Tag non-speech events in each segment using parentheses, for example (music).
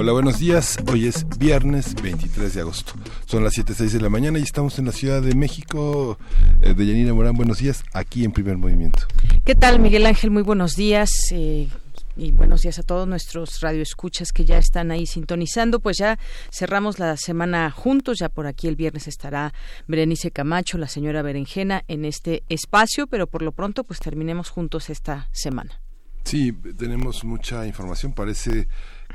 Hola, buenos días. Hoy es viernes 23 de agosto. Son las 7.06 de la mañana y estamos en la Ciudad de México. Eh, de Yanina Morán, buenos días, aquí en Primer Movimiento. ¿Qué tal, Miguel Ángel? Muy buenos días. Eh, y buenos días a todos nuestros radioescuchas que ya están ahí sintonizando. Pues ya cerramos la semana juntos. Ya por aquí el viernes estará Berenice Camacho, la señora Berenjena, en este espacio, pero por lo pronto, pues terminemos juntos esta semana. Sí, tenemos mucha información. Parece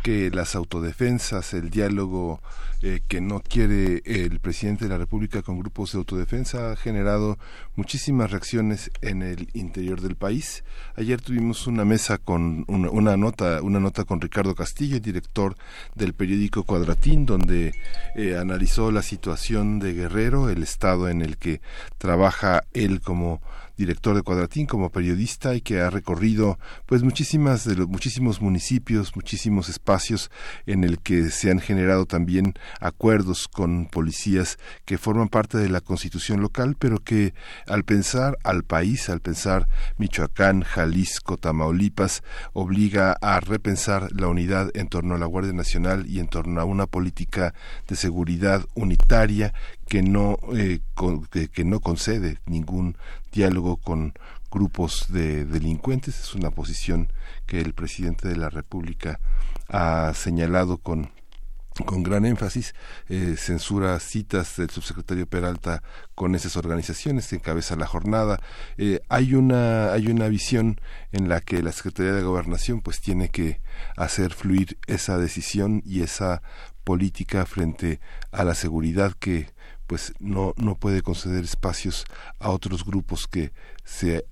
que las autodefensas, el diálogo eh, que no quiere el presidente de la República con grupos de autodefensa ha generado muchísimas reacciones en el interior del país. Ayer tuvimos una mesa con una, nota, una nota con Ricardo Castillo, director del periódico Cuadratín, donde eh, analizó la situación de Guerrero, el estado en el que trabaja él como director de Cuadratín, como periodista y que ha recorrido pues muchísimas de los muchísimos municipios, muchísimos espacios en el que se han generado también acuerdos con policías que forman parte de la constitución local, pero que al pensar al país, al pensar Michoacán, Jalisco, Tamaulipas, obliga a repensar la unidad en torno a la Guardia Nacional y en torno a una política de seguridad unitaria que no eh, que, no concede ningún diálogo con grupos de delincuentes es una posición que el presidente de la República ha señalado con con gran énfasis, eh, censura citas del subsecretario Peralta con esas organizaciones, que encabeza la jornada. Eh, hay una hay una visión en la que la Secretaría de Gobernación pues tiene que hacer fluir esa decisión y esa política frente a la seguridad que pues no, no puede conceder espacios a otros grupos que se,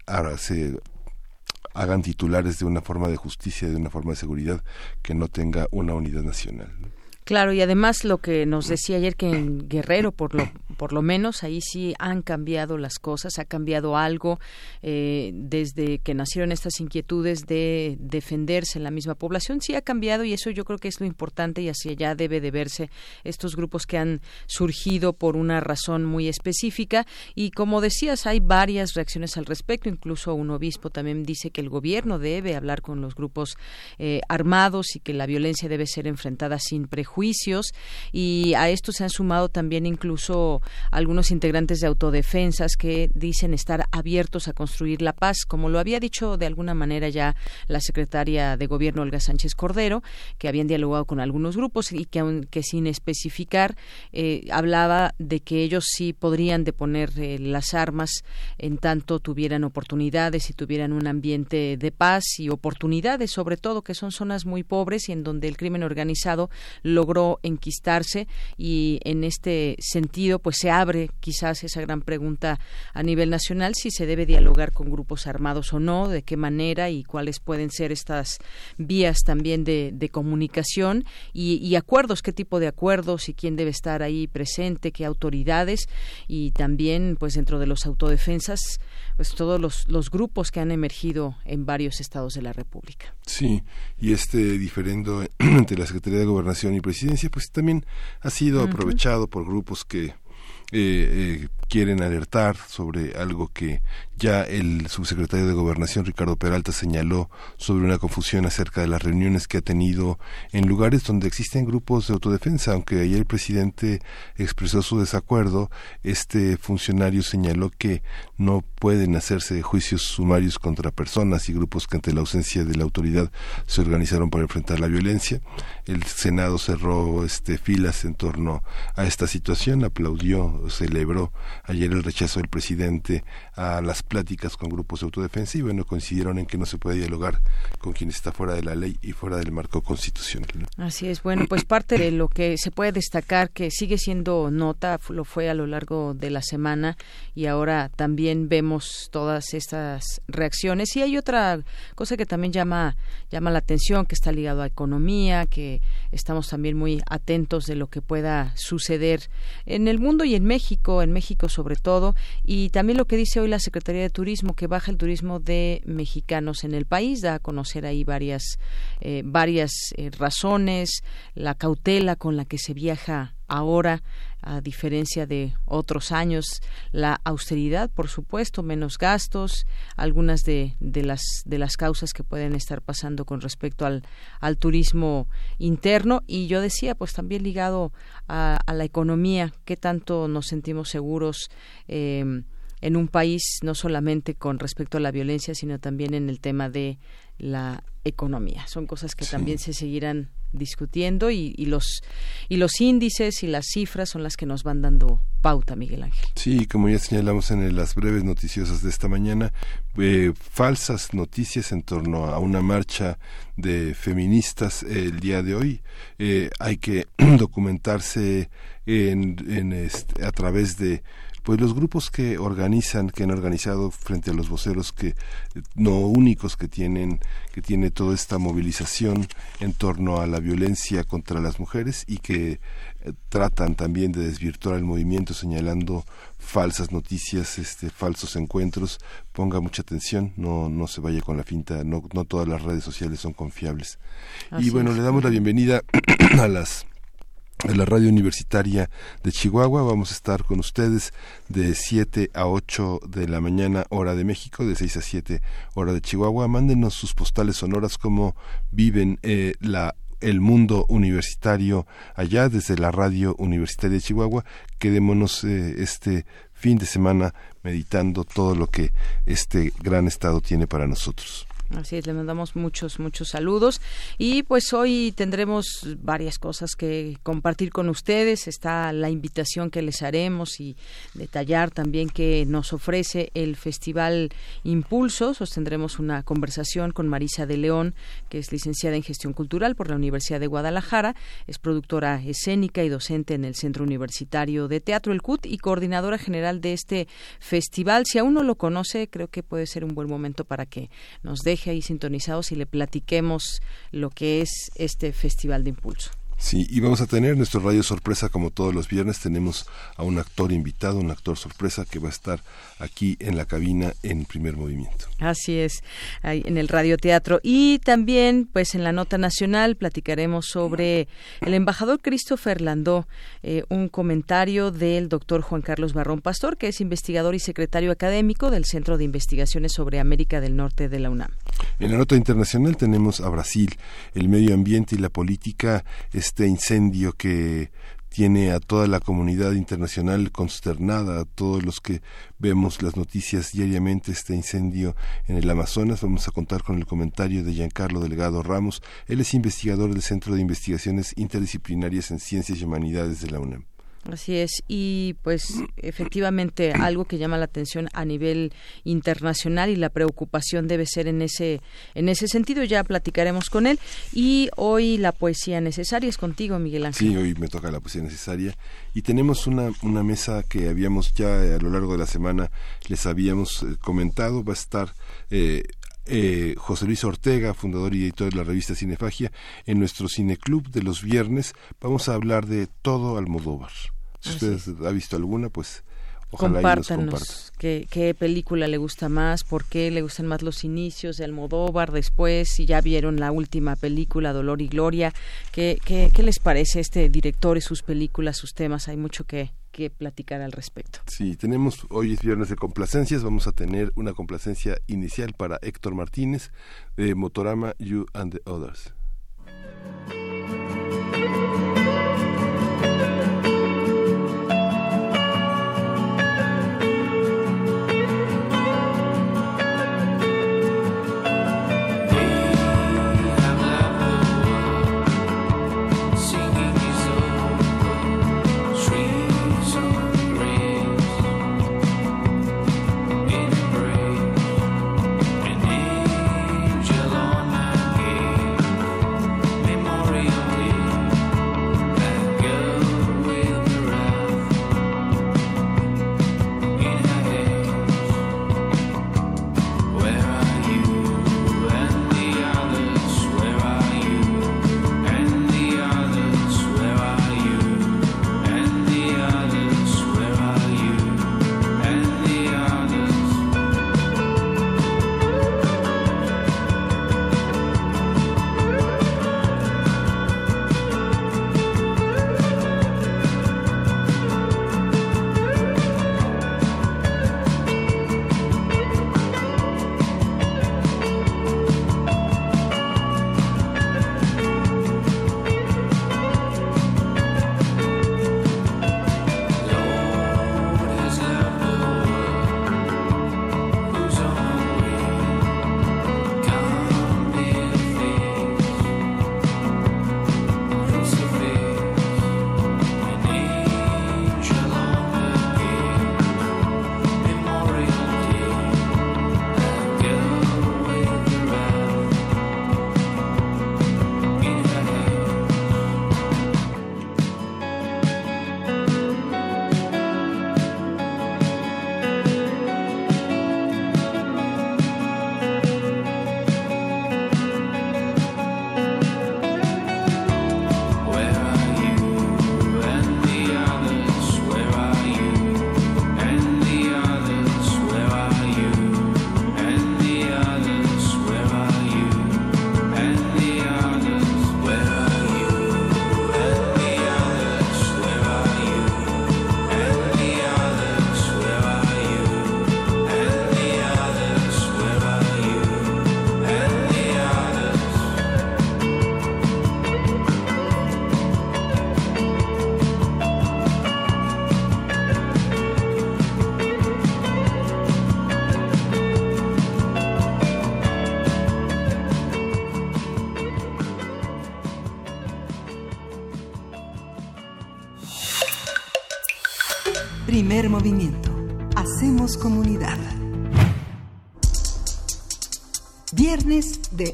hagan titulares de una forma de justicia, de una forma de seguridad que no tenga una unidad nacional. Claro, y además lo que nos decía ayer que en Guerrero, por lo, por lo menos, ahí sí han cambiado las cosas, ha cambiado algo eh, desde que nacieron estas inquietudes de defenderse en la misma población. Sí ha cambiado y eso yo creo que es lo importante y hacia allá debe de verse estos grupos que han surgido por una razón muy específica. Y como decías, hay varias reacciones al respecto. Incluso un obispo también dice que el gobierno debe hablar con los grupos eh, armados y que la violencia debe ser enfrentada sin prejuicios juicios y a esto se han sumado también incluso algunos integrantes de autodefensas que dicen estar abiertos a construir la paz, como lo había dicho de alguna manera ya la secretaria de Gobierno Olga Sánchez Cordero, que habían dialogado con algunos grupos y que aunque sin especificar eh, hablaba de que ellos sí podrían deponer eh, las armas en tanto tuvieran oportunidades y tuvieran un ambiente de paz y oportunidades, sobre todo que son zonas muy pobres y en donde el crimen organizado lo logró enquistarse y en este sentido pues se abre quizás esa gran pregunta a nivel nacional si se debe dialogar con grupos armados o no, de qué manera y cuáles pueden ser estas vías también de, comunicación y, acuerdos, qué tipo de acuerdos y quién debe estar ahí presente, qué autoridades y también pues dentro de los autodefensas pues todos los, grupos que han emergido en varios estados de la República. Sí, y este diferendo (clears throat) entre la Secretaría de Gobernación y Presidencia, pues también ha sido aprovechado por grupos que eh, eh, quieren alertar sobre algo que ya el subsecretario de Gobernación Ricardo Peralta señaló sobre una confusión acerca de las reuniones que ha tenido en lugares donde existen grupos de autodefensa. Aunque ayer el presidente expresó su desacuerdo, este funcionario señaló que no pueden hacerse juicios sumarios contra personas y grupos que ante la ausencia de la autoridad se organizaron para enfrentar la violencia. El Senado cerró este filas en torno a esta situación, aplaudió, celebró ayer el rechazo del presidente a las pláticas con grupos de autodefensa y bueno, coincidieron en que no se puede dialogar con quien está fuera de la ley y fuera del marco constitucional. Así es, bueno, pues parte de lo que se puede destacar que sigue siendo nota, lo fue a lo largo de la semana y ahora también vemos todas estas reacciones. Y hay otra cosa que también llama llama la atención que está ligado a economía, que estamos también muy atentos de lo que pueda suceder en el mundo y en México, en México sobre todo, y también lo que dice hoy la Secretaría de Turismo, que baja el turismo de mexicanos en el país, da a conocer ahí varias, eh, varias eh, razones, la cautela con la que se viaja ahora a diferencia de otros años la austeridad por supuesto menos gastos algunas de, de las de las causas que pueden estar pasando con respecto al, al turismo interno. Y yo decía pues también ligado a, la economía qué tanto nos sentimos seguros eh, en un país no solamente con respecto a la violencia sino también en el tema de la economía. Son cosas que también se seguirán discutiendo y, los y los índices y las cifras son las que nos van dando pauta, Miguel Ángel. Sí, como ya señalamos en las breves noticiosas de esta mañana, eh, falsas noticias en torno a una marcha de feministas el día de hoy. Eh, hay que (clears throat) documentarse en, este, a través de pues los grupos que organizan, que han organizado frente a los voceros que no únicos que tienen que tiene toda esta movilización en torno a la violencia contra las mujeres y que eh, tratan también de desvirtuar el movimiento señalando falsas noticias, este falsos encuentros, ponga mucha atención, no no se vaya con la finta, no no todas las redes sociales son confiables. y bueno, le damos la bienvenida (clears throat) a las de la radio universitaria de Chihuahua. Vamos a estar con ustedes de 7 a 8 de la mañana hora de México, de 6 a 7 hora de Chihuahua. Mándenos sus postales sonoras cómo viven eh, la el mundo universitario allá desde la radio universitaria de Chihuahua. Quedémonos eh, este fin de semana meditando todo lo que este gran estado tiene para nosotros. Así es, le mandamos muchos, muchos saludos. Y pues hoy tendremos varias cosas que compartir con ustedes. Está la invitación que les haremos y detallar también que nos ofrece el Festival Impulso. Sostendremos una conversación con Marisa de León, que es licenciada en Gestión Cultural por la Universidad de Guadalajara. Es productora escénica y docente en el Centro Universitario de Teatro, el CUT, y coordinadora general de este festival. Si aún no lo conoce, creo que puede ser un buen momento para que nos deje ahí sintonizados y le platiquemos lo que es este Festival de Impulso. Sí, y vamos a tener nuestro radio sorpresa como todos los viernes. Tenemos a un actor invitado, un actor sorpresa que va a estar aquí en la cabina en primer movimiento. Así es, ahí en el radioteatro. Y también, pues en la nota nacional, platicaremos sobre el embajador Christopher Landó, eh, un comentario del doctor Juan Carlos Barrón Pastor, que es investigador y secretario académico del Centro de Investigaciones sobre América del Norte de la UNAM. En la nota internacional tenemos a Brasil, el medio ambiente y la política este incendio que tiene a toda la comunidad internacional consternada, a todos los que vemos las noticias diariamente, este incendio en el Amazonas. Vamos a contar con el comentario de Giancarlo Delgado Ramos. Él es investigador del Centro de Investigaciones Interdisciplinarias en Ciencias y Humanidades de la UNAM. Así es, y pues efectivamente algo que llama la atención a nivel internacional y la preocupación debe ser en ese en ese sentido, ya platicaremos con él. Y hoy la poesía necesaria es contigo, Miguel Ángel. Sí, hoy me toca la poesía necesaria. Y tenemos una una mesa que habíamos ya a lo largo de la semana les habíamos eh, comentado, va a estar eh, eh, José Luis Ortega, fundador y editor de la revista Cinefagia, en nuestro cineclub de los viernes. Vamos a hablar de todo Almodóvar. Si usted ha visto alguna, pues ojalá Compártanos qué, qué película le gusta más, por qué le gustan más los inicios de Almodóvar, después, si ya vieron la última película, Dolor y Gloria, qué, qué, qué les parece este director y sus películas, sus temas, hay mucho que, que platicar al respecto. Sí, tenemos, hoy es viernes de complacencias, vamos a tener una complacencia inicial para Héctor Martínez de Motorama You and the Others.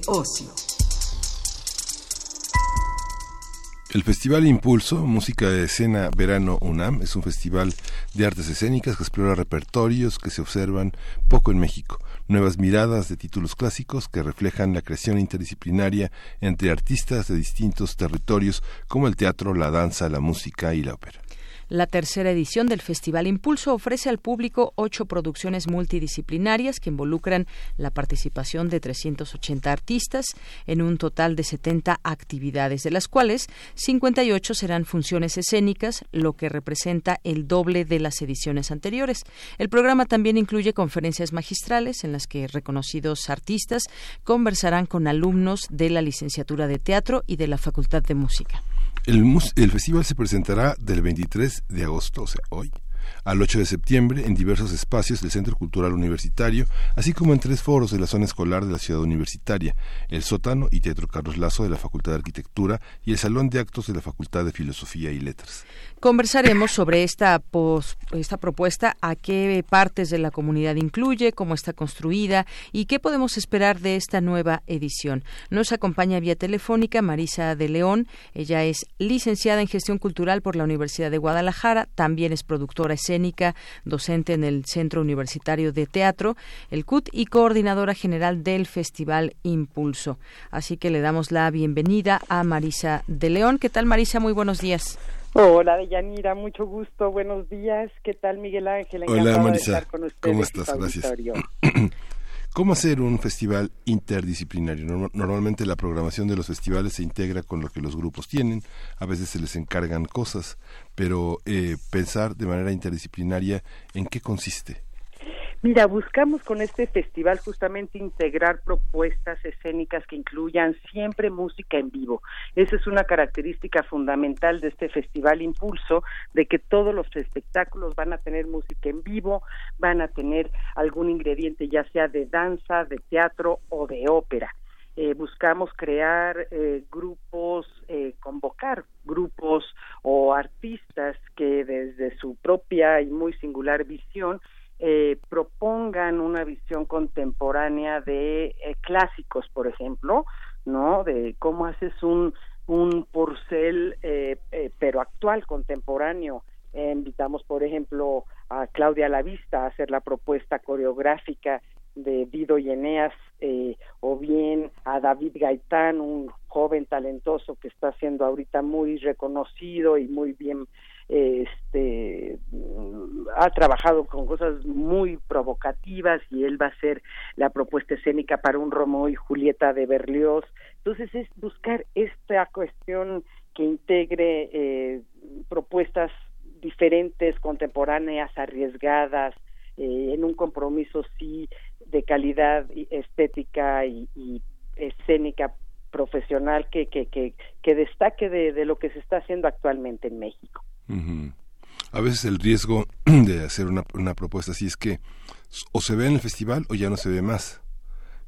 Ocio. El Festival Impulso, Música de Escena Verano UNAM, es un festival de artes escénicas que explora repertorios que se observan poco en México, nuevas miradas de títulos clásicos que reflejan la creación interdisciplinaria entre artistas de distintos territorios como el teatro, la danza, la música y la ópera. La tercera edición del Festival Impulso ofrece al público ocho producciones multidisciplinarias que involucran la participación de 380 artistas en un total de 70 actividades, de las cuales 58 serán funciones escénicas, lo que representa el doble de las ediciones anteriores. El programa también incluye conferencias magistrales en las que reconocidos artistas conversarán con alumnos de la licenciatura de teatro y de la Facultad de Música. El, festival se presentará del 23 de agosto, o sea, hoy, al 8 de septiembre en diversos espacios del Centro Cultural Universitario, así como en tres foros de la zona escolar de la ciudad universitaria, el sótano y Teatro Carlos Lazo de la Facultad de Arquitectura y el Salón de Actos de la Facultad de Filosofía y Letras. Conversaremos sobre esta, esta propuesta, a qué partes de la comunidad incluye, cómo está construida y qué podemos esperar de esta nueva edición. Nos acompaña vía telefónica Marisa de León. Ella es licenciada en Gestión Cultural por la Universidad de Guadalajara, también es productora escénica, docente en el Centro Universitario de Teatro, el CUT, y coordinadora general del Festival Impulso. Así que le damos la bienvenida a Marisa de León. ¿Qué tal, Marisa? Muy buenos días. Hola, Deyanira, mucho gusto, buenos días. ¿Qué tal, Miguel Ángel? Hola, Marisa. ¿Cómo estás? Gracias. (clears throat) ¿Cómo hacer un festival interdisciplinario? Normalmente la programación de los festivales se integra con lo que los grupos tienen, a veces se les encargan cosas, pero eh, pensar de manera interdisciplinaria, ¿en qué consiste? Mira, buscamos con este festival justamente integrar propuestas escénicas que incluyan siempre música en vivo. Esa es una característica fundamental de este festival Impulso, de que todos los espectáculos van a tener música en vivo, van a tener algún ingrediente ya sea de danza, de teatro o de ópera. Eh, buscamos crear eh, grupos, eh, convocar grupos o artistas que desde su propia y muy singular visión eh, propongan una visión contemporánea de eh, clásicos, por ejemplo, ¿no? De cómo haces un, un porcel, eh, pero actual, contemporáneo. invitamos, por ejemplo, a Claudia Lavista a hacer la propuesta coreográfica de Dido y Eneas, o bien a David Gaitán, un joven talentoso que está siendo ahorita muy reconocido y muy bien este ha trabajado con cosas muy provocativas y él va a ser la propuesta escénica para un Romeo y Julieta de Berlioz. Entonces es buscar esta cuestión que integre eh, propuestas diferentes, contemporáneas, arriesgadas, eh, en un compromiso sí de calidad estética y, escénica profesional que, que, que, que destaque de lo que se está haciendo actualmente en México. A veces el riesgo (clears throat) de hacer una, una, propuesta así es que o se ve en el festival o ya no se ve más.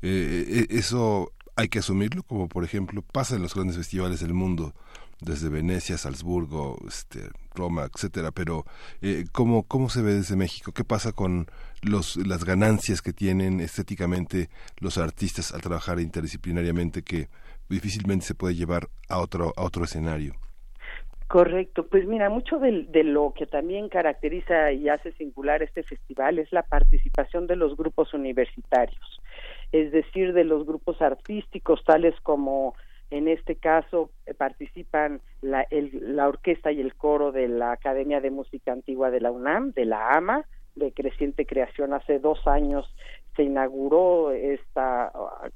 Eh, eh, eso hay que asumirlo, como por ejemplo pasa en los grandes festivales del mundo, desde Venecia, Salzburgo, este, Roma, etcétera. Pero eh, ¿cómo, ¿cómo se ve desde México? ¿Qué pasa con los, las ganancias que tienen estéticamente los artistas al trabajar interdisciplinariamente que difícilmente se puede llevar a otro, a otro escenario? Correcto, pues mira, mucho de, lo que también caracteriza y hace singular este festival es la participación de los grupos universitarios, es decir, de los grupos artísticos tales como en este caso eh, participan la, la orquesta y el coro de la Academia de Música Antigua de la UNAM, de la AMA, de creciente creación. Hace dos años se inauguró esta,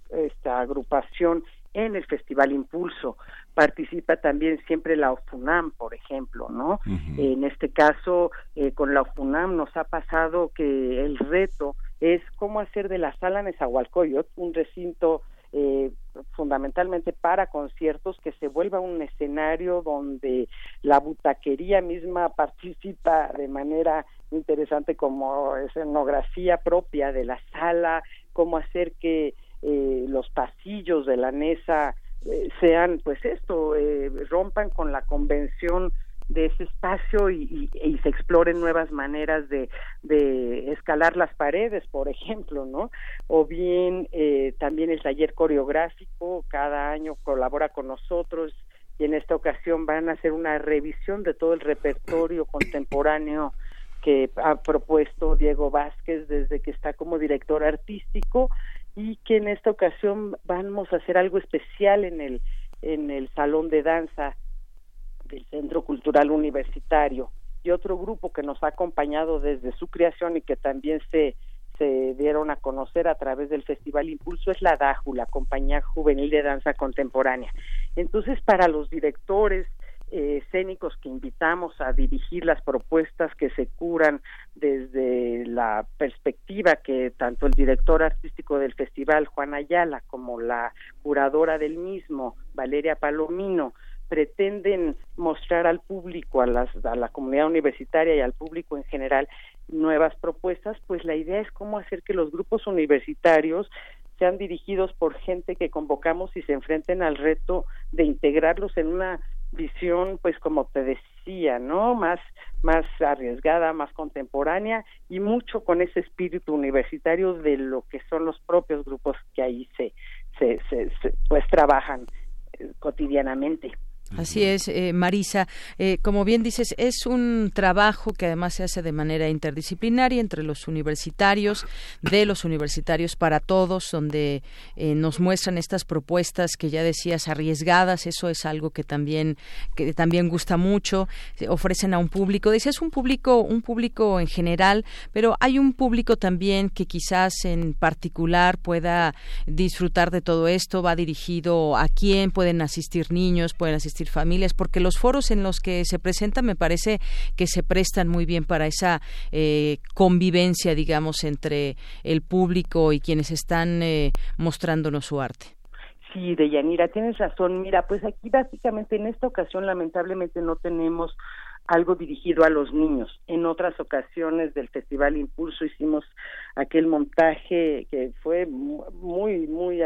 esta agrupación en el Festival Impulso. Participa también siempre la OFUNAM, por ejemplo, ¿no? En este caso, eh, con la OFUNAM nos ha pasado que el reto es cómo hacer de la sala Nezahualcóyotl un recinto eh, fundamentalmente para conciertos que se vuelva un escenario donde la butaquería misma participa de manera interesante como escenografía propia de la sala, cómo hacer que eh, los pasillos de la NESA eh, sean, pues esto, eh, rompan con la convención de ese espacio y, se exploren nuevas maneras de, de, escalar las paredes, por ejemplo, ¿no? O bien eh, también el taller coreográfico, cada año colabora con nosotros y en esta ocasión van a hacer una revisión de todo el repertorio contemporáneo que ha propuesto Diego Vázquez desde que está como director artístico y que en esta ocasión vamos a hacer algo especial en el en el salón de danza del Centro Cultural Universitario y otro grupo que nos ha acompañado desde su creación y que también se se dieron a conocer a través del Festival Impulso es la DAJU, la Compañía Juvenil de Danza Contemporánea. Entonces, para los directores, eh, escénicos que invitamos a dirigir las propuestas que se curan desde la perspectiva que tanto el director artístico del festival Juan Ayala como la curadora del mismo Valeria Palomino pretenden mostrar al público, a, las, a la comunidad universitaria y al público en general nuevas propuestas, pues la idea es cómo hacer que los grupos universitarios sean dirigidos por gente que convocamos y se enfrenten al reto de integrarlos en una visión pues como te decía no más más arriesgada más contemporánea y mucho con ese espíritu universitario de lo que son los propios grupos que ahí se se, se, pues trabajan eh, cotidianamente Así es, eh, Marisa. Eh, como bien dices, es un trabajo que además se hace de manera interdisciplinaria entre los universitarios, de los universitarios para todos, donde eh, nos muestran estas propuestas que ya decías arriesgadas. Eso es algo que también que también gusta mucho. ofrecen a un público. Decías un público, un público en general, pero hay un público también que quizás en particular pueda disfrutar de todo esto. Va dirigido a quién pueden asistir niños, pueden asistir familias, porque los foros en los que se presentan me parece que se prestan muy bien para esa eh, convivencia, digamos, entre el público y quienes están eh, mostrándonos su arte. Sí, Deyanira, tienes razón. Mira, pues aquí básicamente en esta ocasión lamentablemente no tenemos algo dirigido a los niños. En otras ocasiones del Festival Impulso hicimos aquel montaje que fue muy, muy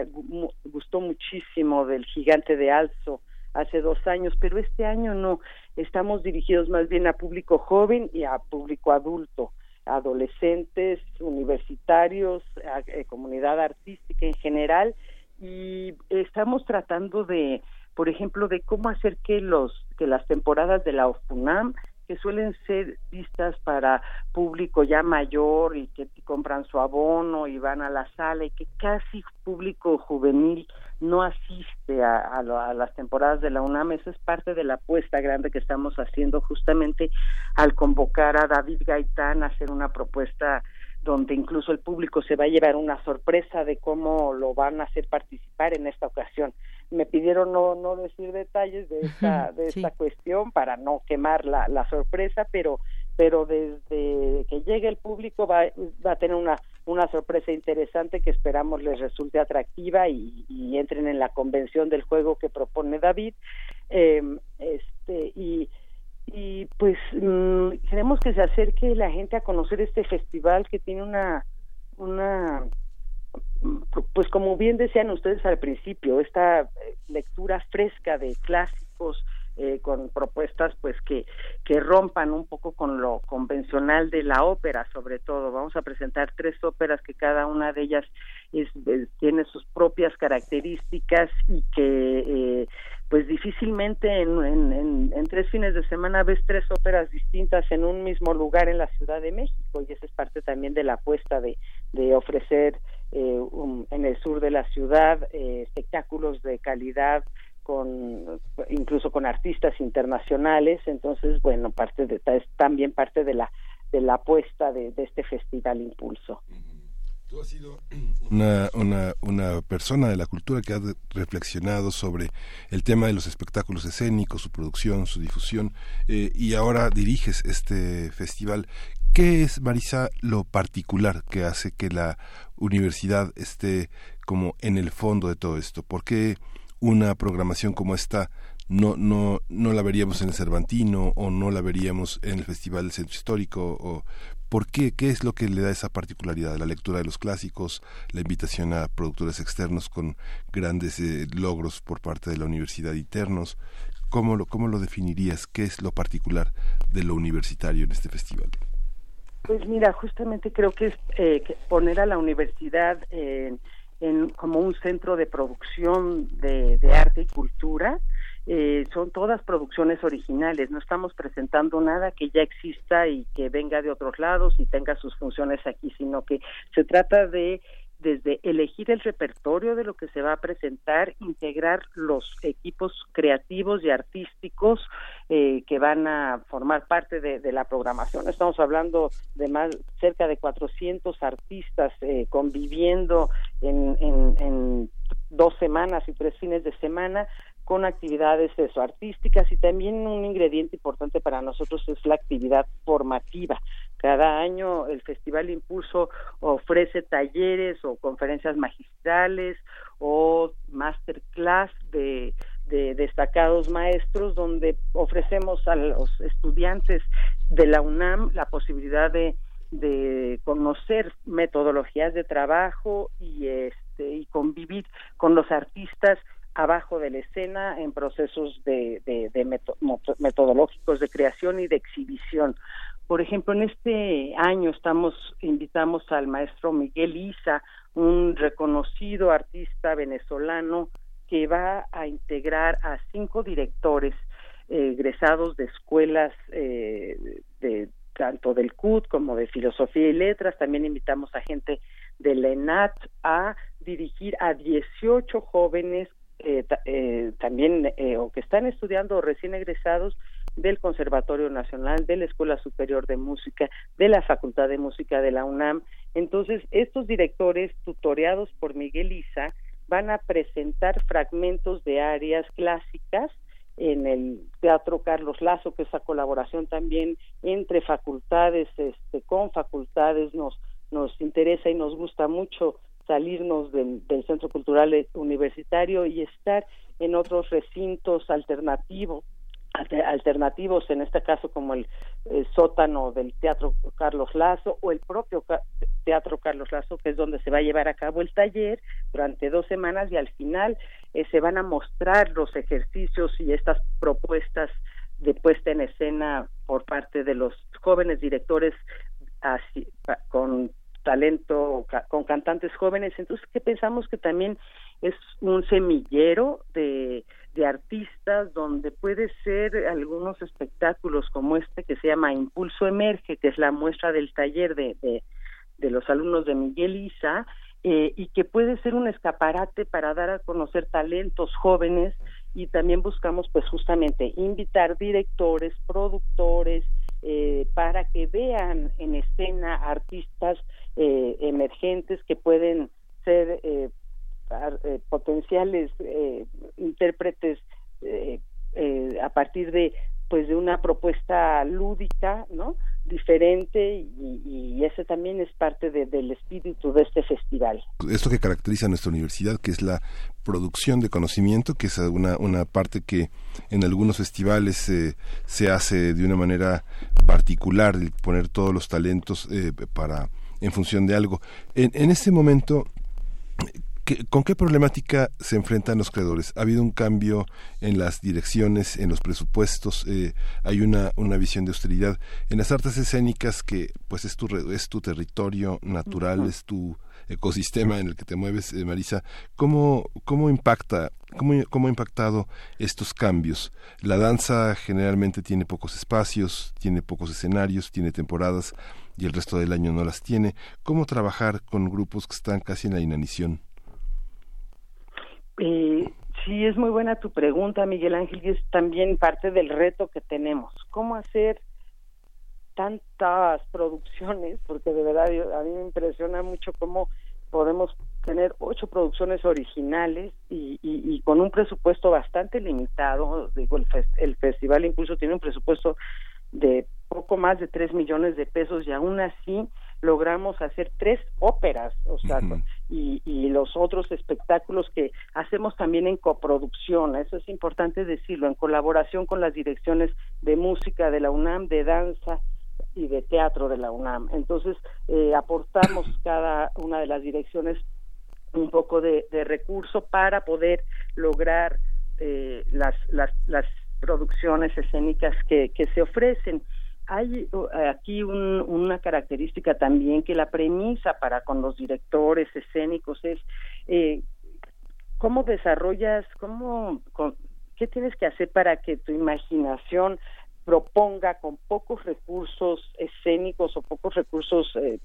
gustó muchísimo del gigante de Alzo, hace dos años, pero este año no. Estamos dirigidos más bien a público joven y a público adulto, adolescentes, universitarios, a, eh, comunidad artística en general y estamos tratando de, por ejemplo, de cómo hacer que los que las temporadas de la OFUNAM que suelen ser vistas para público ya mayor y que compran su abono y van a la sala y que casi público juvenil no asiste a, las temporadas de la UNAM. Eso es parte de la apuesta grande que estamos haciendo justamente al convocar a David Gaitán a hacer una propuesta donde incluso el público se va a llevar una sorpresa de cómo lo van a hacer participar en esta ocasión. Me pidieron no, no decir detalles de esta, de esta cuestión para no quemar la, la sorpresa, pero pero desde que llegue el público va, va a tener una, una sorpresa interesante que esperamos les resulte atractiva y, entren en la convención del juego que propone David. Eh, este, y, y pues mm, queremos que se acerque la gente a conocer este festival que tiene una una pues como bien decían ustedes al principio esta lectura fresca de clásicos eh, con propuestas pues que, que rompan un poco con lo convencional de la ópera sobre todo. Vamos a presentar tres óperas que cada una de ellas es, tiene sus propias características y que eh, pues difícilmente en, tres fines de semana ves tres óperas distintas en un mismo lugar en la Ciudad de México y esa es parte también de la apuesta de, de ofrecer eh, en el sur de la ciudad eh, espectáculos de calidad con incluso con artistas internacionales. Entonces bueno parte de es también parte de la de la apuesta de, este festival impulso Tú has sido (clears throat) una, una, una, persona de la cultura que ha reflexionado sobre el tema de los espectáculos escénicos, su producción, su difusión, eh, y ahora diriges este festival. ¿Qué es, Marisa, lo particular que hace que la universidad esté como en el fondo de todo esto? ¿Por qué una programación como esta no, no, no la veríamos en el Cervantino o no la veríamos en el Festival del Centro Histórico? O, ¿Por qué? ¿Qué es lo que le da esa particularidad? La lectura de los clásicos, la invitación a productores externos con grandes eh, logros por parte de la universidad internos. ¿cómo lo, cómo lo definirías? ¿Qué es lo particular de lo universitario en este festival? Pues mira, justamente creo que es eh, poner a la universidad en, como un centro de producción de, arte y cultura. Eh, son todas producciones originales, no estamos presentando nada que ya exista y que venga de otros lados y tenga sus funciones aquí, sino que se trata de desde elegir el repertorio de lo que se va a presentar, integrar los equipos creativos y artísticos eh, que van a formar parte de, la programación. Estamos hablando de más cerca de 400 artistas eh, conviviendo en, en dos semanas y tres fines de semana con actividades eso, artísticas y también un ingrediente importante para nosotros es la actividad formativa. Cada año el Festival Impulso ofrece talleres o conferencias magistrales o masterclass de, de destacados maestros donde ofrecemos a los estudiantes de la UNAM la posibilidad de, de conocer metodologías de trabajo y este y convivir con los artistas abajo de la escena en procesos de, metodológicos de creación y de exhibición. Por ejemplo, en este año estamos invitamos al maestro Miguel Isa, un reconocido artista venezolano que va a integrar a cinco directores eh, egresados de escuelas eh, de tanto del CUT como de filosofía y letras. También invitamos a gente de la ENAT a dirigir a 18 jóvenes eh, eh, también eh, o que están estudiando recién egresados del Conservatorio Nacional, de la Escuela Superior de Música, de la Facultad de Música de la UNAM. Entonces, estos directores, tutoreados por Miguel Isa, van a presentar fragmentos de áreas clásicas en el Teatro Carlos Lazo, que esa colaboración también entre facultades, este, con facultades nos, nos interesa y nos gusta mucho salirnos del, Centro Cultural Universitario y estar en otros recintos alternativos alternativos, en este caso como el, sótano del Teatro Carlos Lazo o el propio Teatro Carlos Lazo, que es donde se va a llevar a cabo el taller durante dos semanas y al final eh, se van a mostrar los ejercicios y estas propuestas de puesta en escena por parte de los jóvenes directores con talento con cantantes jóvenes, entonces que pensamos que también es un semillero de, de artistas donde puede ser algunos espectáculos como este que se llama Impulso Emerge, que es la muestra del taller de, de, de los alumnos de Miguel Isa, eh, y que puede ser un escaparate para dar a conocer talentos jóvenes. Y también buscamos pues justamente invitar directores, productores, eh, para que vean en escena artistas eh, emergentes que pueden ser eh, eh potenciales eh, intérpretes a partir de pues de una propuesta lúdica, ¿no? Diferente y, ese también es parte del espíritu de este festival. Esto que caracteriza a nuestra universidad, que es la producción de conocimiento, que es una, una parte que en algunos festivales se hace de una manera particular, el poner todos los talentos eh, para en función de algo. En, en este momento, ¿Con qué problemática se enfrentan los creadores? ¿Ha habido un cambio en las direcciones, en los presupuestos? Eh, ¿Hay una, una visión de austeridad? En las artes escénicas, que pues es tu, es tu territorio natural, es tu ecosistema en el que te mueves, eh, Marisa, ¿cómo, cómo impacta, cómo, cómo ha impactado estos cambios? La danza generalmente tiene pocos espacios, tiene pocos escenarios, tiene temporadas y el resto del año no las tiene. ¿Cómo trabajar con grupos que están casi en la inanición? Eh, sí, es muy buena tu pregunta, Miguel Ángel, y es también parte del reto que tenemos. ¿Cómo hacer tantas producciones? Porque de verdad a mí me impresiona mucho cómo podemos tener ocho producciones originales y, y, con un presupuesto bastante limitado. Digo, el, el Festival Impulso tiene un presupuesto de poco más de tres millones de pesos y aún así logramos hacer tres óperas, o sea, y, y los otros espectáculos que hacemos también en coproducción, eso es importante decirlo, en colaboración con las direcciones de música de la UNAM, de danza y de teatro de la UNAM. Entonces, eh, aportamos cada una de las direcciones un poco de, de recurso para poder lograr eh, las, las, las producciones escénicas que, que se ofrecen. Hay uh, aquí una característica también que la premisa para con los directores escénicos es eh, cómo desarrollas, cómo, qué tienes que hacer para que tu imaginación proponga con pocos recursos escénicos o pocos recursos eh,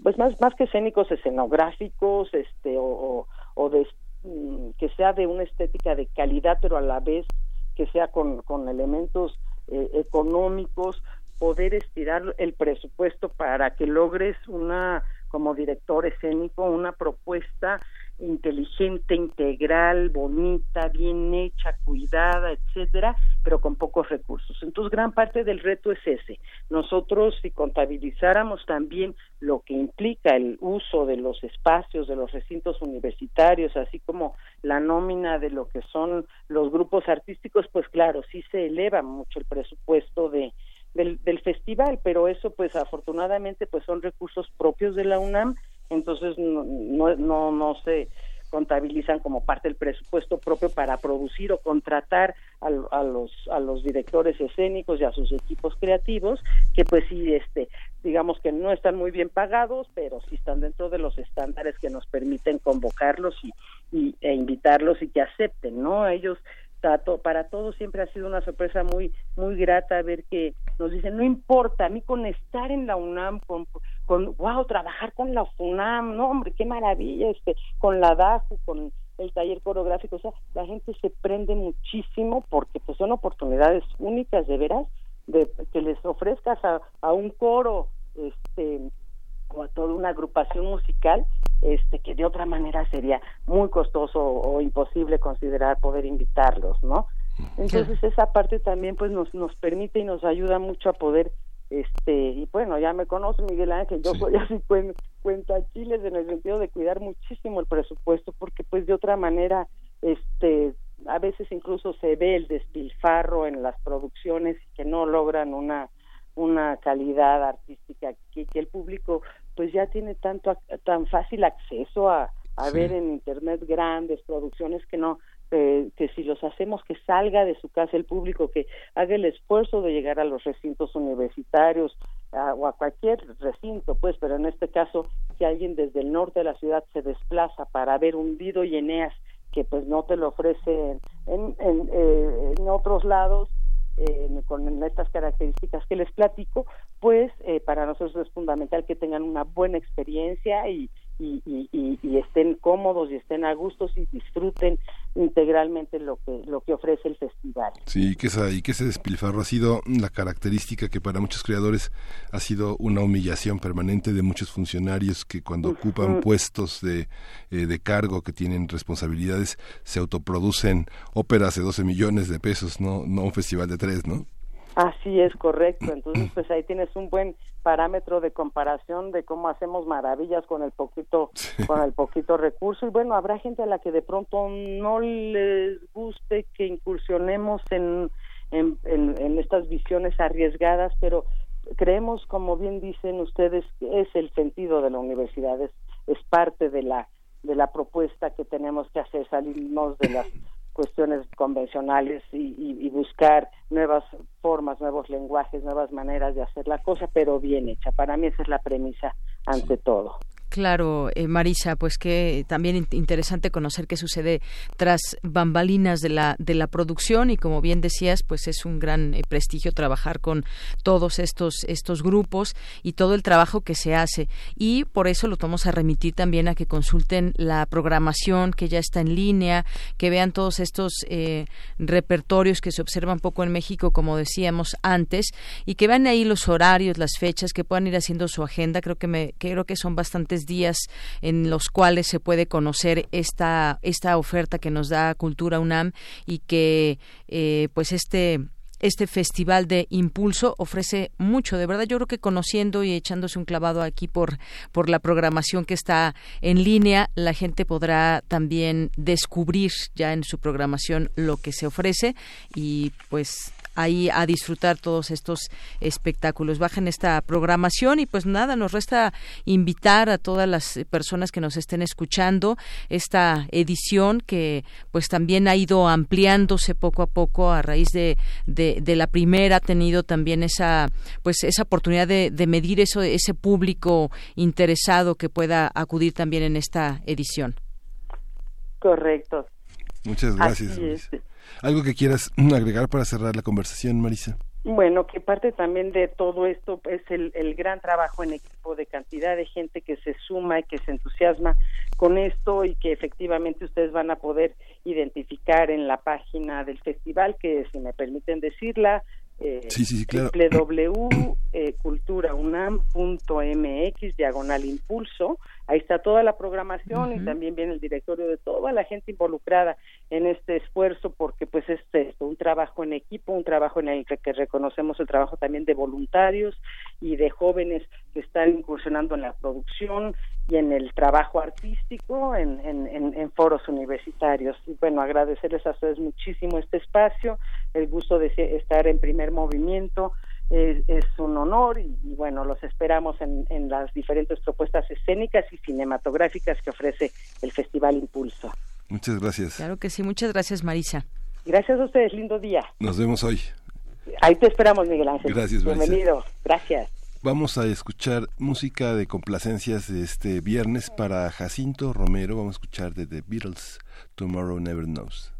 pues más más que escénicos escenográficos este o, o de mm, que sea de una estética de calidad pero a la vez que sea con, con elementos eh, económicos poder estirar el presupuesto para que logres una como director escénico una propuesta inteligente, integral, bonita, bien hecha, cuidada, etcétera, pero con pocos recursos. Entonces, gran parte del reto es ese. Nosotros, si contabilizáramos también lo que implica el uso de los espacios, de los recintos universitarios, así como la nómina de lo que son los grupos artísticos, pues claro, sí se eleva mucho el presupuesto de, del, del festival, pero eso, pues afortunadamente, pues son recursos propios de la UNAM entonces no, no, no, se contabilizan como parte del presupuesto propio para producir o contratar a, los a los directores escénicos y a sus equipos creativos que pues sí este digamos que no están muy bien pagados pero sí están dentro de los estándares que nos permiten convocarlos y, y e invitarlos y que acepten no ellos para todos siempre ha sido una sorpresa muy muy grata ver que nos dicen no importa a mí con estar en la UNAM con con wow trabajar con la UNAM no hombre qué maravilla este con la DAFU con el taller coreográfico o sea la gente se prende muchísimo porque pues son oportunidades únicas de veras de que les ofrezcas a, a un coro este o a toda una agrupación musical este que de otra manera sería muy costoso o imposible considerar poder invitarlos, ¿no? Entonces esa parte también pues nos nos permite y nos ayuda mucho a poder este y bueno ya me conoce Miguel Ángel yo soy así cuenta chiles en el sentido de cuidar muchísimo el presupuesto porque pues de otra manera este a veces incluso se ve el despilfarro en las producciones que no logran una una calidad artística que, que el público pues ya tiene tanto tan fácil acceso a, a ver en internet grandes producciones que no eh, que si los hacemos que salga de su casa el público que haga el esfuerzo de llegar a los recintos universitarios o a cualquier recinto pues pero en este caso que alguien desde el norte de la ciudad se desplaza para ver un Dido y Eneas que pues no te lo ofrece en, en, eh, en otros lados eh, con estas características que les platico, pues eh, para nosotros es fundamental que tengan una buena experiencia y, y, estén cómodos y estén a gustos y disfruten integralmente lo que lo que ofrece el festival. Sí, que esa, y que ese despilfarro ha sido la característica que para muchos creadores ha sido una humillación permanente de muchos funcionarios que cuando ocupan puestos de, eh, de cargo, que tienen responsabilidades, se autoproducen óperas de 12 millones de pesos, no, no un festival de tres, ¿no? Así es correcto. (clears throat) Entonces, pues ahí tienes un buen parámetro de comparación de cómo hacemos maravillas con el poquito con el poquito recurso. Y bueno, habrá gente a la que de pronto no les guste que incursionemos en en, en, estas visiones arriesgadas, pero creemos, como bien dicen ustedes, que es el sentido de la universidad, es, es parte de la de la propuesta que tenemos que hacer, salirnos de las cuestiones convencionales y, buscar nuevas formas, nuevos lenguajes, nuevas maneras de hacer la cosa, pero bien hecha. Para mí esa es la premisa ante todo. Claro, eh, Marisa, pues que también interesante conocer qué sucede tras bambalinas de la de la producción y como bien decías, pues es un gran eh, prestigio trabajar con todos estos estos grupos y todo el trabajo que se hace y por eso lo vamos a remitir también a que consulten la programación que ya está en línea, que vean todos estos eh, repertorios que se observan poco en México, como decíamos antes, y que vean ahí los horarios, las fechas, que puedan ir haciendo su agenda. Creo que me creo que son bastantes días en los cuales se puede conocer esta, esta oferta que nos da Cultura UNAM y que eh, pues este este festival de impulso ofrece mucho, de verdad. Yo creo que conociendo y echándose un clavado aquí por, por la programación que está en línea, la gente podrá también descubrir ya en su programación lo que se ofrece y pues ahí a disfrutar todos estos espectáculos. Bajen esta programación y pues nada, nos resta invitar a todas las personas que nos estén escuchando esta edición que pues también ha ido ampliándose poco a poco a raíz de, de, la primera, ha tenido también esa pues esa oportunidad de, de medir eso, ese público interesado que pueda acudir también en esta edición. Correcto. Muchas gracias. ¿Algo que quieras (clears throat) agregar para cerrar la conversación, Marisa? Bueno, que parte también de todo esto es el, el, gran trabajo en equipo de cantidad de gente que se suma y que se entusiasma con esto y que efectivamente ustedes van a poder identificar en la página del festival, que si me permiten decirla, eh, sí, sí, claro. www.culturaunam.mx diagonal impulso ahí está toda la programación y también viene el directorio de toda la gente involucrada en este esfuerzo porque pues es esto, un trabajo en equipo, un trabajo en el que reconocemos el trabajo también de voluntarios y de jóvenes que están incursionando en la producción y en el trabajo artístico en, en, en foros universitarios. Y bueno, agradecerles a ustedes muchísimo este espacio, el gusto de estar en primer movimiento, es, un honor y, bueno, los esperamos en, las diferentes propuestas escénicas y cinematográficas que ofrece el Festival Impulso. Muchas gracias. Claro que sí, muchas gracias Marisa. Gracias a ustedes, lindo día. Nos vemos hoy. Ahí te esperamos, Miguel Ángel. Gracias, Bienvenido, gracias. Vamos a escuchar música de complacencias de este viernes para Jacinto Romero. Vamos a escuchar de The Beatles, Tomorrow Never Knows.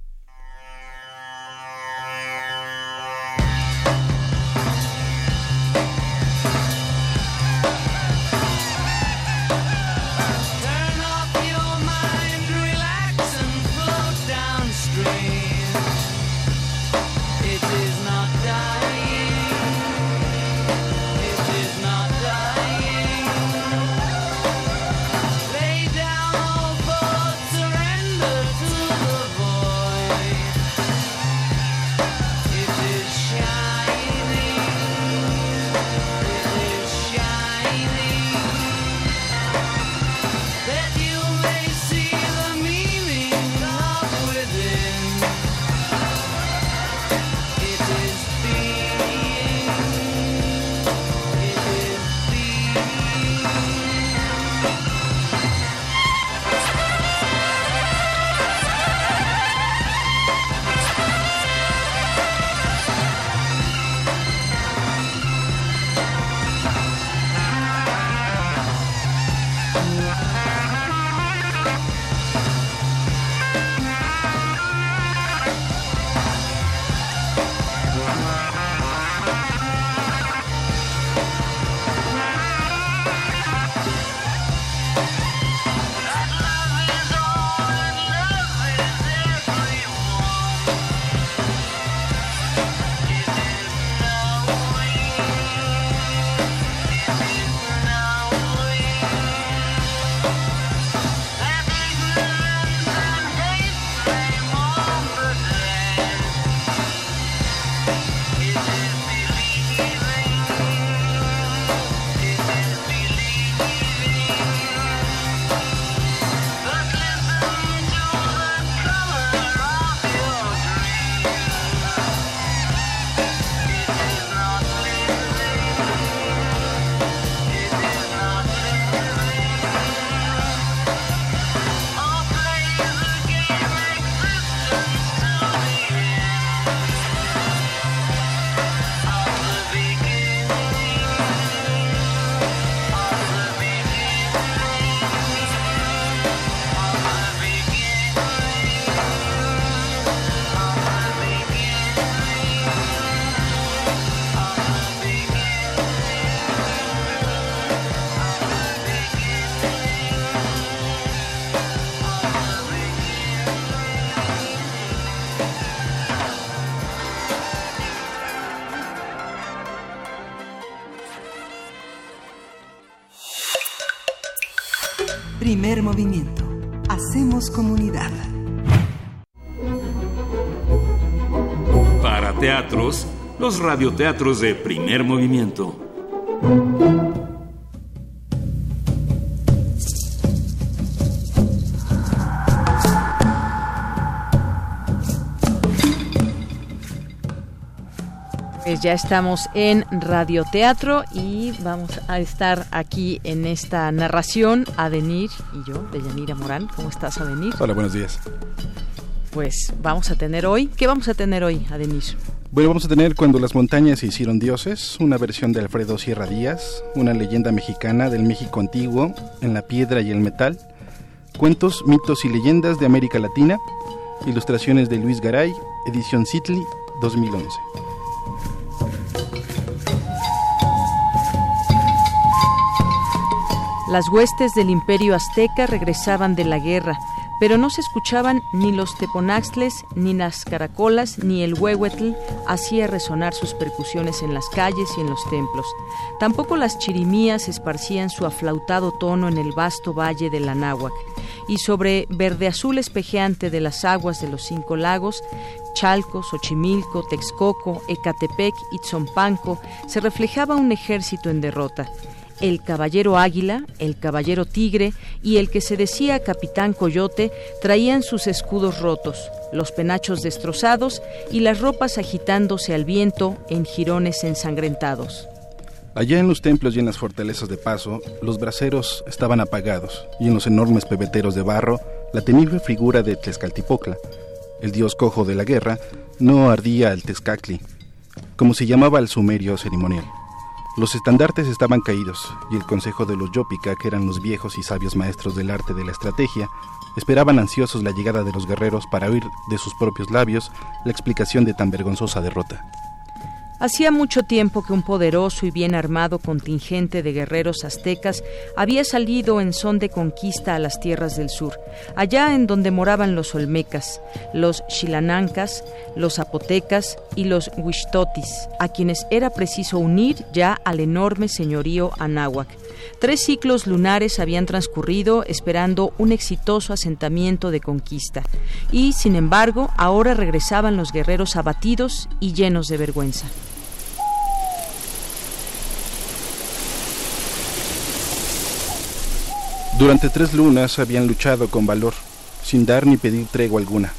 Los radioteatros de primer movimiento. Pues ya estamos en radioteatro y vamos a estar aquí en esta narración, Adenir y yo, Deyanira Morán. ¿Cómo estás, Adenir? Hola, buenos días. Pues vamos a tener hoy, ¿qué vamos a tener hoy, Adenir? Bueno, vamos a tener Cuando las montañas se hicieron dioses, una versión de Alfredo Sierra Díaz, una leyenda mexicana del México antiguo, en la piedra y el metal, cuentos, mitos y leyendas de América Latina, ilustraciones de Luis Garay, edición Citli 2011. Las huestes del imperio azteca regresaban de la guerra pero no se escuchaban ni los teponaxtles, ni las caracolas, ni el huehuetl hacía resonar sus percusiones en las calles y en los templos. Tampoco las chirimías esparcían su aflautado tono en el vasto valle de la náhuac. Y sobre verde azul espejeante de las aguas de los cinco lagos, Chalco, Xochimilco, Texcoco, Ecatepec y Tzompanco, se reflejaba un ejército en derrota el caballero águila, el caballero tigre y el que se decía capitán coyote traían sus escudos rotos, los penachos destrozados y las ropas agitándose al viento en jirones ensangrentados. Allá en los templos y en las fortalezas de paso, los braseros estaban apagados y en los enormes pebeteros de barro, la temible figura de Tezcaltipocla, el dios cojo de la guerra, no ardía al Tezcacli, como se llamaba el sumerio ceremonial. Los estandartes estaban caídos, y el consejo de los Yópica, que eran los viejos y sabios maestros del arte de la estrategia, esperaban ansiosos la llegada de los guerreros para oír de sus propios labios la explicación de tan vergonzosa derrota. Hacía mucho tiempo que un poderoso y bien armado contingente de guerreros aztecas había salido en son de conquista a las tierras del sur, allá en donde moraban los olmecas, los xilanancas, los zapotecas y los huixtotis, a quienes era preciso unir ya al enorme señorío anáhuac. Tres ciclos lunares habían transcurrido esperando un exitoso asentamiento de conquista, y, sin embargo, ahora regresaban los guerreros abatidos y llenos de vergüenza. Durante tres lunas habían luchado con valor, sin dar ni pedir tregua alguna,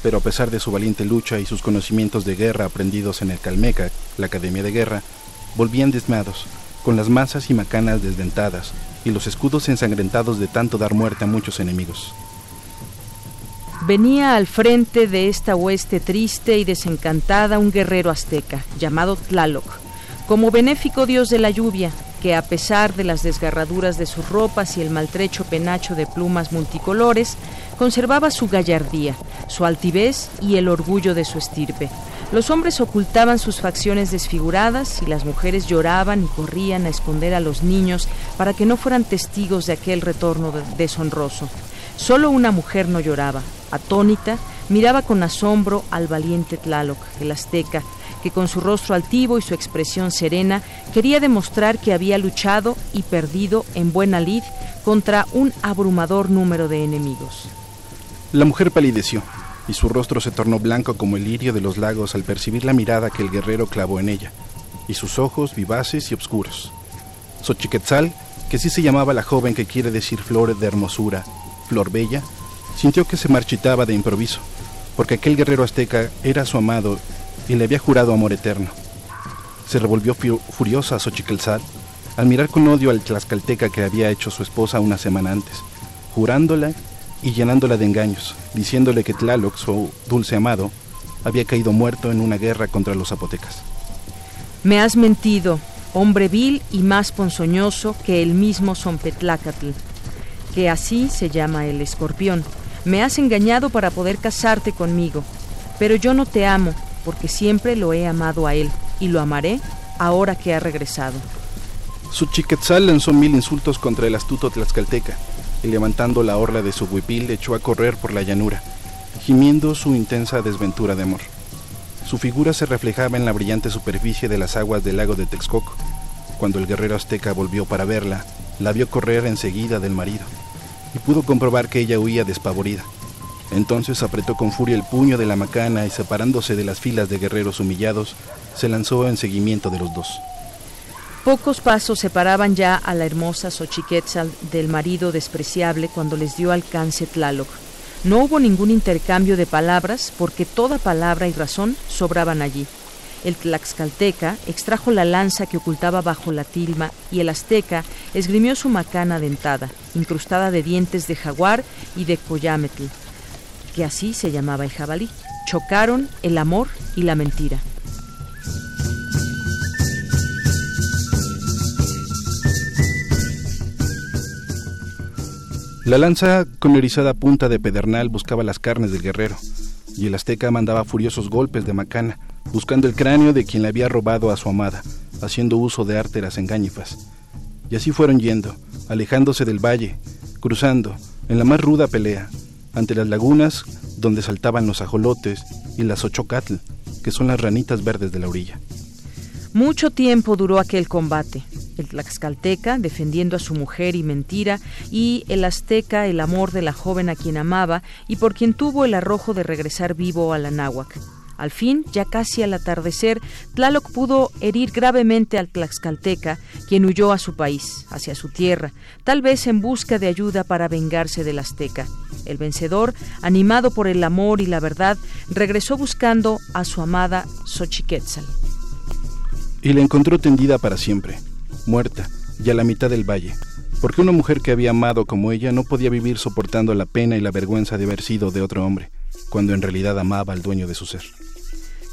pero a pesar de su valiente lucha y sus conocimientos de guerra aprendidos en el Calmeca, la Academia de Guerra, volvían desmados, con las masas y macanas desdentadas y los escudos ensangrentados de tanto dar muerte a muchos enemigos. Venía al frente de esta hueste triste y desencantada un guerrero azteca, llamado Tlaloc, como benéfico dios de la lluvia, que a pesar de las desgarraduras de sus ropas y el maltrecho penacho de plumas multicolores, conservaba su gallardía, su altivez y el orgullo de su estirpe. Los hombres ocultaban sus facciones desfiguradas y las mujeres lloraban y corrían a esconder a los niños para que no fueran testigos de aquel retorno deshonroso. Solo una mujer no lloraba. Atónita, miraba con asombro al valiente Tlaloc, el azteca, que con su rostro altivo y su expresión serena quería demostrar que había luchado y perdido en buena lid contra un abrumador número de enemigos. La mujer palideció y su rostro se tornó blanco como el lirio de los lagos al percibir la mirada que el guerrero clavó en ella, y sus ojos vivaces y oscuros. Xochiquetzal, que sí se llamaba la joven que quiere decir flor de hermosura, flor bella, sintió que se marchitaba de improviso, porque aquel guerrero azteca era su amado y le había jurado amor eterno. Se revolvió furiosa Xochiquelzal al mirar con odio al tlaxcalteca que había hecho su esposa una semana antes, jurándola y llenándola de engaños, diciéndole que Tlaloc, su dulce amado, había caído muerto en una guerra contra los zapotecas. Me has mentido, hombre vil y más ponzoñoso que el mismo Zompetlacatl, que así se llama el escorpión. Me has engañado para poder casarte conmigo, pero yo no te amo, porque siempre lo he amado a él y lo amaré ahora que ha regresado. Su chiquetzal lanzó mil insultos contra el astuto tlaxcalteca y levantando la orla de su huipil echó a correr por la llanura, gimiendo su intensa desventura de amor. Su figura se reflejaba en la brillante superficie de las aguas del lago de Texcoco. Cuando el guerrero azteca volvió para verla, la vio correr enseguida del marido y pudo comprobar que ella huía despavorida. Entonces apretó con furia el puño de la macana y separándose de las filas de guerreros humillados, se lanzó en seguimiento de los dos. Pocos pasos separaban ya a la hermosa Xochiquetzal del marido despreciable cuando les dio alcance Tlaloc. No hubo ningún intercambio de palabras porque toda palabra y razón sobraban allí. El tlaxcalteca extrajo la lanza que ocultaba bajo la tilma y el azteca esgrimió su macana dentada, incrustada de dientes de jaguar y de coyametl, que así se llamaba el jabalí. Chocaron el amor y la mentira. La lanza con erizada punta de pedernal buscaba las carnes del guerrero, y el azteca mandaba furiosos golpes de macana, buscando el cráneo de quien le había robado a su amada, haciendo uso de árteras engañifas. Y así fueron yendo, alejándose del valle, cruzando, en la más ruda pelea, ante las lagunas donde saltaban los ajolotes y las ochocatl, que son las ranitas verdes de la orilla. Mucho tiempo duró aquel combate el tlaxcalteca defendiendo a su mujer y mentira, y el azteca el amor de la joven a quien amaba y por quien tuvo el arrojo de regresar vivo a la náhuac. Al fin, ya casi al atardecer, Tlaloc pudo herir gravemente al Tlaxcalteca, quien huyó a su país, hacia su tierra, tal vez en busca de ayuda para vengarse del azteca. El vencedor, animado por el amor y la verdad, regresó buscando a su amada Xochiquetzal. Y la encontró tendida para siempre, muerta, y a la mitad del valle, porque una mujer que había amado como ella no podía vivir soportando la pena y la vergüenza de haber sido de otro hombre, cuando en realidad amaba al dueño de su ser.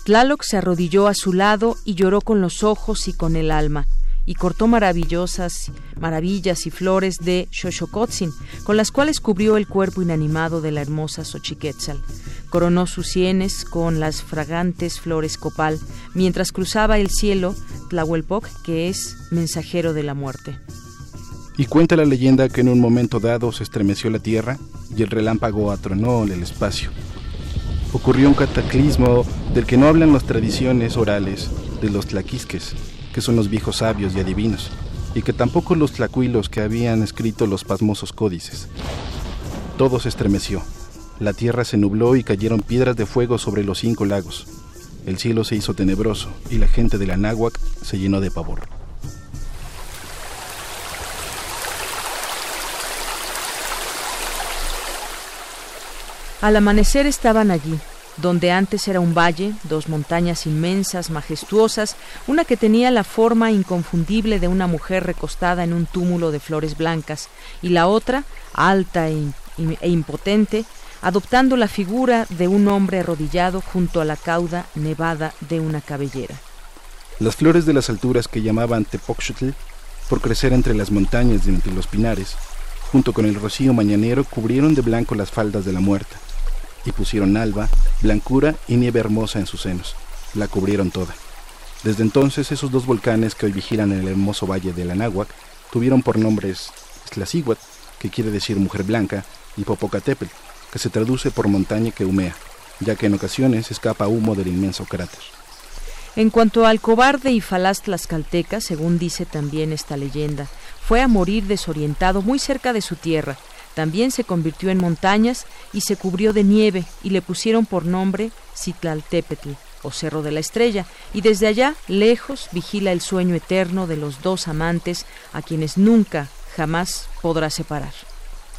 Tlaloc se arrodilló a su lado y lloró con los ojos y con el alma, y cortó maravillosas maravillas y flores de Xochocotzin, con las cuales cubrió el cuerpo inanimado de la hermosa Xochiquetzal. Coronó sus sienes con las fragantes flores copal, mientras cruzaba el cielo Tlahuelpoc, que es mensajero de la muerte. Y cuenta la leyenda que en un momento dado se estremeció la tierra y el relámpago atronó en el espacio. Ocurrió un cataclismo del que no hablan las tradiciones orales de los tlaquisques, que son los viejos sabios y adivinos, y que tampoco los tlacuilos que habían escrito los pasmosos códices. Todo se estremeció, la tierra se nubló y cayeron piedras de fuego sobre los cinco lagos. El cielo se hizo tenebroso y la gente de la náhuac se llenó de pavor. Al amanecer estaban allí, donde antes era un valle, dos montañas inmensas, majestuosas, una que tenía la forma inconfundible de una mujer recostada en un túmulo de flores blancas, y la otra, alta e, e, impotente, adoptando la figura de un hombre arrodillado junto a la cauda nevada de una cabellera. Las flores de las alturas que llamaban Tepoxutl, por crecer entre las montañas y entre los pinares, junto con el rocío mañanero, cubrieron de blanco las faldas de la muerta y pusieron alba, blancura y nieve hermosa en sus senos. La cubrieron toda. Desde entonces esos dos volcanes que hoy vigilan el hermoso valle de Anáhuac tuvieron por nombres Tlacíhuat, que quiere decir mujer blanca, y Popocatépetl, que se traduce por montaña que humea, ya que en ocasiones escapa humo del inmenso cráter. En cuanto al cobarde y falaz Tlaxcalteca, según dice también esta leyenda, fue a morir desorientado muy cerca de su tierra, también se convirtió en montañas y se cubrió de nieve y le pusieron por nombre Citlaltépetl o Cerro de la Estrella, y desde allá, lejos, vigila el sueño eterno de los dos amantes a quienes nunca, jamás podrá separar.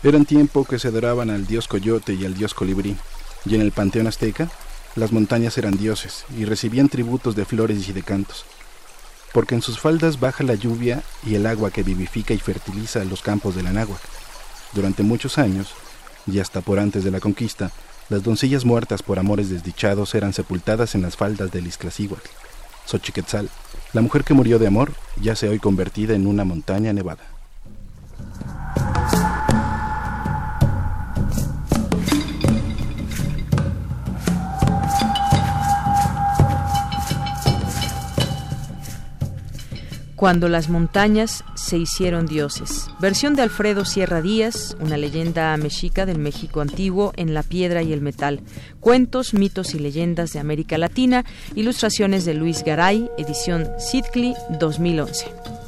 Eran tiempo que se adoraban al dios coyote y al dios colibrí, y en el panteón azteca las montañas eran dioses y recibían tributos de flores y de cantos, porque en sus faldas baja la lluvia y el agua que vivifica y fertiliza los campos de la. Durante muchos años, y hasta por antes de la conquista, las doncellas muertas por amores desdichados eran sepultadas en las faldas del Izclacíhuatl. Xochiquetzal, la mujer que murió de amor, ya se hoy convertida en una montaña nevada. Cuando las montañas se hicieron dioses. Versión de Alfredo Sierra Díaz, una leyenda mexica del México antiguo en la piedra y el metal. Cuentos, mitos y leyendas de América Latina. Ilustraciones de Luis Garay, edición Sidcli 2011.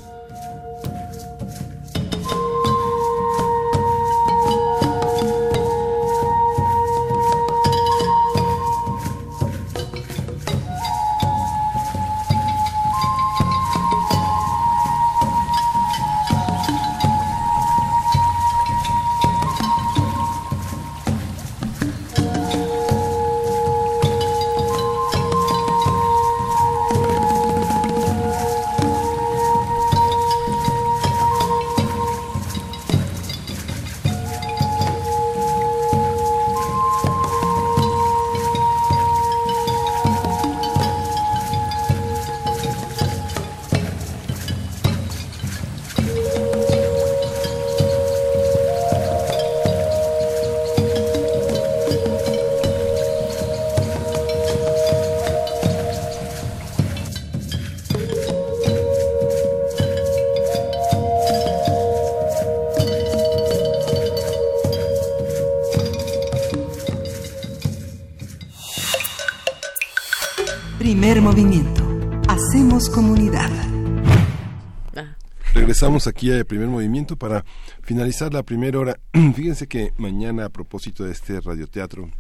Regresamos aquí a primer movimiento para finalizar la primera hora. (clears throat) Fíjense que mañana, a propósito de este radioteatro,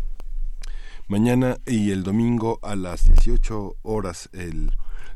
mañana y el domingo a las 18 horas, el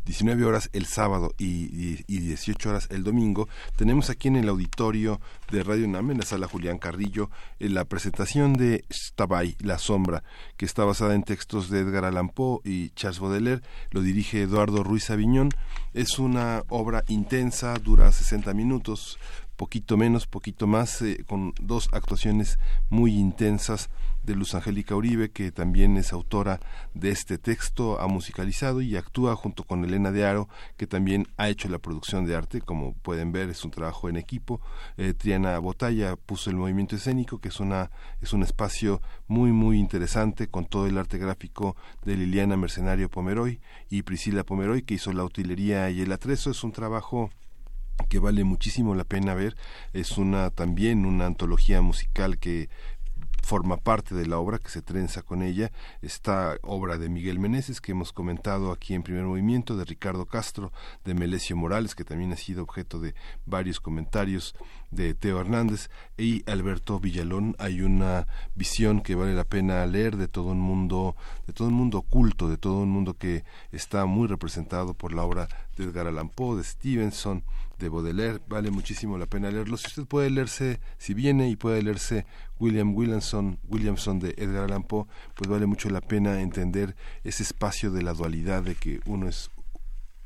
19 horas el sábado y, 18 horas el domingo, tenemos aquí en el auditorio de Radio UNAM, en la sala Julián Carrillo, en la presentación de Stabay, La Sombra, que está basada en textos de Edgar Allan Poe y Charles Baudelaire, lo dirige Eduardo Ruiz Aviñón, es una obra intensa, dura 60 minutos, poquito menos, poquito más, eh, con dos actuaciones muy intensas de Luz Angélica Uribe, que también es autora de este texto, ha musicalizado y actúa junto con Elena de Aro, que también ha hecho la producción de arte, como pueden ver, es un trabajo en equipo. Eh, Triana Botalla puso el movimiento escénico, que es una es un espacio muy muy interesante con todo el arte gráfico de Liliana Mercenario Pomeroy y Priscila Pomeroy, que hizo la utilería y el atrezo. Es un trabajo que vale muchísimo la pena ver es una también una antología musical que forma parte de la obra que se trenza con ella esta obra de Miguel Meneses que hemos comentado aquí en primer movimiento de Ricardo Castro de Melesio Morales que también ha sido objeto de varios comentarios de Teo Hernández y Alberto Villalón. Hay una visión que vale la pena leer de todo un mundo de todo un mundo oculto de todo un mundo que está muy representado por la obra de Edgar Allan Poe de Stevenson de Baudelaire, vale muchísimo la pena leerlo. Si usted puede leerse, si viene y puede leerse William Williamson, Williamson de Edgar Allan Poe, pues vale mucho la pena entender ese espacio de la dualidad de que uno es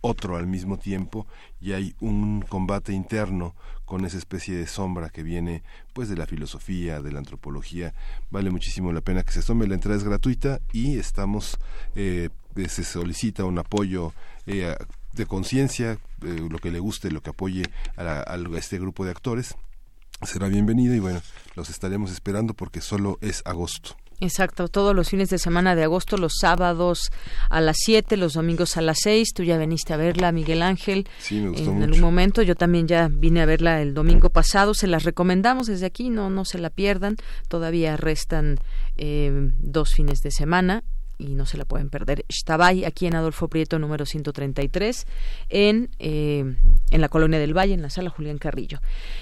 otro al mismo tiempo y hay un combate interno con esa especie de sombra que viene pues de la filosofía, de la antropología. Vale muchísimo la pena que se tome, la entrada es gratuita y estamos, eh, se solicita un apoyo eh, de conciencia, eh, lo que le guste, lo que apoye a, este grupo de actores, será bienvenido y bueno, los estaremos esperando porque solo es agosto. Exacto, todos los fines de semana de agosto, los sábados a las 7, los domingos a las 6. Tú ya viniste a verla, Miguel Ángel. Sí, me gustó en algún momento. Yo también ya vine a verla el domingo pasado. Se las recomendamos desde aquí, no, no se la pierdan. Todavía restan eh, dos fines de semana y no se la pueden perder. Shtabay, aquí en Adolfo Prieto, número 133, en, eh, en la Colonia del Valle, en la sala Julián Carrillo.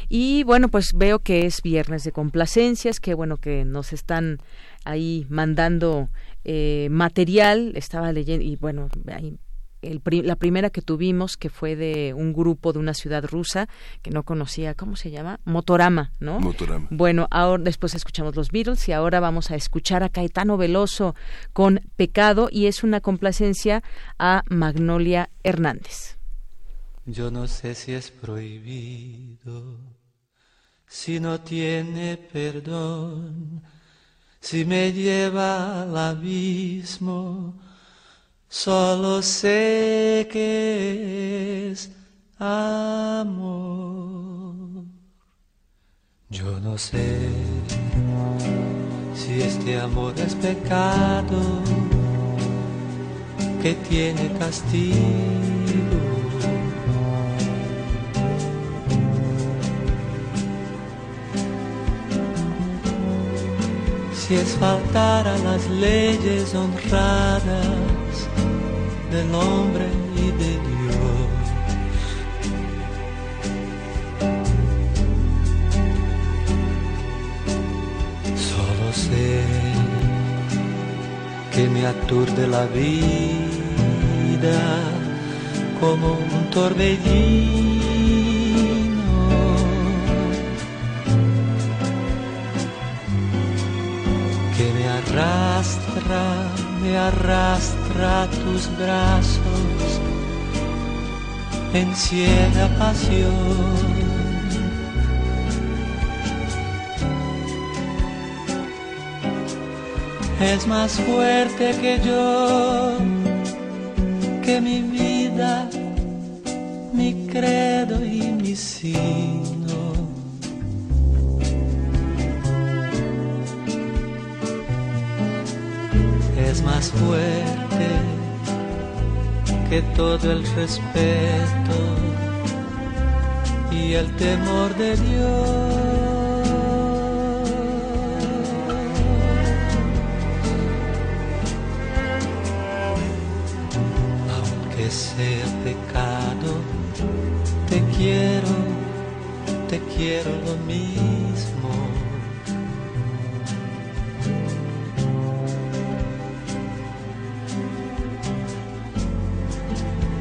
Y bueno, pues veo que es viernes de complacencias, que bueno que nos están ahí mandando eh, material, estaba leyendo, y bueno, ahí la primera que tuvimos, que fue de un grupo de una ciudad rusa que no conocía, ¿cómo se llama? Motorama, ¿no? Motorama. Bueno, ahora después escuchamos los Beatles y ahora vamos a escuchar a Caetano Veloso con Pecado y es una complacencia a Magnolia Hernández. Yo no sé si es prohibido, si no tiene perdón, si me lleva al abismo Solo sé que es amor. Yo no sé si este amor es pecado que tiene castigo. Si es faltar a las leyes honradas del hombre y de Dios. Solo sé que me aturde la vida como un torbellino. que me arrastra, me arrastra tus brazos en ciega pasión. Es más fuerte que yo, que mi vida, mi credo y mi signo. Es más fuerte que todo el respeto y el temor de Dios. aunque sea pecado, te quiero, te quiero lo mismo.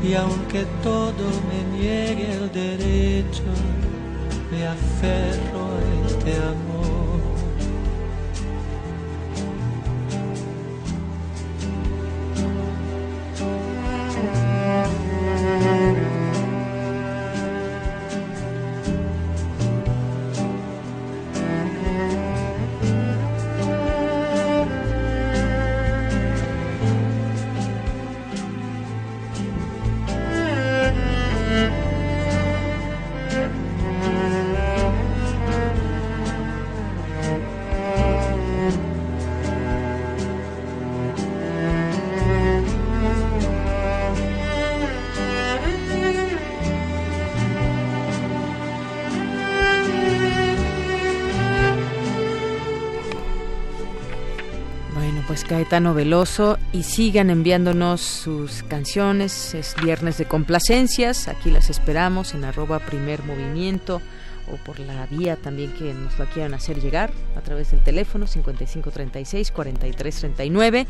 Y aunque todo me niegue el derecho, me aferro a este amor. Caetano Veloso y sigan enviándonos sus canciones. Es viernes de complacencias. Aquí las esperamos en arroba primer movimiento o por la vía también que nos la quieran hacer llegar a través del teléfono 5536-4339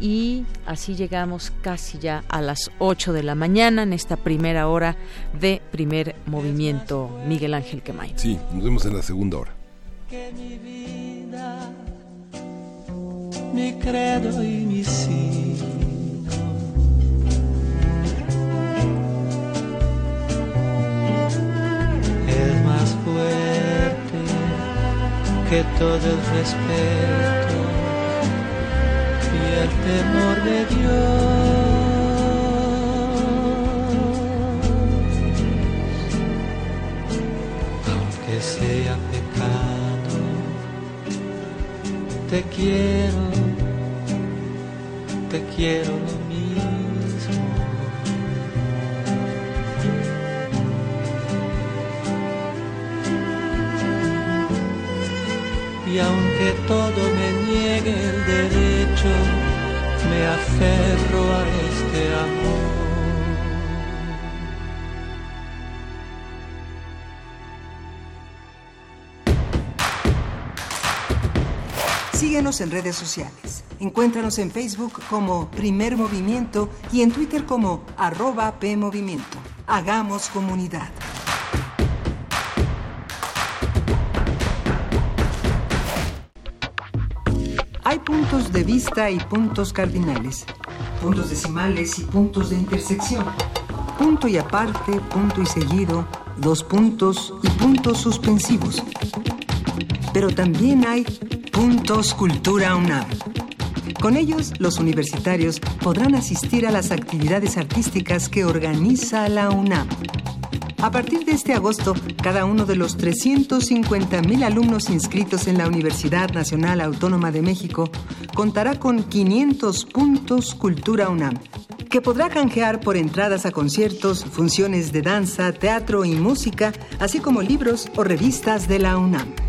y así llegamos casi ya a las 8 de la mañana en esta primera hora de primer movimiento Miguel Ángel Quemain. Sí, nos vemos en la segunda hora. que mi vida, mi credo y mi signo. Es más fuerte que todo el respeto y el temor de Dios. Aunque sea pecado, te quiero, te quiero lo mismo. Y aunque todo me niegue el derecho, me aferro a este amor. Síguenos en redes sociales. Encuéntranos en Facebook como Primer Movimiento y en Twitter como arroba PMovimiento. Hagamos comunidad. Hay puntos de vista y puntos cardinales, puntos decimales y puntos de intersección, punto y aparte, punto y seguido, dos puntos y puntos suspensivos. Pero también hay puntos Cultura UNAM. Con ellos, los universitarios podrán asistir a las actividades artísticas que organiza la UNAM. A partir de este agosto, cada uno de los 350.000 alumnos inscritos en la Universidad Nacional Autónoma de México contará con 500 puntos Cultura UNAM, que podrá canjear por entradas a conciertos, funciones de danza, teatro y música, así como libros o revistas de la UNAM.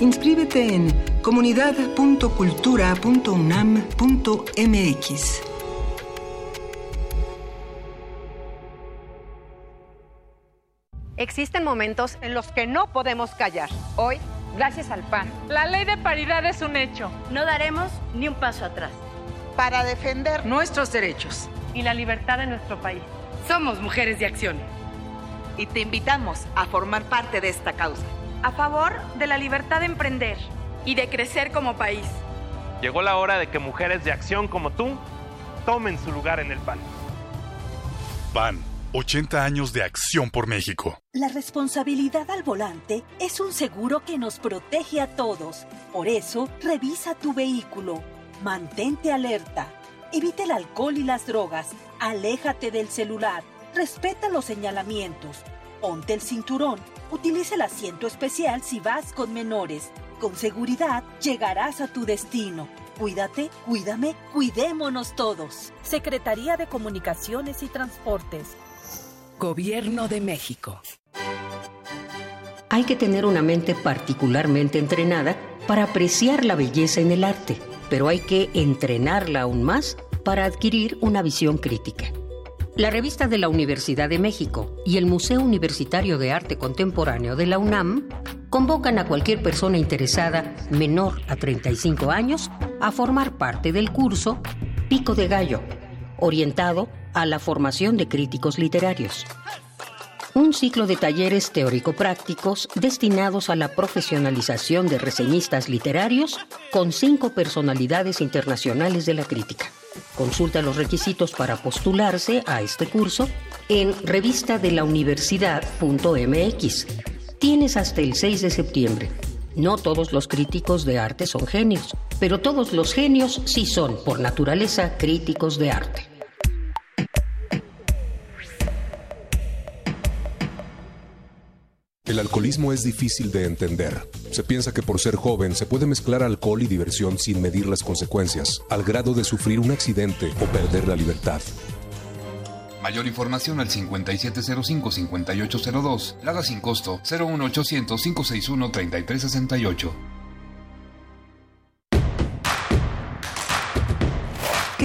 Inscríbete en comunidad.cultura.unam.mx. Existen momentos en los que no podemos callar. Hoy, gracias al PAN, La ley de paridad es un hecho. no daremos ni un paso atrás. para defender nuestros derechos. Y la libertad de nuestro país. Somos mujeres de acción. Y te invitamos a formar parte de esta causa. A favor de la libertad de emprender y de crecer como país. Llegó la hora de que mujeres de acción como tú tomen su lugar en el PAN. PAN, 80 años de acción por México. La responsabilidad al volante es un seguro que nos protege a todos. Por eso, revisa tu vehículo. Mantente alerta. Evita el alcohol y las drogas. Aléjate del celular. Respeta los señalamientos. Ponte el cinturón. Utiliza el asiento especial si vas con menores. Con seguridad llegarás a tu destino. Cuídate, cuídame, cuidémonos todos. Secretaría de Comunicaciones y Transportes. Gobierno de México. Hay que tener una mente particularmente entrenada para apreciar la belleza en el arte, pero hay que entrenarla aún más para adquirir una visión crítica. La revista de la Universidad de México y el Museo Universitario de Arte Contemporáneo de la UNAM convocan a cualquier persona interesada menor a 35 años a formar parte del curso Pico de Gallo, orientado a la formación de críticos literarios. Un ciclo de talleres teórico-prácticos destinados a la profesionalización de reseñistas literarios con cinco personalidades internacionales de la crítica. Consulta los requisitos para postularse a este curso en revistadelauniversidad.mx. Tienes hasta el 6 de septiembre. No todos los críticos de arte son genios, pero todos los genios sí son, por naturaleza, críticos de arte. El alcoholismo es difícil de entender. Se piensa que por ser joven se puede mezclar alcohol y diversión sin medir las consecuencias, al grado de sufrir un accidente o perder la libertad. Mayor información al 5705-5802, Lada sin costo 01800-561-3368.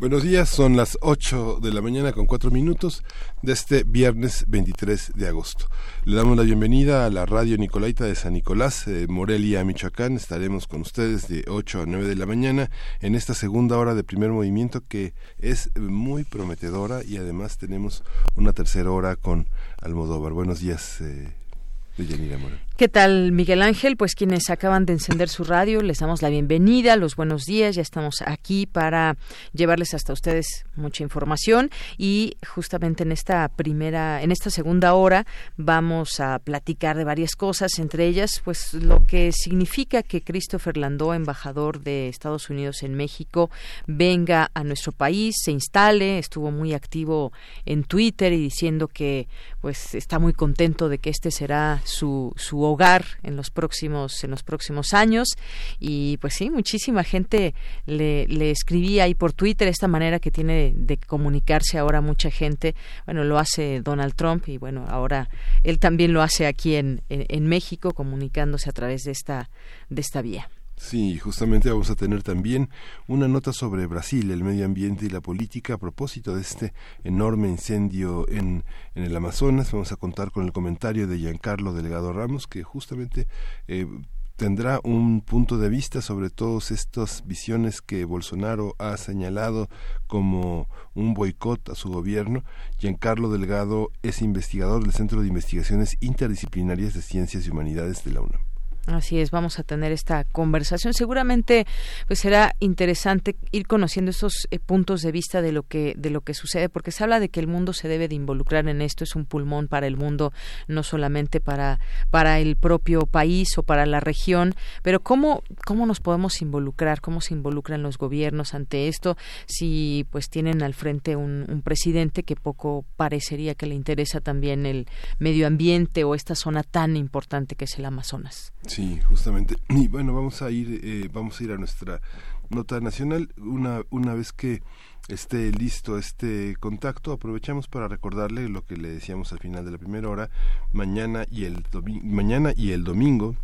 Buenos días, son las 8 de la mañana con 4 minutos de este viernes 23 de agosto. Le damos la bienvenida a la radio Nicolaita de San Nicolás, eh, Morelia, Michoacán. Estaremos con ustedes de 8 a 9 de la mañana en esta segunda hora de primer movimiento que es muy prometedora y además tenemos una tercera hora con Almodóvar. Buenos días, eh, ¿Qué tal, Miguel Ángel? Pues quienes acaban de encender su radio, les damos la bienvenida, los buenos días. Ya estamos aquí para llevarles hasta ustedes mucha información y justamente en esta primera, en esta segunda hora vamos a platicar de varias cosas, entre ellas, pues lo que significa que Christopher Landó, embajador de Estados Unidos en México, venga a nuestro país, se instale. Estuvo muy activo en Twitter y diciendo que, pues, está muy contento de que este será su, su hogar en los próximos en los próximos años. Y pues sí muchísima gente le, le escribía ahí por Twitter esta manera que tiene de comunicarse ahora mucha gente. Bueno lo hace Donald Trump y bueno ahora él también lo hace aquí en, en, en México comunicándose a través de esta de esta vía Sí, justamente vamos a tener también una nota sobre Brasil, el medio ambiente y la política a propósito de este enorme incendio en, en el Amazonas. Vamos a contar con el comentario de Giancarlo Delegado Ramos, que justamente eh, tendrá un punto de vista sobre todas estas visiones que Bolsonaro ha señalado como un boicot a su gobierno. Giancarlo Delgado es investigador del Centro de Investigaciones Interdisciplinarias de Ciencias y Humanidades de la UNAM. Así es, vamos a tener esta conversación. Seguramente pues será interesante ir conociendo esos eh, puntos de vista de lo que de lo que sucede porque se habla de que el mundo se debe de involucrar en esto, es un pulmón para el mundo, no solamente para para el propio país o para la región, pero cómo cómo nos podemos involucrar, cómo se involucran los gobiernos ante esto si pues tienen al frente un, un presidente que poco parecería que le interesa también el medio ambiente o esta zona tan importante que es el Amazonas. Sí, justamente. (clears throat) Y bueno, vamos a ir, eh, vamos a ir a nuestra nota nacional una una vez que esté listo este contacto. Aprovechamos para recordarle lo que le decíamos al final de la primera hora. Mañana y el mañana y el domingo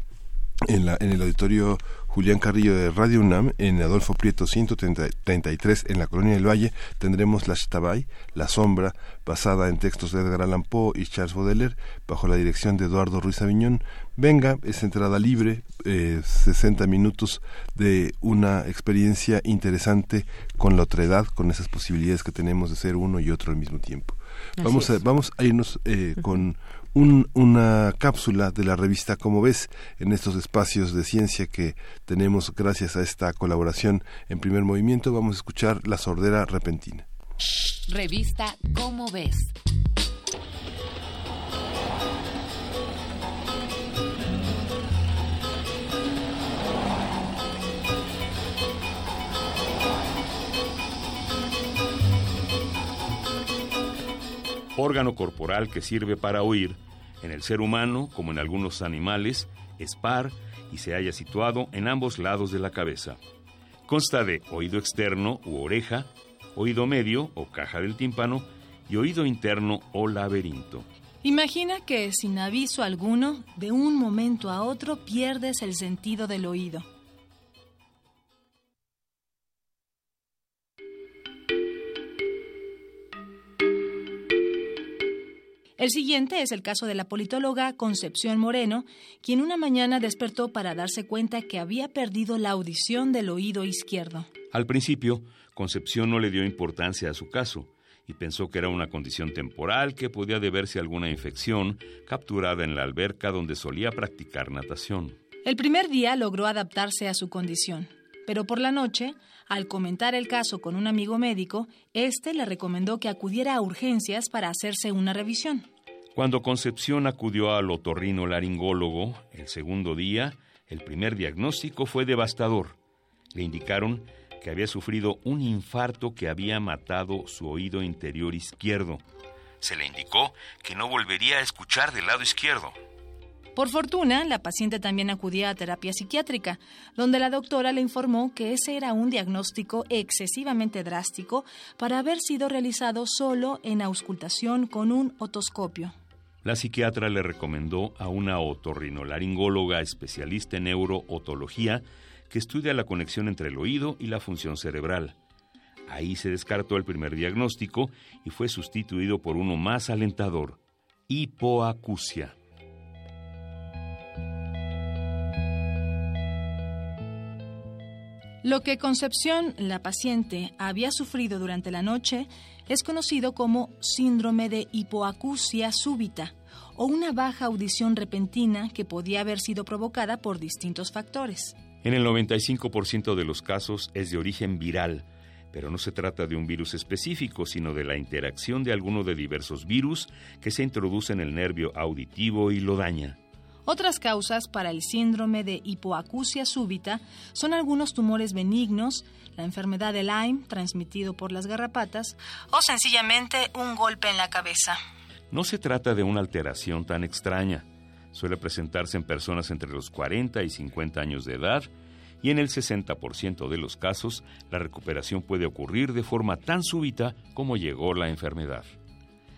en, la, en el auditorio Julián Carrillo de Radio UNAM, en Adolfo Prieto 133, en la Colonia del Valle, tendremos La Shtabay, La Sombra, basada en textos de Edgar Allan Poe y Charles Baudelaire, bajo la dirección de Eduardo Ruiz Aviñón. Venga, es entrada libre, eh, 60 minutos de una experiencia interesante con la otra edad, con esas posibilidades que tenemos de ser uno y otro al mismo tiempo. vamos a, vamos a irnos eh, con un, una cápsula de la revista Como ves en estos espacios de ciencia que tenemos gracias a esta colaboración en primer movimiento. Vamos a escuchar La sordera repentina. Revista Cómo ves. Órgano corporal que sirve para oír, en el ser humano, como en algunos animales, es par y se halla situado en ambos lados de la cabeza. Consta de oído externo u oreja, oído medio o caja del tímpano y oído interno o laberinto. Imagina que sin aviso alguno, de un momento a otro pierdes el sentido del oído. El siguiente es el caso de la politóloga Concepción Moreno, quien una mañana despertó para darse cuenta que había perdido la audición del oído izquierdo. Al principio, Concepción no le dio importancia a su caso y pensó que era una condición temporal que podía deberse a alguna infección capturada en la alberca donde solía practicar natación. El primer día logró adaptarse a su condición, pero por la noche, al comentar el caso con un amigo médico, este le recomendó que acudiera a urgencias para hacerse una revisión. Cuando Concepción acudió al otorrino laringólogo el segundo día, el primer diagnóstico fue devastador. Le indicaron que había sufrido un infarto que había matado su oído interior izquierdo. Se le indicó que no volvería a escuchar del lado izquierdo. Por fortuna, la paciente también acudía a terapia psiquiátrica, donde la doctora le informó que ese era un diagnóstico excesivamente drástico para haber sido realizado solo en auscultación con un otoscopio. La psiquiatra le recomendó a una otorrinolaringóloga especialista en neurootología que estudia la conexión entre el oído y la función cerebral. Ahí se descartó el primer diagnóstico y fue sustituido por uno más alentador, hipoacusia. Lo que Concepción, la paciente, había sufrido durante la noche es conocido como síndrome de hipoacusia súbita o una baja audición repentina que podía haber sido provocada por distintos factores. En el 95% de los casos es de origen viral, pero no se trata de un virus específico, sino de la interacción de alguno de diversos virus que se introduce en el nervio auditivo y lo daña. Otras causas para el síndrome de hipoacusia súbita son algunos tumores benignos, la enfermedad de Lyme, transmitido por las garrapatas, o sencillamente un golpe en la cabeza. No se trata de una alteración tan extraña. Suele presentarse en personas entre los 40 y 50 años de edad y en el 60% de los casos la recuperación puede ocurrir de forma tan súbita como llegó la enfermedad.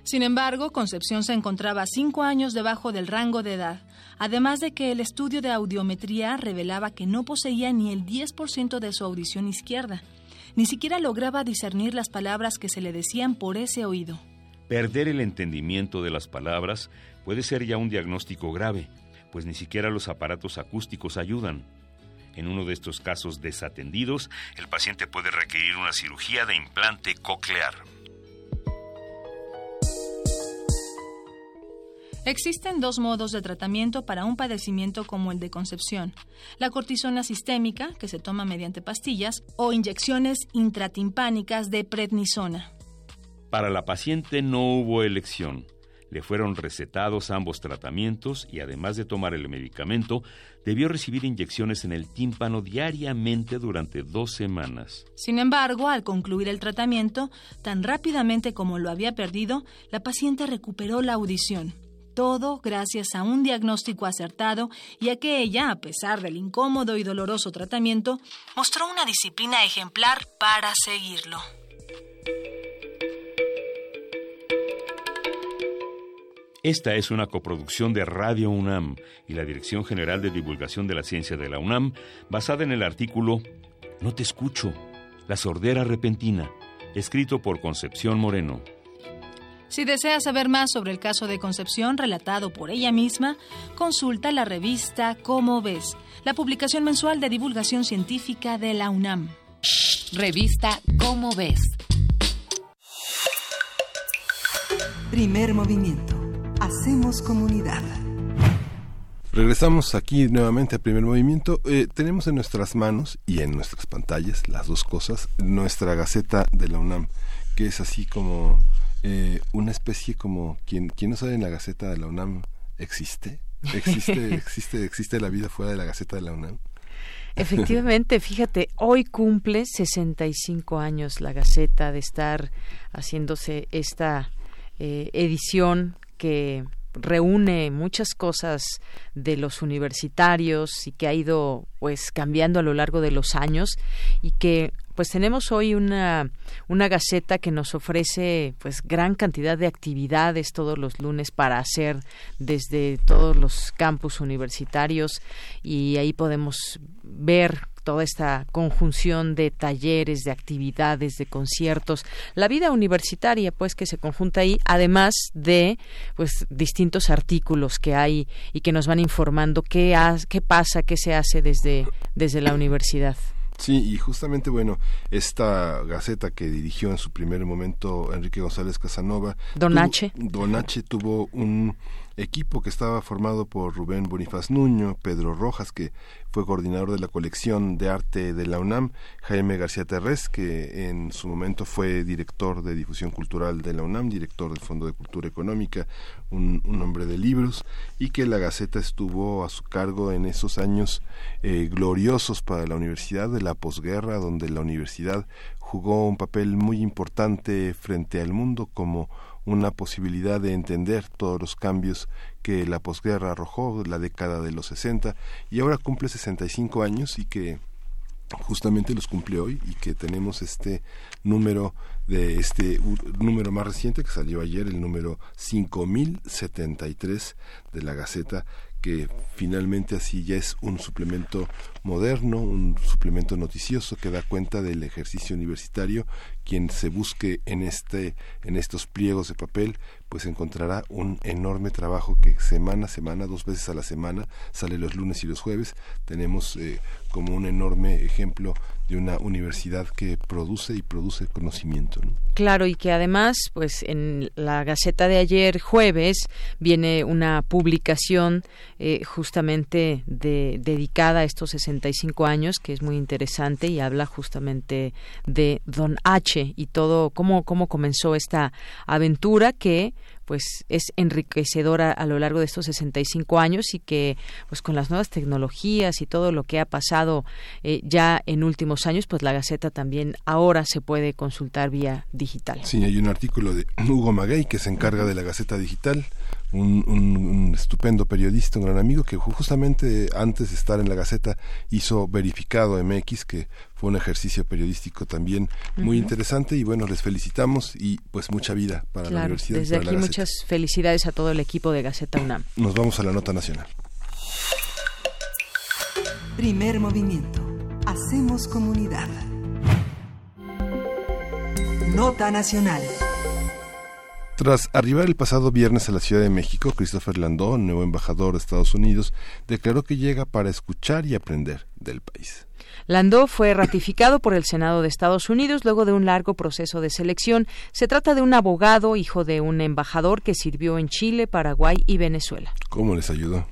Sin embargo, Concepción se encontraba cinco años debajo del rango de edad, además de que el estudio de audiometría revelaba que no poseía ni el 10% de su audición izquierda. Ni siquiera lograba discernir las palabras que se le decían por ese oído. Perder el entendimiento de las palabras puede ser ya un diagnóstico grave, pues ni siquiera los aparatos acústicos ayudan. En uno de estos casos desatendidos, el paciente puede requerir una cirugía de implante coclear. Existen dos modos de tratamiento para un padecimiento como el de concepción. La cortisona sistémica, que se toma mediante pastillas, o inyecciones intratimpánicas de prednisona. Para la paciente no hubo elección. Le fueron recetados ambos tratamientos y además de tomar el medicamento, debió recibir inyecciones en el tímpano diariamente durante dos semanas. Sin embargo, al concluir el tratamiento, tan rápidamente como lo había perdido, la paciente recuperó la audición. Todo gracias a un diagnóstico acertado y a que ella, a pesar del incómodo y doloroso tratamiento, mostró una disciplina ejemplar para seguirlo. Esta es una coproducción de Radio UNAM y la Dirección General de Divulgación de la Ciencia de la UNAM, basada en el artículo No te escucho, la sordera repentina, escrito por Concepción Moreno. Si deseas saber más sobre el caso de Concepción relatado por ella misma, consulta la revista Cómo ves, la publicación mensual de divulgación científica de la UNAM. Revista Cómo ves. Primer movimiento. Hacemos comunidad. Regresamos aquí nuevamente a primer movimiento. Eh, tenemos en nuestras manos y en nuestras pantallas las dos cosas, nuestra Gaceta de la UNAM, que es así como eh, una especie como, quien, quien no sabe en la Gaceta de la UNAM existe, existe, (laughs) existe, existe la vida fuera de la Gaceta de la UNAM. Efectivamente, fíjate, hoy cumple 65 años la Gaceta de estar haciéndose esta eh, edición que reúne muchas cosas de los universitarios y que ha ido pues cambiando a lo largo de los años y que pues tenemos hoy una, una gaceta que nos ofrece pues gran cantidad de actividades todos los lunes para hacer desde todos los campus universitarios y ahí podemos ver toda esta conjunción de talleres, de actividades, de conciertos, la vida universitaria pues que se conjunta ahí, además de pues distintos artículos que hay y que nos van informando qué, qué pasa, qué se hace desde, desde la universidad. Sí, y justamente, bueno, esta gaceta que dirigió en su primer momento Enrique González Casanova. Don H. Don H tuvo un equipo que estaba formado por Rubén Bonifaz Nuño, Pedro Rojas, que fue coordinador de la colección de arte de la UNAM, Jaime García Terrés, que en su momento fue director de difusión cultural de la UNAM, director del Fondo de Cultura Económica, un, hombre de libros, y que la Gaceta estuvo a su cargo en esos años eh, gloriosos para la universidad de la posguerra, donde la universidad jugó un papel muy importante frente al mundo como una posibilidad de entender todos los cambios que la posguerra arrojó, la década de los 60, y ahora cumple 65 años y que justamente los cumple hoy y que tenemos este número de este número más reciente que salió ayer, el número 5073 de la Gaceta, que finalmente así ya es un suplemento moderno, un suplemento noticioso que da cuenta del ejercicio universitario. Quien se busque en este, en estos pliegos de papel, pues encontrará un enorme trabajo que semana a semana, dos veces a la semana, sale los lunes y los jueves. Tenemos eh, como un enorme ejemplo de una universidad que produce y produce conocimiento. Claro, y que además, pues en la Gaceta de ayer jueves viene una publicación eh, justamente de, dedicada a estos 65 años, que es muy interesante y habla justamente de Don H y todo, cómo, cómo comenzó esta aventura que pues es enriquecedora a lo largo de estos 65 años y que pues con las nuevas tecnologías y todo lo que ha pasado eh, ya en últimos años pues la Gaceta también ahora se puede consultar vía digital. Sí, hay un artículo de (clears throat) Hugo Maguey que se encarga de la Gaceta Digital un, estupendo periodista, un gran amigo, que justamente antes de estar en la Gaceta hizo Verificado MX, que fue un ejercicio periodístico también muy interesante y bueno, les felicitamos y pues mucha vida para la universidad. Desde aquí muchas felicidades a todo el equipo de Gaceta UNAM. Nos vamos a la nota nacional. Primer movimiento. Hacemos comunidad. Nota nacional. Tras arribar el pasado viernes a la Ciudad de México, Christopher Landau, nuevo embajador de Estados Unidos, declaró que llega para escuchar y aprender del país. Landau fue ratificado por el Senado de Estados Unidos luego de un largo proceso de selección. Se trata de un abogado, hijo de un embajador que sirvió en Chile, Paraguay y Venezuela. ¿Cómo les ayudó?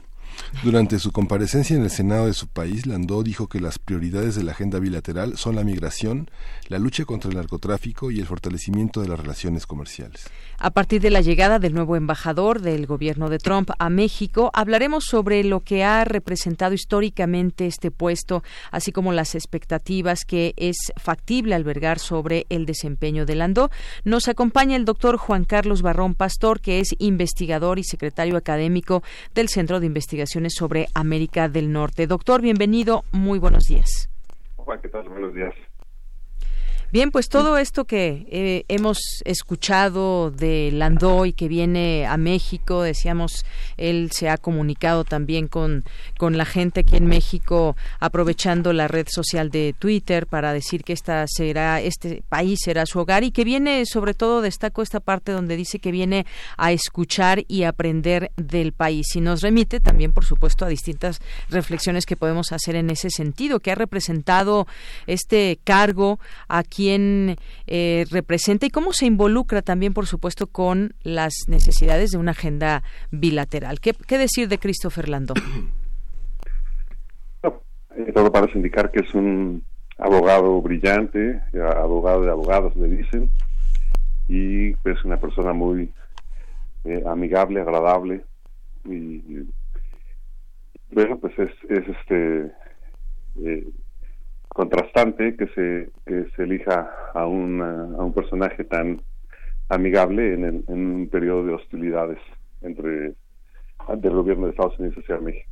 Durante su comparecencia en el Senado de su país, Landó dijo que las prioridades de la agenda bilateral son la migración, la lucha contra el narcotráfico y el fortalecimiento de las relaciones comerciales. A partir de la llegada del nuevo embajador del gobierno de Trump a México, hablaremos sobre lo que ha representado históricamente este puesto, así como las expectativas que es factible albergar sobre el desempeño de Landó. Nos acompaña el doctor Juan Carlos Barrón Pastor, que es investigador y secretario académico del Centro de Investigación sobre América del Norte. Doctor, bienvenido, muy buenos días. Juan, ¿qué tal? Buenos días. Bien, pues todo esto que eh, hemos escuchado de Landoy que viene a México, decíamos, él se ha comunicado también con, con la gente aquí en México, aprovechando la red social de Twitter para decir que esta será, este país será su hogar y que viene, sobre todo, destaco esta parte donde dice que viene a escuchar y aprender del país. Y nos remite también, por supuesto, a distintas reflexiones que podemos hacer en ese sentido, que ha representado este cargo aquí quién eh, representa y cómo se involucra también, por supuesto, con las necesidades de una agenda bilateral. ¿Qué, decir de Christopher Landó? Eh, todo parece indicar que es un abogado brillante, eh, abogado de abogados le dicen, y es una persona muy amigable, agradable, y bueno, pues es, es este contrastante que se, que se elija a, una, a un personaje tan amigable en, en un periodo de hostilidades entre del gobierno de Estados Unidos hacia México.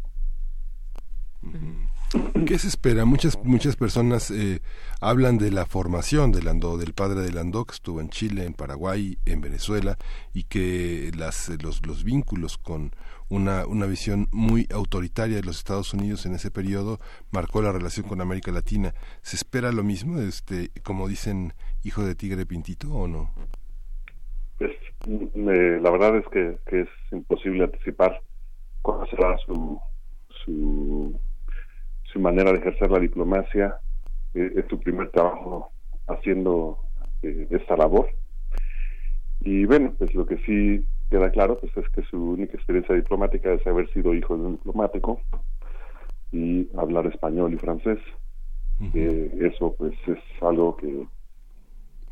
¿Qué se espera? Muchas muchas personas eh, hablan de la formación de Landó, del padre de Landó, que estuvo en Chile, en Paraguay, en Venezuela, y que las, los, los vínculos con una, una visión muy autoritaria de los Estados Unidos en ese periodo marcó la relación con América Latina. ¿Se espera lo mismo, este, como dicen, hijo de tigre pintito o no? Pues, la verdad es que, es imposible anticipar cuál será su, su su manera de ejercer la diplomacia, eh, es su primer trabajo haciendo eh, esta labor. Y bueno, pues lo que sí queda claro pues es que su única experiencia diplomática es haber sido hijo de un diplomático y hablar español y francés. Eh, eso pues es algo que,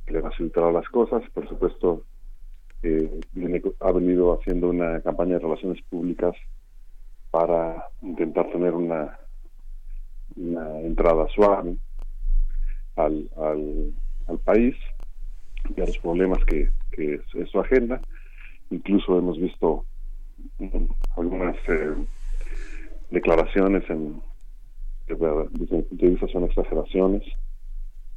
le facilitará las cosas. Por supuesto, ha venido haciendo una campaña de relaciones públicas para intentar tener una una entrada suave al, al, país y a los problemas que, que es, su agenda. Incluso hemos visto mm, algunas eh, declaraciones en, que desde mi punto de vista son exageraciones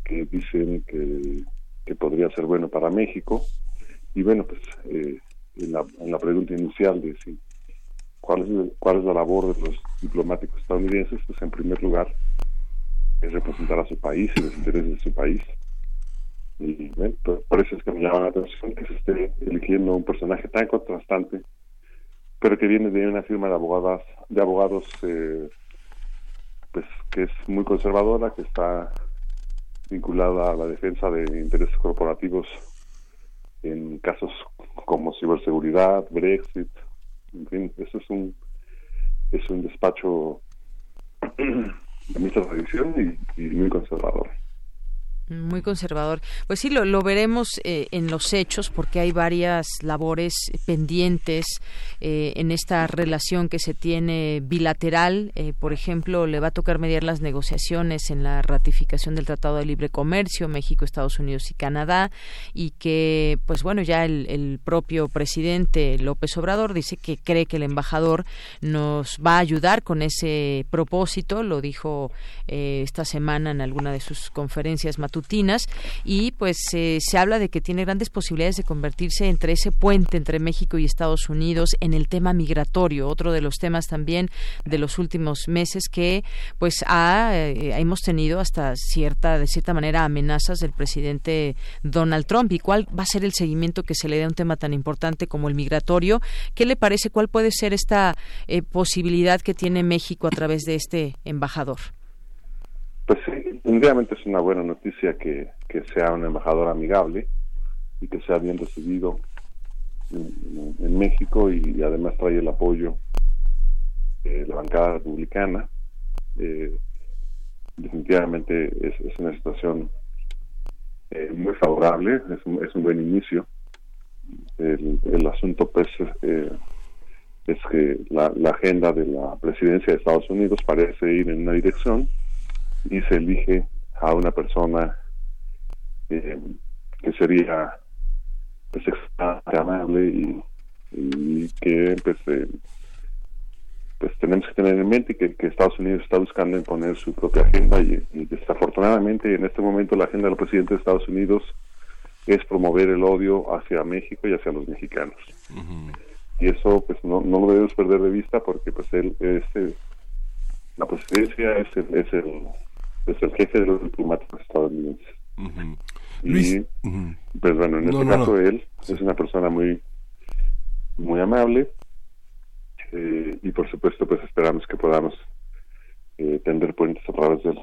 que dicen que, que podría ser bueno para México y bueno pues eh, en, la, en la pregunta inicial de si cuál es, cuál es la labor de los diplomáticos estadounidenses, pues en primer lugar es representar a su país y los intereses de su país. Y bueno, por eso es que me llama la atención que se esté eligiendo un personaje tan contrastante, pero que viene de una firma de abogadas, de abogados, eh, pues que es muy conservadora, que está vinculada a la defensa de intereses corporativos en casos como ciberseguridad, Brexit, en fin, eso es un, es un despacho (clears throat) de mucha tradición y muy conservador. Muy conservador. Pues sí, lo, lo veremos eh, en los hechos porque hay varias labores pendientes eh, en esta relación que se tiene bilateral. Eh, por ejemplo, le va a tocar mediar las negociaciones en la ratificación del Tratado de Libre Comercio México, Estados Unidos y Canadá y que, pues bueno, ya el, el propio presidente López Obrador dice que cree que el embajador nos va a ayudar con ese propósito. Lo dijo esta semana en alguna de sus conferencias matutinas y pues se habla de que tiene grandes posibilidades de convertirse entre ese puente entre México y Estados Unidos en el tema migratorio, otro de los temas también de los últimos meses que pues ha, eh, hemos tenido hasta cierta de cierta manera amenazas del presidente Donald Trump y cuál va a ser el seguimiento que se le dé a un tema tan importante como el migratorio. ¿Qué le parece? ¿Cuál puede ser esta eh, posibilidad que tiene México a través de este embajador? Pues sí, definitivamente es una buena noticia que, sea un embajador amigable y que sea bien recibido en, México y, además trae el apoyo de la bancada republicana. Eh, definitivamente es, una situación eh, muy favorable, es un, es un buen inicio. El, asunto pues eh, es que la, la agenda de la presidencia de Estados Unidos parece ir en una dirección y se elige a una persona eh, que sería pues amable y, que pues, eh, pues tenemos que tener en mente que, que, Estados Unidos está buscando imponer su propia agenda y, desafortunadamente en este momento la agenda del presidente de Estados Unidos es promover el odio hacia México y hacia los mexicanos. Y eso pues no, no lo debemos perder de vista porque pues él este la presidencia es es el es el jefe de los diplomáticos estadounidenses. Y, pues bueno, en este caso él es una persona muy, muy amable eh, y por supuesto pues esperamos que podamos eh, tender puentes a través de él.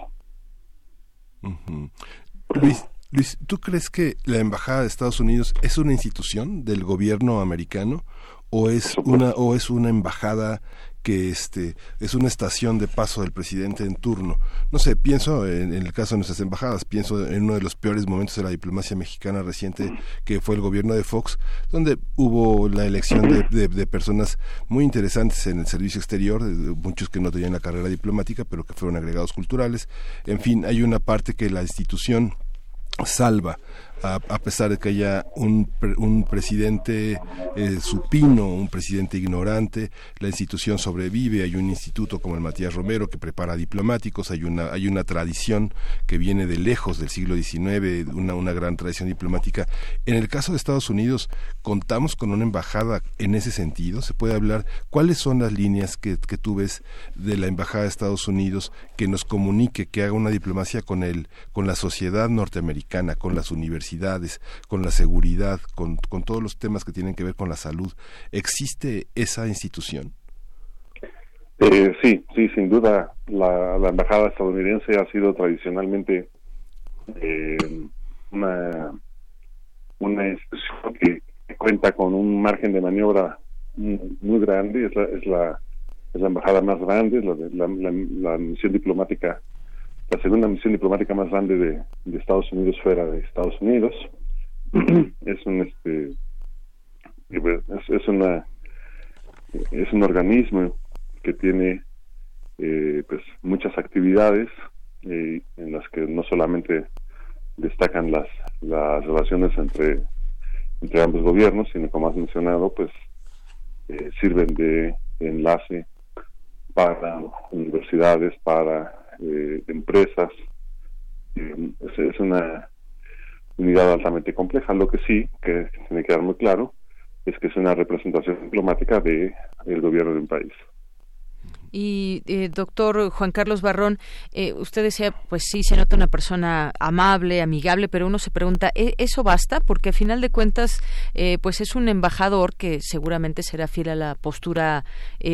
Luis, Luis, ¿tú crees que la Embajada de Estados Unidos es una institución del gobierno americano o es una o es una embajada que este es una estación de paso del presidente en turno. No sé, pienso en, el caso de nuestras embajadas, pienso en uno de los peores momentos de la diplomacia mexicana reciente, que fue el gobierno de Fox, donde hubo la elección de, personas muy interesantes en el servicio exterior, muchos que no tenían la carrera diplomática, pero que fueron agregados culturales. En fin, hay una parte que la institución salva a, pesar de que haya un, un presidente eh, supino, un presidente ignorante, la institución sobrevive, hay un instituto como el Matías Romero que prepara diplomáticos, hay una, hay una tradición que viene de lejos del siglo XIX, una, una gran tradición diplomática. En el caso de Estados Unidos, ¿contamos con una embajada en ese sentido? ¿Se puede hablar cuáles son las líneas que, que tú ves de la embajada de Estados Unidos que nos comunique, que haga una diplomacia con el, con la sociedad norteamericana, con las universidades, con la seguridad, con, con todos los temas que tienen que ver con la salud. ¿Existe esa institución? Eh, sí, sí, sin duda la, embajada estadounidense ha sido tradicionalmente eh, una, una institución que, cuenta con un margen de maniobra muy, grande, es la, es la, es la embajada más grande, la, la, misión diplomática, la segunda misión diplomática más grande de, Estados Unidos fuera de Estados Unidos. (clears throat) es un este es, es una es un organismo que tiene eh, pues muchas actividades eh, en las que no solamente destacan las las relaciones entre entre ambos gobiernos sino como has mencionado pues eh, sirven de enlace para universidades para empresas es, es una unidad altamente compleja lo que sí que tiene que quedar muy claro es que es una representación diplomática de el gobierno de un país. Y eh, doctor Juan Carlos Barrón, eh, usted decía, pues sí, se nota una persona amable, amigable, pero uno se pregunta, ¿e-, ¿eso basta? Porque a final de cuentas, eh, pues es un embajador que seguramente será fiel a la postura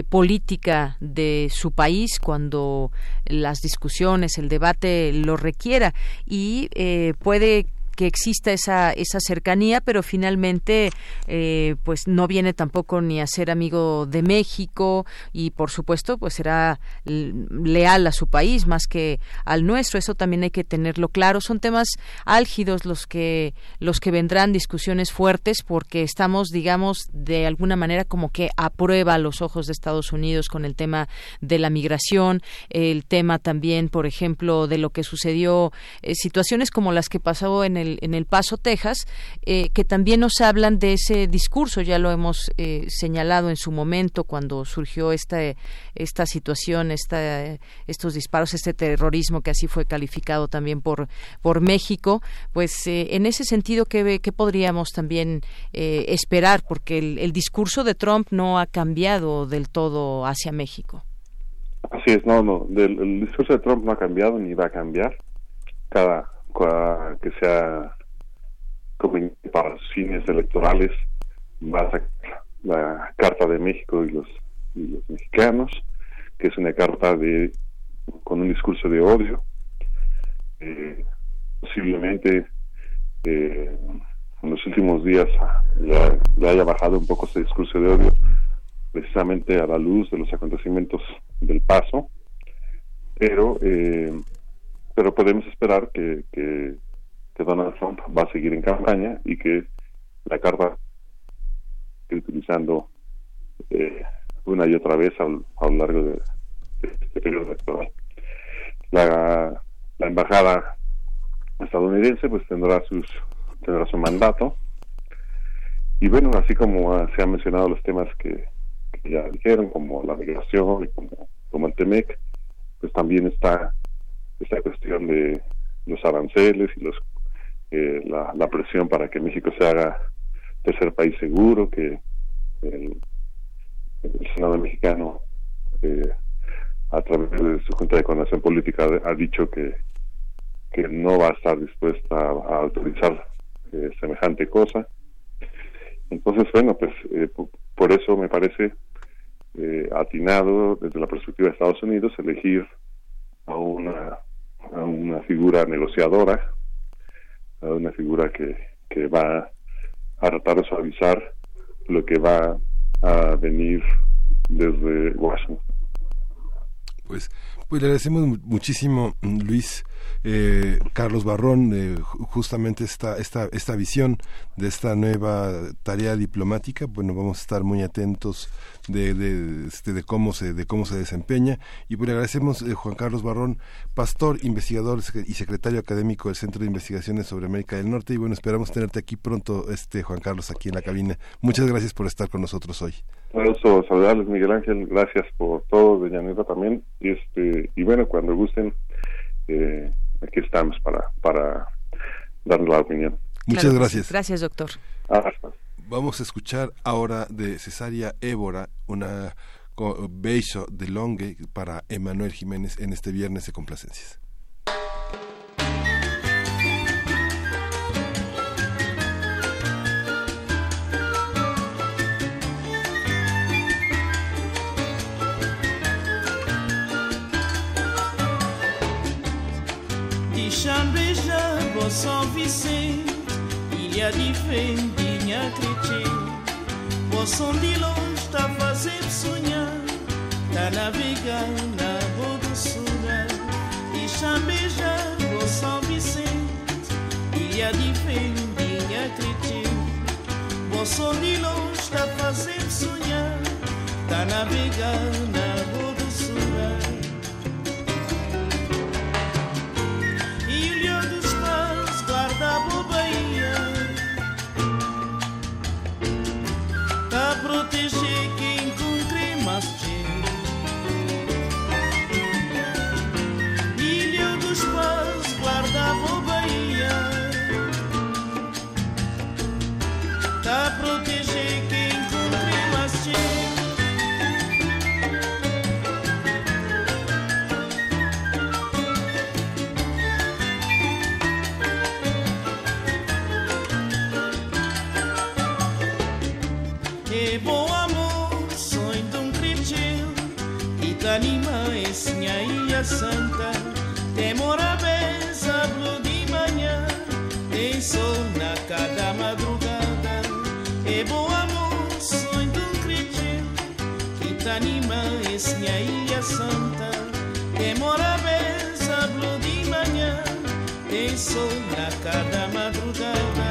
política de su país cuando las discusiones, el debate lo requiera y puede que exista esa, esa cercanía, pero finalmente eh, pues no viene tampoco ni a ser amigo de México y por supuesto pues será leal a su país más que al nuestro. Eso también hay que tenerlo claro. Son temas álgidos los que los que vendrán discusiones fuertes porque estamos digamos de alguna manera como que a prueba los ojos de Estados Unidos con el tema de la migración, el tema también por ejemplo de lo que sucedió eh, situaciones como las que pasó en en el Paso, Texas, eh, que también nos hablan de ese discurso, ya lo hemos eh, señalado en su momento cuando surgió esta, esta situación, esta, estos disparos, este terrorismo que así fue calificado también por, por México, pues eh, en ese sentido, ¿qué, qué podríamos también esperar? Porque el, el discurso de Trump no ha cambiado del todo hacia México. Así es, no, no, el discurso de Trump no ha cambiado ni va a cambiar. Cada que sea conveniente para fines electorales va la Carta de México y los, los mexicanos, que es una carta de con un discurso de odio. Eh, posiblemente eh, en los últimos días ya, haya bajado un poco ese discurso de odio, precisamente a la luz de los acontecimientos del paso, pero eh, pero podemos esperar que, que, Donald Trump va a seguir en campaña y que la carta utilizando eh, una y otra vez a, lo largo de, este periodo electoral. La, la embajada estadounidense pues tendrá sus tendrá su mandato y bueno así como se han mencionado los temas que, ya dijeron como la migración y como, como el TEMEC pues también está esta cuestión de los aranceles y los eh, la, presión para que México se haga tercer país seguro, que el, Senado mexicano eh, a través de su Junta de Coordinación Política ha dicho que, que no va a estar dispuesta a, autorizar eh, semejante cosa. Entonces, bueno, pues por eso me parece atinado desde la perspectiva de Estados Unidos elegir a una a una figura negociadora, a una figura que, que va a tratar de suavizar lo que va a venir desde Washington. Pues Pues le agradecemos muchísimo, Luis. Eh, Carlos Barrón, eh, justamente esta, esta, esta visión de esta nueva tarea diplomática, bueno, vamos a estar muy atentos de, de, este, de cómo se de cómo se desempeña y pues le agradecemos eh, Juan Carlos Barrón, pastor, investigador y secretario académico del Centro de Investigaciones sobre América del Norte y bueno, esperamos tenerte aquí pronto, este Juan Carlos, aquí en la cabina. Muchas gracias por estar con nosotros hoy. Bueno, saludarles Miguel Ángel, gracias por todo, de Llaneta también, y y bueno, cuando gusten eh, aquí estamos para, para darle la opinión. Muchas gracias. Gracias, doctor. Vamos a escuchar ahora de Cesaria Évora una beso de longue para Emanuel Jiménez en este viernes de complacencias. Chambeja, São Vicente, ilha de Vendinha, Crete. Poção de longe está fazendo sonhar, tá navegando na Bodossura. E Chambeja, São Vicente, ilha de Vendinha, Crete. Poção de longe está fazendo sonhar, tá navegando na Bodossura. te santa. Demora bem, sábado de manhã Tem sol na cada madrugada. É bom amor, sonho um critil Que te anima esse ilha santa. Demora bem, sábado de manhã Tem sol na cada madrugada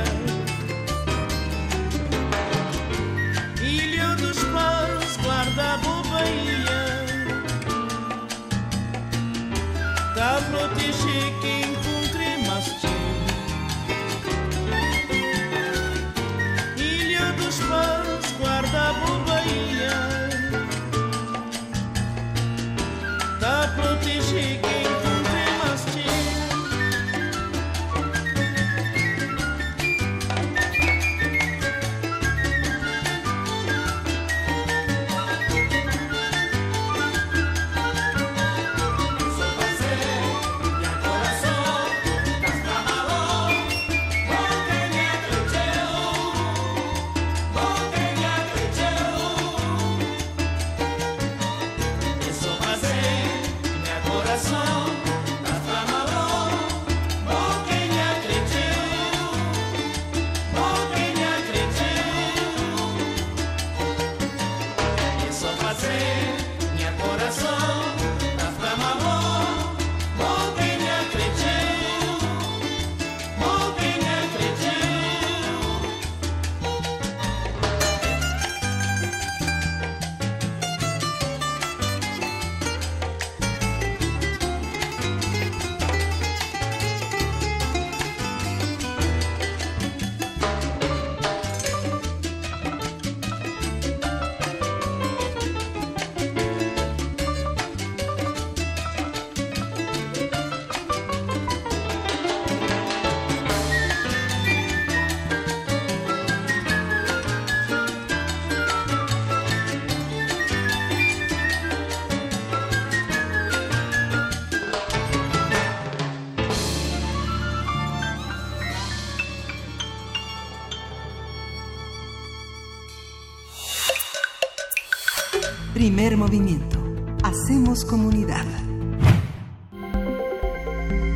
movimiento. Hacemos comunidad.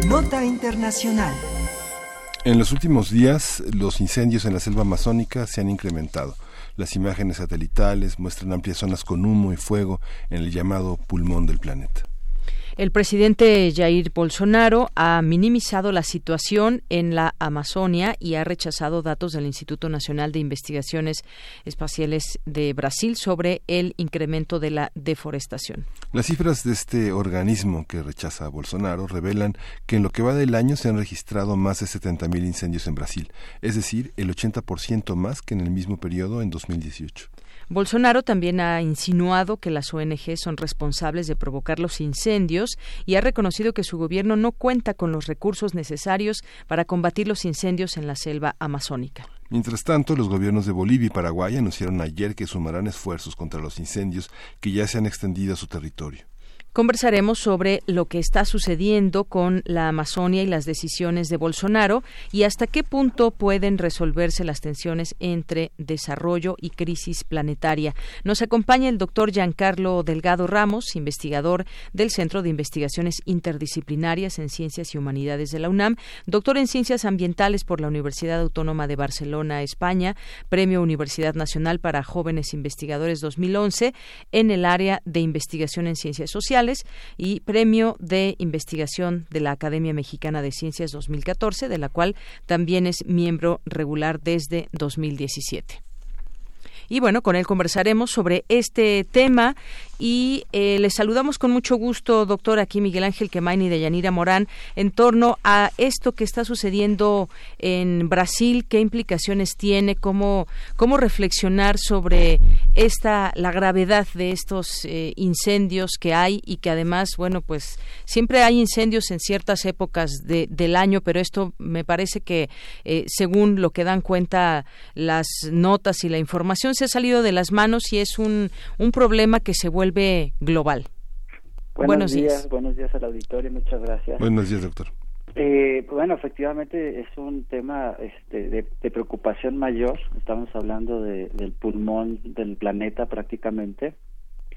Nota internacional. En los últimos días, los incendios en la selva amazónica se han incrementado. Las imágenes satelitales muestran amplias zonas con humo y fuego en el llamado pulmón del planeta. El presidente Jair Bolsonaro ha minimizado la situación en la Amazonia y ha rechazado datos del Instituto Nacional de Investigaciones Espaciales de Brasil sobre el incremento de la deforestación. Las cifras de este organismo que rechaza a Bolsonaro revelan que en lo que va del año se han registrado más de 70.000 incendios en Brasil, es decir, el 80% más que en el mismo periodo en 2018. Bolsonaro también ha insinuado que las ONG son responsables de provocar los incendios y ha reconocido que su gobierno no cuenta con los recursos necesarios para combatir los incendios en la selva amazónica. Mientras tanto, los gobiernos de Bolivia y Paraguay anunciaron ayer que sumarán esfuerzos contra los incendios que ya se han extendido a su territorio. Conversaremos sobre lo que está sucediendo con la Amazonia y las decisiones de Bolsonaro y hasta qué punto pueden resolverse las tensiones entre desarrollo y crisis planetaria. Nos acompaña el doctor Giancarlo Delgado Ramos, investigador del Centro de Investigaciones Interdisciplinarias en Ciencias y Humanidades de la UNAM, doctor en Ciencias Ambientales por la Universidad Autónoma de Barcelona, España, Premio Universidad Nacional para Jóvenes Investigadores 2011 en el área de investigación en ciencias sociales y Premio de Investigación de la Academia Mexicana de Ciencias 2014, de la cual también es miembro regular desde 2017. Y bueno, con él conversaremos sobre este tema y eh, les saludamos con mucho gusto, doctor, aquí Miguel Ángel Quemaini de Yanira Morán, en torno a esto que está sucediendo en Brasil, qué implicaciones tiene, cómo, cómo reflexionar sobre esta, la gravedad de estos eh, incendios que hay y que además, bueno, pues siempre hay incendios en ciertas épocas de, del año, pero esto me parece que, eh, según lo que dan cuenta las notas y la información, se ha salido de las manos y es un, un problema que se vuelve vuelve global. Buenos, días, buenos días al auditorio, muchas gracias. Buenos días, doctor. Eh, bueno, efectivamente es un tema este, de, preocupación mayor. Estamos hablando del pulmón del planeta prácticamente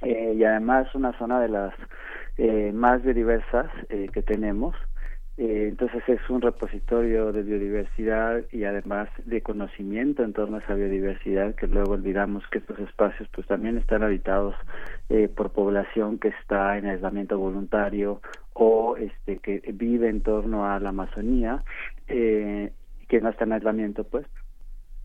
eh, y además una zona de las eh, más biodiversas eh, que tenemos. Eh, entonces es un repositorio de biodiversidad y además de conocimiento en torno a esa biodiversidad que luego olvidamos que estos espacios pues también están habitados eh, por población que está en aislamiento voluntario o este que vive en torno a la Amazonía eh, que no está en aislamiento pues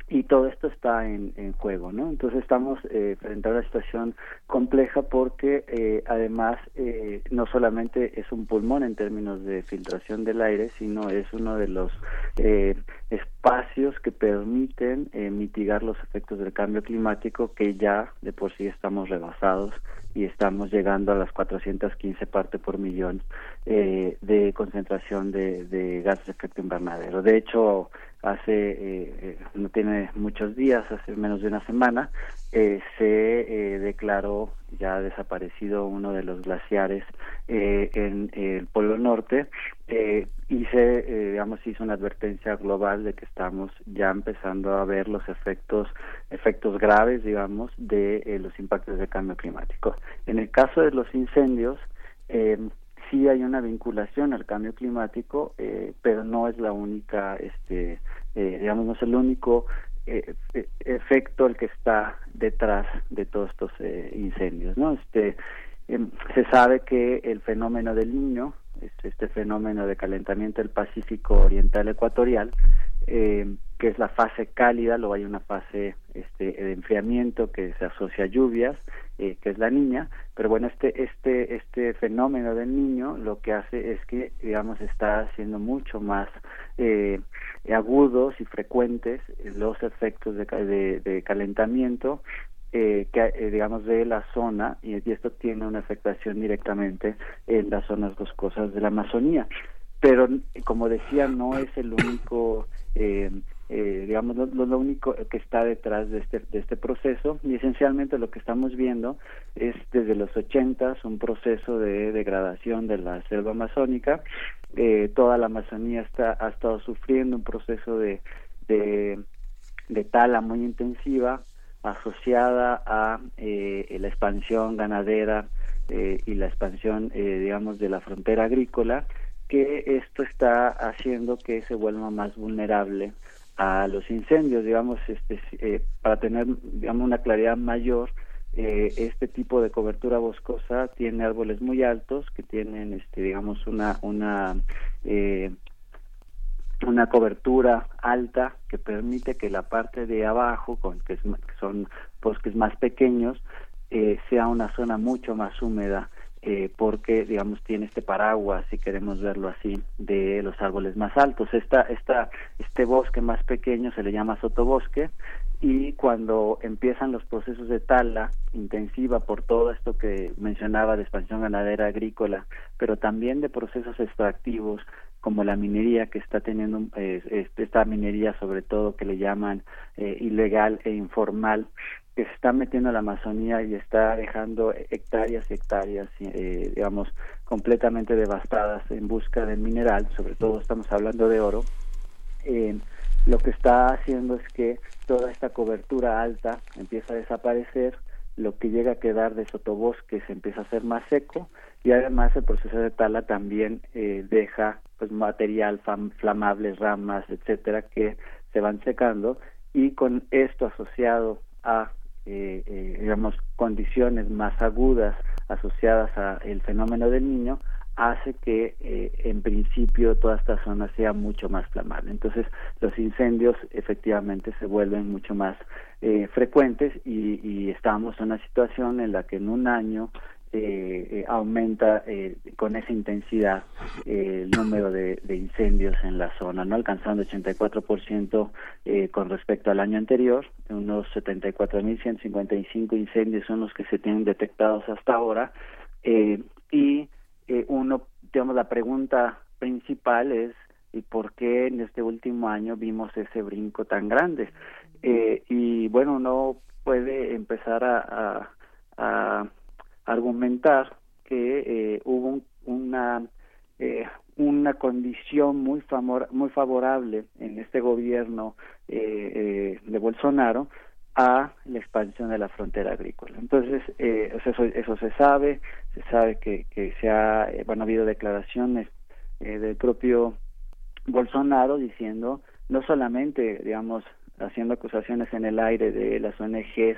y todo esto está en, juego, ¿no? Entonces estamos eh, frente a una situación compleja porque eh, además eh, no solamente es un pulmón en términos de filtración del aire, sino es uno de los eh, espacios que permiten eh, mitigar los efectos del cambio climático que ya de por sí estamos rebasados y estamos llegando a las 415 partes por millón eh, de concentración de gases de efecto invernadero. De hecho, hace eh, eh, no tiene muchos días, hace menos de una semana, eh, se eh, declaró ya desaparecido uno de los glaciares eh, en el Polo Norte eh, y se, eh, digamos, hizo una advertencia global de que estamos ya empezando a ver los efectos, efectos graves, digamos, de eh, los impactos del cambio climático. En el caso de los incendios, eh, sí hay una vinculación al cambio climático, eh, pero no es la única, este, eh, digamos, no es el único eh, e, efecto el que está detrás de todos estos eh, incendios, ¿no? Este, eh, se sabe que el fenómeno del niño, este, este fenómeno de calentamiento del Pacífico Oriental Ecuatorial, eh, que es la fase cálida, luego hay una fase este, de enfriamiento que se asocia a lluvias, eh, que es la niña, pero bueno, este, este, este fenómeno del niño lo que hace es que, digamos, está haciendo mucho más eh, agudos y frecuentes los efectos de, de, de calentamiento eh, que eh, digamos de la zona y, esto tiene una afectación directamente en las zonas boscosas de la Amazonía pero como decía no es el único eh, eh, digamos lo, único que está detrás de este de este proceso. Y esencialmente lo que estamos viendo es desde los ochentas un proceso de degradación de la selva amazónica. Eh, toda la Amazonía está ha estado sufriendo un proceso de de, de tala muy intensiva asociada a eh, la expansión ganadera eh, y la expansión, digamos, de la frontera agrícola, que esto está haciendo que se vuelva más vulnerable a los incendios, digamos, este, para tener, digamos, una claridad mayor, eh, este tipo de cobertura boscosa tiene árboles muy altos que tienen, este, digamos, una una eh, una cobertura alta que permite que la parte de abajo, con que, son bosques más pequeños, eh, sea una zona mucho más húmeda eh, porque digamos tiene este paraguas si queremos verlo así de los árboles más altos. Esta esta este bosque más pequeño se le llama sotobosque y cuando empiezan los procesos de tala intensiva por todo esto que mencionaba de expansión ganadera agrícola pero también de procesos extractivos como la minería que está teniendo eh, esta minería sobre todo que le llaman eh, ilegal e informal que se está metiendo a la Amazonía y está dejando hectáreas y hectáreas, eh, digamos, completamente devastadas en busca del mineral, sobre todo estamos hablando de oro, eh, lo que está haciendo es que toda esta cobertura alta empieza a desaparecer, lo que llega a quedar de sotobosque se empieza a hacer más seco y además el proceso de tala también eh, deja pues material flamable, ramas, etcétera, que se van secando y con esto asociado a eh, eh, digamos, condiciones más agudas asociadas al fenómeno del niño, hace que eh, en principio toda esta zona sea mucho más flamable. Entonces los incendios efectivamente se vuelven mucho más eh, frecuentes y, y estamos en una situación en la que en un año eh, eh, aumenta eh, con esa intensidad el número de, incendios en la zona, no alcanzando 84% eh, con respecto al año anterior, unos 74.155 incendios son los que se tienen detectados hasta ahora y uno, digamos, la pregunta principal es ¿y por qué en este último año vimos ese brinco tan grande? y bueno, uno puede empezar a, a argumentar que eh, hubo una eh, una condición muy famor muy favorable en este gobierno eh, de Bolsonaro a la expansión de la frontera agrícola. Entonces, eso, eso se sabe, se sabe que, que se ha, bueno, ha habido declaraciones del propio Bolsonaro diciendo, no solamente, digamos, haciendo acusaciones en el aire de las ONGs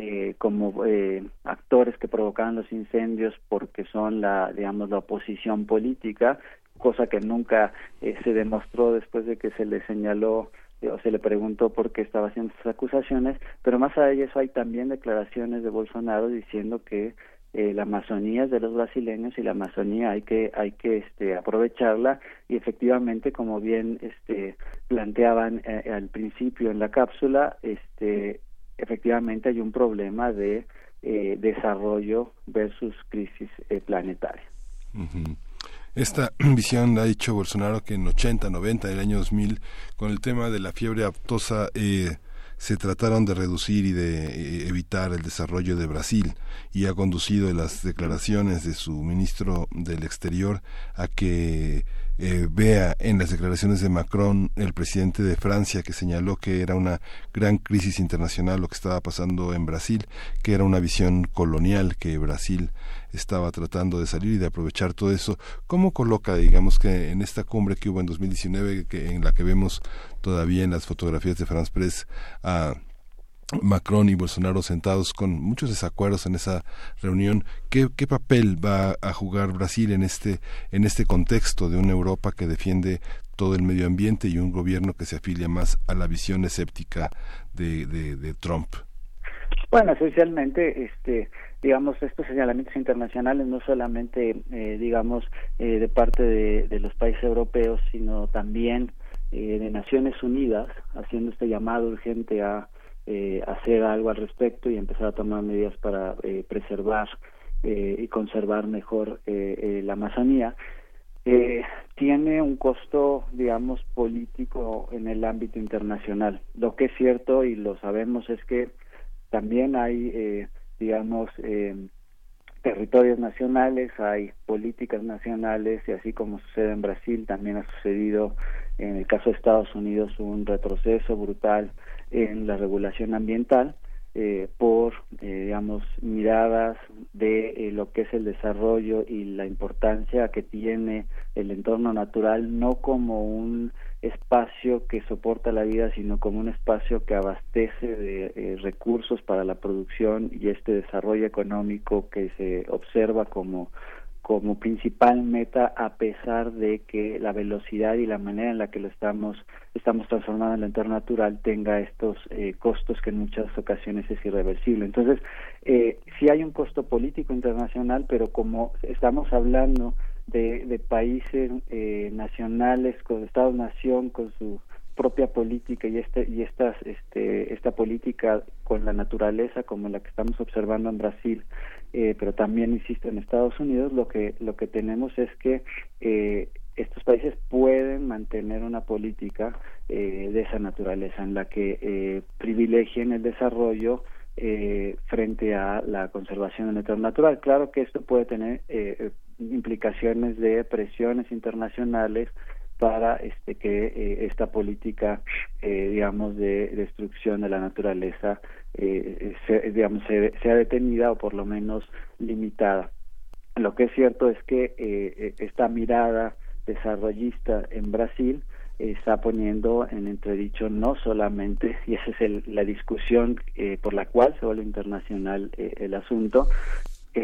eh, como eh, actores que provocaban los incendios porque son la digamos la oposición política cosa que nunca eh, se demostró después de que se le señaló eh, o se le preguntó por qué estaba haciendo esas acusaciones. Pero más allá de eso hay también declaraciones de Bolsonaro diciendo que la Amazonía es de los brasileños y la Amazonía hay que hay que este aprovecharla. Y efectivamente como bien este planteaban al principio en la cápsula este efectivamente hay un problema de eh, desarrollo versus crisis eh, planetaria. Esta (clears throat) visión ha dicho Bolsonaro que en 80, 90, del año 2000, con el tema de la fiebre aptosa, eh, se trataron de reducir y de evitar el desarrollo de Brasil y ha conducido las declaraciones de su ministro del Exterior a que eh, vea en las declaraciones de Macron, el presidente de Francia, que señaló que era una gran crisis internacional lo que estaba pasando en Brasil, que era una visión colonial que Brasil estaba tratando de salir y de aprovechar todo eso. ¿Cómo coloca, digamos, que en esta cumbre que hubo en 2019, que, en la que vemos todavía en las fotografías de France Press a Macron y Bolsonaro sentados con muchos desacuerdos en esa reunión. ¿Qué, ¿Qué, papel va a jugar Brasil en este, en este contexto de una Europa que defiende todo el medio ambiente y un gobierno que se afilia más a la visión escéptica de, de, Trump? Bueno, esencialmente, este, digamos, estos señalamientos internacionales no solamente, eh, digamos, eh, de parte de, de, los países europeos, sino también eh, de Naciones Unidas, haciendo este llamado urgente a eh, hacer algo al respecto y empezar a tomar medidas para eh, preservar eh, y conservar mejor la Amazonía, tiene un costo, digamos, político en el ámbito internacional. Lo que es cierto y lo sabemos es que también hay, digamos, territorios nacionales, hay políticas nacionales y así como sucede en Brasil, también ha sucedido en el caso de Estados Unidos un retroceso brutal en la regulación ambiental eh, por, eh, digamos, miradas de eh, lo que es el desarrollo y la importancia que tiene el entorno natural, no como un espacio que soporta la vida, sino como un espacio que abastece de eh, recursos para la producción y este desarrollo económico que se observa como como principal meta a pesar de que la velocidad y la manera en la que lo estamos estamos transformando el entorno natural tenga estos eh, costos que en muchas ocasiones es irreversible. Entonces, eh, sí hay un costo político internacional, pero como estamos hablando de, de países eh, nacionales, con Estados-nación, con su propia política y este y estas este esta política con la naturaleza como la que estamos observando en Brasil eh, pero también insisto en Estados Unidos lo que lo que tenemos es que eh, estos países pueden mantener una política eh, de esa naturaleza en la que eh, privilegien el desarrollo eh, frente a la conservación del entorno natural. Claro que esto puede tener implicaciones de presiones internacionales para este que eh, esta política eh, digamos de destrucción de la naturaleza eh, digamos sea detenida o por lo menos limitada. Lo que es cierto es que esta mirada desarrollista en Brasil está poniendo en entredicho no solamente, (laughs) y esa es el, la discusión por la cual se vuelve internacional el asunto,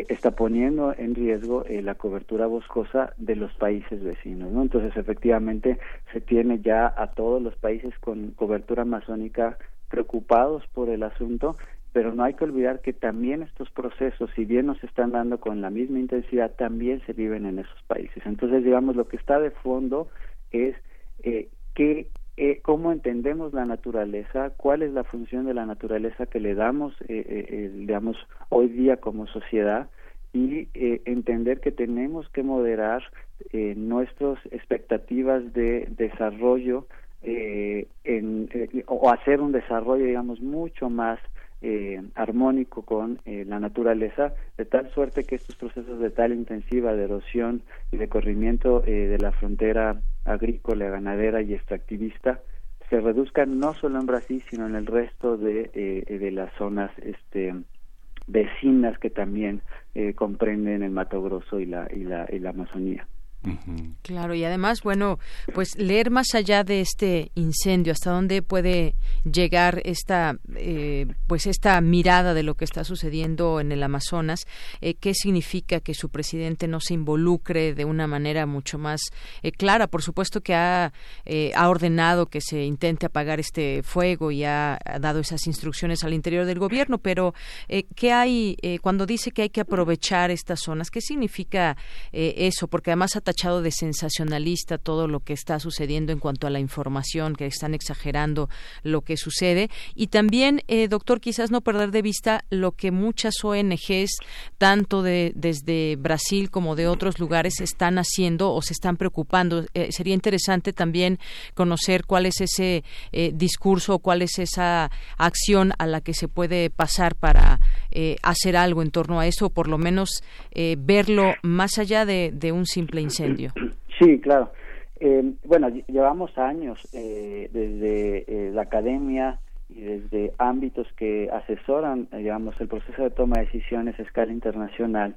está poniendo en riesgo eh, la cobertura boscosa de los países vecinos. ¿no? Entonces, efectivamente, se tiene ya a todos los países con cobertura amazónica preocupados por el asunto, pero no hay que olvidar que también estos procesos, si bien nos están dando con la misma intensidad, también se viven en esos países. Entonces, digamos, lo que está de fondo es eh, qué eh, cómo entendemos la naturaleza, cuál es la función de la naturaleza que le damos, eh, eh, digamos, hoy día como sociedad y entender que tenemos que moderar nuestras expectativas de desarrollo en, o hacer un desarrollo, digamos, mucho más eh, armónico con eh, la naturaleza, de tal suerte que estos procesos de tal intensiva de erosión y de corrimiento eh, de la frontera agrícola, ganadera y extractivista se reduzcan no solo en Brasil, sino en el resto de, de las zonas este, vecinas que también comprenden el Mato Grosso y la, y la, y la Amazonía. Claro, y además, bueno, pues leer más allá de este incendio, hasta dónde puede llegar esta, eh, pues esta mirada de lo que está sucediendo en el Amazonas, eh, qué significa que su presidente no se involucre de una manera mucho más eh, clara. Por supuesto que ha, ha ordenado que se intente apagar este fuego y ha, dado esas instrucciones al interior del gobierno, pero ¿qué hay cuando dice que hay que aprovechar estas zonas? ¿Qué significa eso? Porque además ha tachado de sensacionalista todo lo que está sucediendo en cuanto a la información, que están exagerando lo que sucede. Y también, eh, doctor, quizás no perder de vista lo que muchas ONGs, tanto de, desde Brasil como de otros lugares, están haciendo o se están preocupando. Eh, sería interesante también conocer cuál es ese eh, discurso o cuál es esa acción a la que se puede pasar para hacer algo en torno a eso, o por lo menos verlo más allá de, de un simple incendio. (clears throat) Sí, claro. Eh, bueno, llevamos años eh, desde eh, la academia y desde ámbitos que asesoran, digamos, el proceso de toma de decisiones a escala internacional,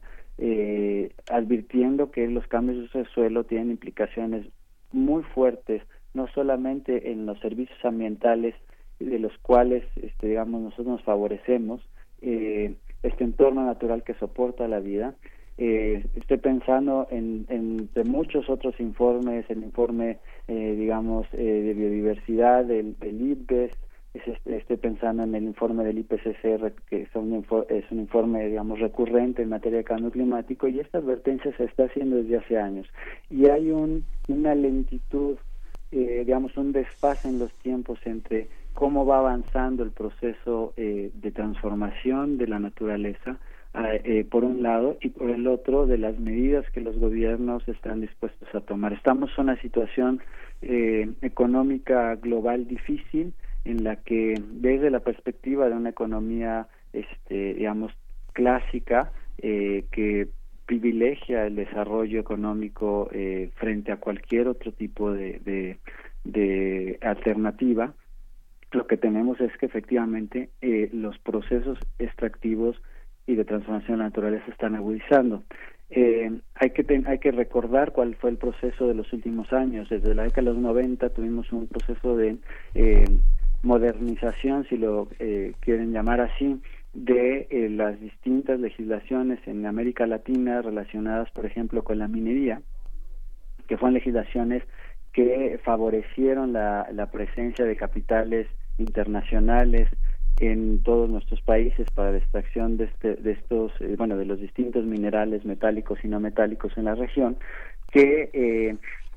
advirtiendo que los cambios de uso de suelo tienen implicaciones muy fuertes, no solamente en los servicios ambientales de los cuales, este, digamos, nosotros nos favorecemos, este entorno natural que soporta la vida, eh, estoy pensando en, en, muchos otros informes, el informe, eh, digamos, eh, de biodiversidad del, del este, estoy pensando en el informe del IPCC, que es un, es un informe, digamos, recurrente en materia de cambio climático, y esta advertencia se está haciendo desde hace años. Y hay un, una lentitud, eh, digamos, un desfase en los tiempos entre cómo va avanzando el proceso eh, de transformación de la naturaleza, eh, por un lado y por el otro de las medidas que los gobiernos están dispuestos a tomar. Estamos en una situación eh, económica global difícil en la que desde la perspectiva de una economía este digamos clásica eh, que privilegia el desarrollo económico eh, frente a cualquier otro tipo de, de, alternativa lo que tenemos es que efectivamente eh, los procesos extractivos y de transformación de la naturaleza están agudizando. Eh, hay que hay que recordar cuál fue el proceso de los últimos años. Desde la década de los 90 tuvimos un proceso de eh, modernización, si lo eh, quieren llamar así, de eh, las distintas legislaciones en América Latina relacionadas, por ejemplo, con la minería, que fueron legislaciones que favorecieron la, la presencia de capitales internacionales en todos nuestros países para la extracción de, este, de estos, eh, bueno, de los distintos minerales metálicos y no metálicos en la región, que eh,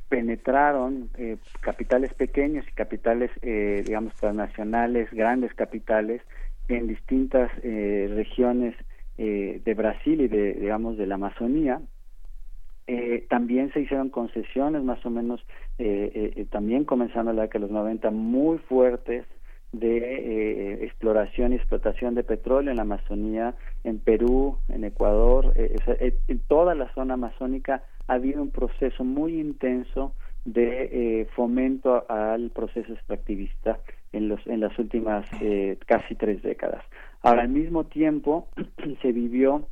penetraron eh, capitales pequeños y capitales, eh, digamos, transnacionales, grandes capitales, en distintas eh, regiones eh, de Brasil y de, digamos, de la Amazonía. Eh, también se hicieron concesiones, más o menos, también comenzando la década de los 90, muy fuertes de exploración y explotación de petróleo en la Amazonía, en Perú, en Ecuador, en toda la zona amazónica ha habido un proceso muy intenso de fomento al proceso extractivista en, los, en las últimas eh, casi tres décadas. Ahora, al mismo tiempo, (clears throat) se vivió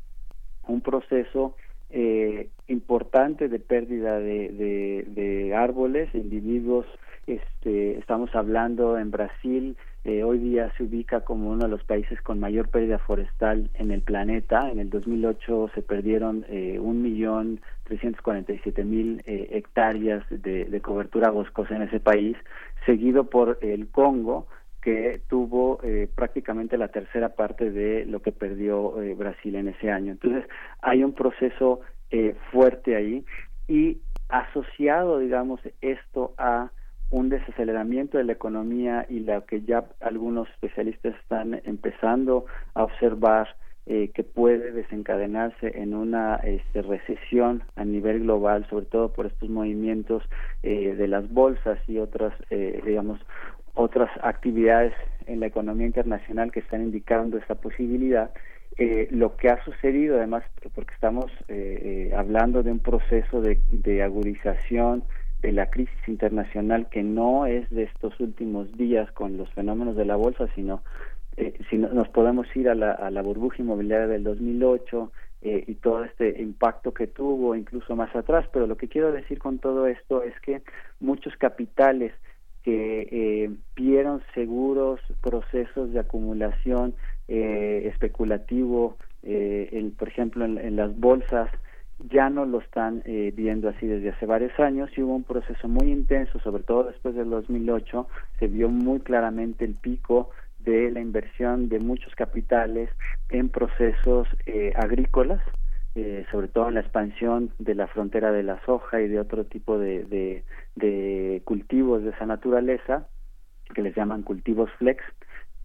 un proceso eh, importante de pérdida de, de, de árboles, individuos, este, estamos hablando en Brasil, eh, hoy día se ubica como uno de los países con mayor pérdida forestal en el planeta. En el 2008 se perdieron eh, un millón trescientos cuarenta y siete mil eh, hectáreas de, de cobertura boscosa en ese país, seguido por el Congo, que tuvo eh, prácticamente la tercera parte de lo que perdió eh, Brasil en ese año. Entonces, hay un proceso eh, fuerte ahí y asociado, digamos, esto a un desaceleramiento de la economía y lo que ya algunos especialistas están empezando a observar eh, que puede desencadenarse en una este, recesión a nivel global, sobre todo por estos movimientos eh, de las bolsas y otras, eh, digamos, otras actividades en la economía internacional que están indicando esta posibilidad. Eh, lo que ha sucedido, además, porque estamos eh, eh, hablando de un proceso de, de agudización de la crisis internacional que no es de estos últimos días con los fenómenos de la bolsa, sino eh, si no, nos podemos ir a la, a la burbuja inmobiliaria del 2008 eh, y todo este impacto que tuvo, incluso más atrás. Pero lo que quiero decir con todo esto es que muchos capitales que eh, vieron seguros procesos de acumulación eh, especulativo, eh, el, por ejemplo, en, las bolsas, ya no lo están eh, viendo así desde hace varios años y hubo un proceso muy intenso, sobre todo después del 2008, se vio muy claramente el pico de la inversión de muchos capitales en procesos eh, agrícolas, eh, sobre todo en la expansión de la frontera de la soja y de otro tipo de, de, de cultivos de esa naturaleza, que les llaman cultivos flex,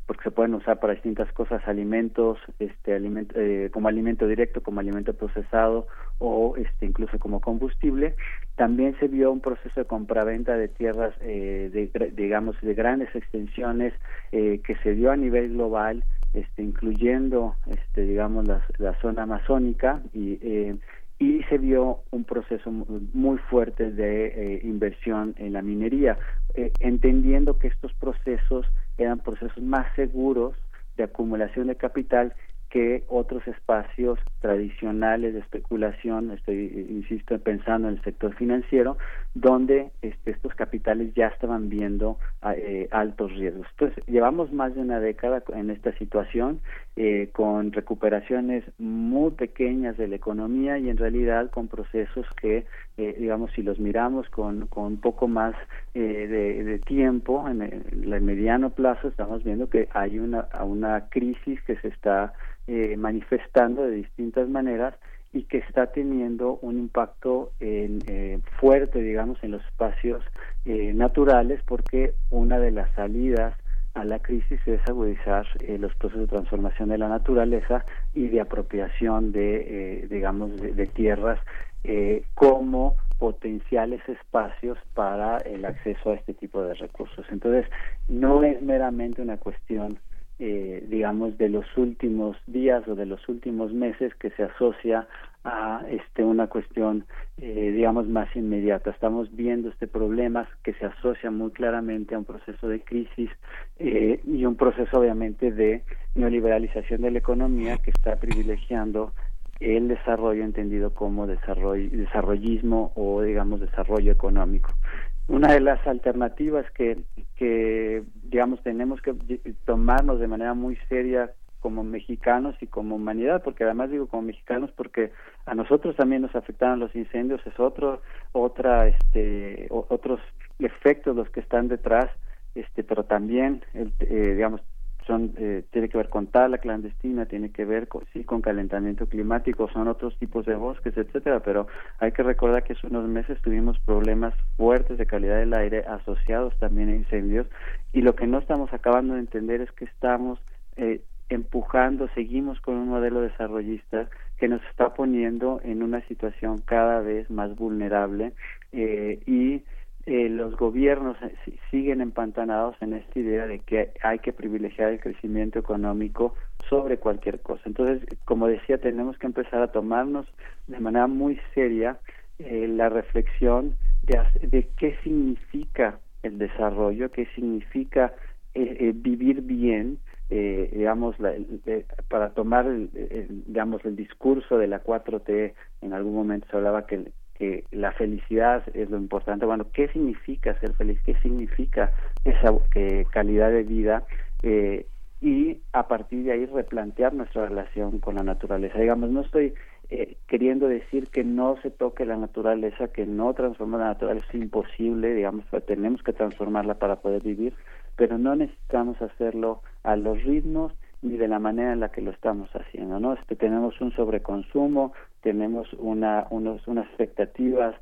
porque se pueden usar para distintas cosas, alimentos, este, alimento, eh, como alimento directo, como alimento procesado o este, incluso como combustible. También se vio un proceso de compraventa de tierras, eh, de, digamos, de grandes extensiones eh, que se dio a nivel global, este, incluyendo, este, digamos, la, zona amazónica y eh, y se vio un proceso muy fuerte de eh, inversión en la minería, eh, entendiendo que estos procesos eran procesos más seguros de acumulación de capital que otros espacios tradicionales de especulación, estoy, insisto, pensando en el sector financiero, donde este, estos capitales ya estaban viendo eh, altos riesgos. Entonces, llevamos más de una década en esta situación, eh, con recuperaciones muy pequeñas de la economía y en realidad con procesos que, eh, digamos, si los miramos con, con un poco más eh, de, tiempo, en el, en el, mediano plazo, estamos viendo que hay una, una crisis que se está eh, manifestando de distintas maneras y que está teniendo un impacto en, eh, fuerte, digamos, en los espacios eh, naturales, porque una de las salidas a la crisis es agudizar eh, los procesos de transformación de la naturaleza y de apropiación de, eh, digamos, de, de tierras eh, como potenciales espacios para el acceso a este tipo de recursos. Entonces, no es meramente una cuestión eh, digamos de los últimos días o de los últimos meses que se asocia a este una cuestión eh, digamos más inmediata estamos viendo este problema que se asocia muy claramente a un proceso de crisis eh, y un proceso obviamente de neoliberalización de la economía que está privilegiando el desarrollo entendido como desarrollo, desarrollismo o digamos desarrollo económico. Una de las alternativas que, que digamos tenemos que tomarnos de manera muy seria como mexicanos y como humanidad, porque además digo como mexicanos porque a nosotros también nos afectaron los incendios, es otro, otra, este, otros efectos los que están detrás, este, pero también, el, eh, digamos, son eh, tiene que ver con tala clandestina, tiene que ver con, sí con calentamiento climático, son otros tipos de bosques, etcétera, pero hay que recordar que hace unos meses tuvimos problemas fuertes de calidad del aire asociados también a incendios y lo que no estamos acabando de entender es que estamos eh, empujando, seguimos con un modelo desarrollista que nos está poniendo en una situación cada vez más vulnerable eh, y eh, los gobiernos eh, siguen empantanados en esta idea de que hay que privilegiar el crecimiento económico sobre cualquier cosa. Entonces, como decía, tenemos que empezar a tomarnos de manera muy seria eh, la reflexión de, de qué significa el desarrollo, qué significa vivir bien, digamos, la, para tomar, el, el discurso de la 4T, en algún momento se hablaba que que la felicidad es lo importante. Bueno, ¿qué significa ser feliz? ¿Qué significa esa calidad de vida? Eh, y a partir de ahí replantear nuestra relación con la naturaleza. Digamos, no estoy eh, queriendo decir que no se toque la naturaleza, que no transformar la naturaleza es imposible, digamos, tenemos que transformarla para poder vivir, pero no necesitamos hacerlo a los ritmos ni de la manera en la que lo estamos haciendo, ¿no? Este, tenemos un sobreconsumo, tenemos una, unos, unas expectativas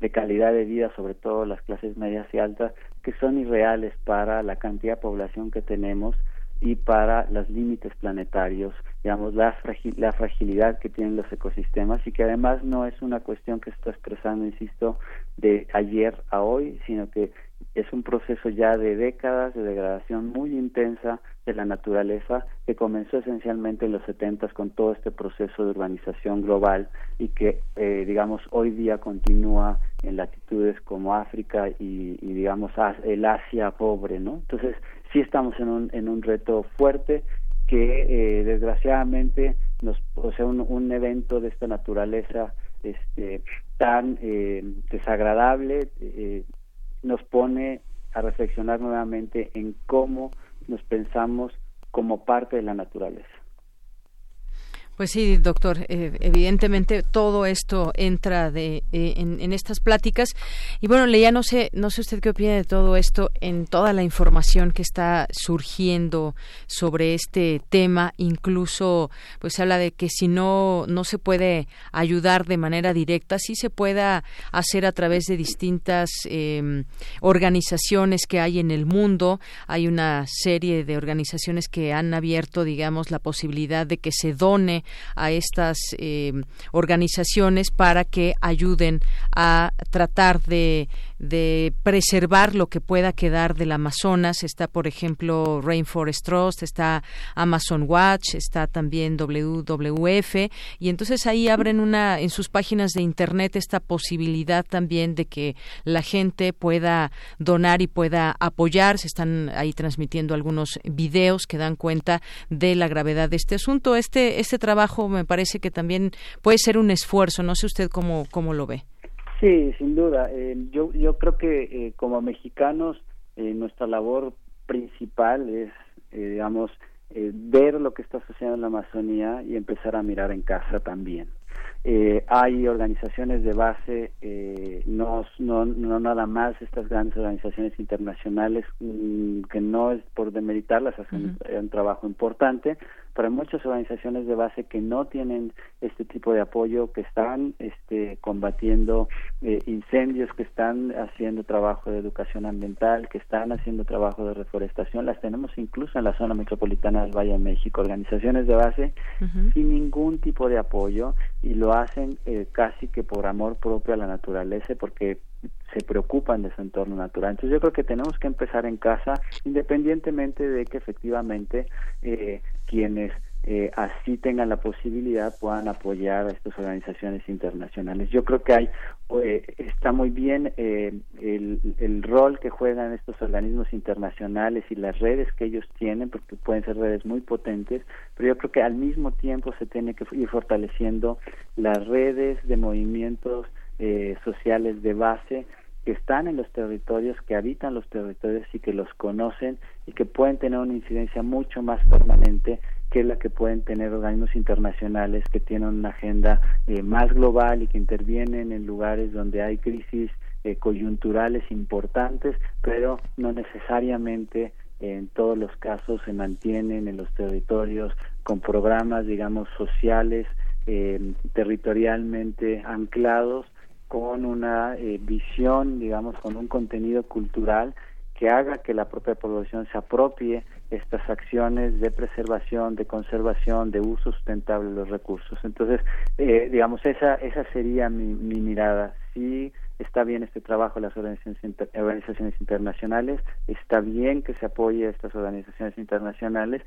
de calidad de vida, sobre todo las clases medias y altas, que son irreales para la cantidad de población que tenemos y para los límites planetarios, digamos, la, la fragilidad que tienen los ecosistemas y que además no es una cuestión que está expresando, insisto, de ayer a hoy, sino que es un proceso ya de décadas de degradación muy intensa de la naturaleza que comenzó esencialmente en los 70 con todo este proceso de urbanización global y que eh, digamos hoy día continúa en latitudes como África y, digamos el Asia pobre no entonces sí estamos en un en un reto fuerte que eh, desgraciadamente nos o sea un, un evento de esta naturaleza este tan eh, desagradable eh, nos pone a reflexionar nuevamente en cómo nos pensamos como parte de la naturaleza. Pues sí, doctor. Eh, evidentemente todo esto entra de, eh, en, estas pláticas y bueno, leía no sé, no sé usted qué opina de todo esto en toda la información que está surgiendo sobre este tema. Incluso, pues habla de que si no no se puede ayudar de manera directa, sí se pueda hacer a través de distintas em, organizaciones que hay en el mundo. Hay una serie de organizaciones que han abierto, digamos, la posibilidad de que se done a estas eh, organizaciones para que ayuden a tratar de, de, preservar lo que pueda quedar del Amazonas. Está, por ejemplo, Rainforest Trust, está Amazon Watch, está también WWF y entonces ahí abren una en sus páginas de internet esta posibilidad también de que la gente pueda donar y pueda apoyar. Se están ahí transmitiendo algunos videos que dan cuenta de la gravedad de este asunto. Este este trabajo me parece que también puede ser un esfuerzo. No sé usted cómo, cómo lo ve. Sí, sin duda. Eh, yo, yo creo que eh, como mexicanos eh, nuestra labor principal es, digamos, ver lo que está sucediendo en la Amazonía y empezar a mirar en casa también. Eh, hay organizaciones de base, eh, no, no, no nada más estas grandes organizaciones internacionales, mm, que no es por demeritarlas, hacen un trabajo importante, pero hay muchas organizaciones de base que no tienen este tipo de apoyo, que están este, combatiendo eh, incendios, que están haciendo trabajo de educación ambiental, que están haciendo trabajo de reforestación, las tenemos incluso en la zona metropolitana del Valle de México, organizaciones de base sin ningún tipo de apoyo y lo hacen eh, casi que por amor propio a la naturaleza, porque se preocupan de su entorno natural. Entonces yo creo que tenemos que empezar en casa, independientemente de que efectivamente eh, quienes eh, así tengan la posibilidad puedan apoyar a estas organizaciones internacionales. Yo creo que hay eh, está muy bien eh, el, el, rol que juegan estos organismos internacionales y las redes que ellos tienen, porque pueden ser redes muy potentes, pero yo creo que al mismo tiempo se tiene que ir fortaleciendo las redes de movimientos sociales de base que están en los territorios, que habitan los territorios y que los conocen y que pueden tener una incidencia mucho más permanente la que pueden tener organismos internacionales que tienen una agenda eh, más global y que intervienen en lugares donde hay crisis eh, coyunturales importantes, pero no necesariamente en todos los casos se mantienen en los territorios con programas, digamos, sociales, eh, territorialmente anclados, con una visión, digamos, con un contenido cultural que haga que la propia población se apropie estas acciones de preservación, de conservación, de uso sustentable de los recursos. Entonces, eh, digamos, esa, esa sería mi, mi mirada. Sí está bien este trabajo de las organizaciones, organizaciones internacionales, está bien que se apoye a estas organizaciones internacionales,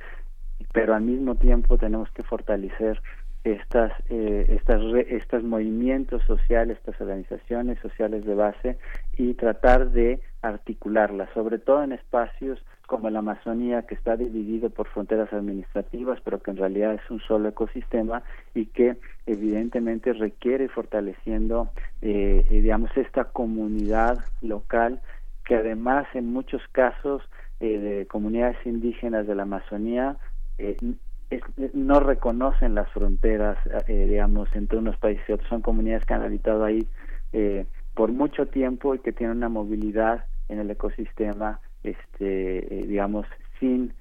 pero al mismo tiempo tenemos que fortalecer estas eh, estas estos movimientos sociales estas organizaciones sociales de base y tratar de articularlas sobre todo en espacios como la Amazonía que está dividido por fronteras administrativas pero que en realidad es un solo ecosistema y que evidentemente requiere fortaleciendo eh, digamos esta comunidad local que además en muchos casos eh, de comunidades indígenas de la Amazonía eh, no reconocen las fronteras, eh, digamos, entre unos países y otros. Son comunidades que han habitado ahí eh, por mucho tiempo y que tienen una movilidad en el ecosistema, este, eh, digamos, sin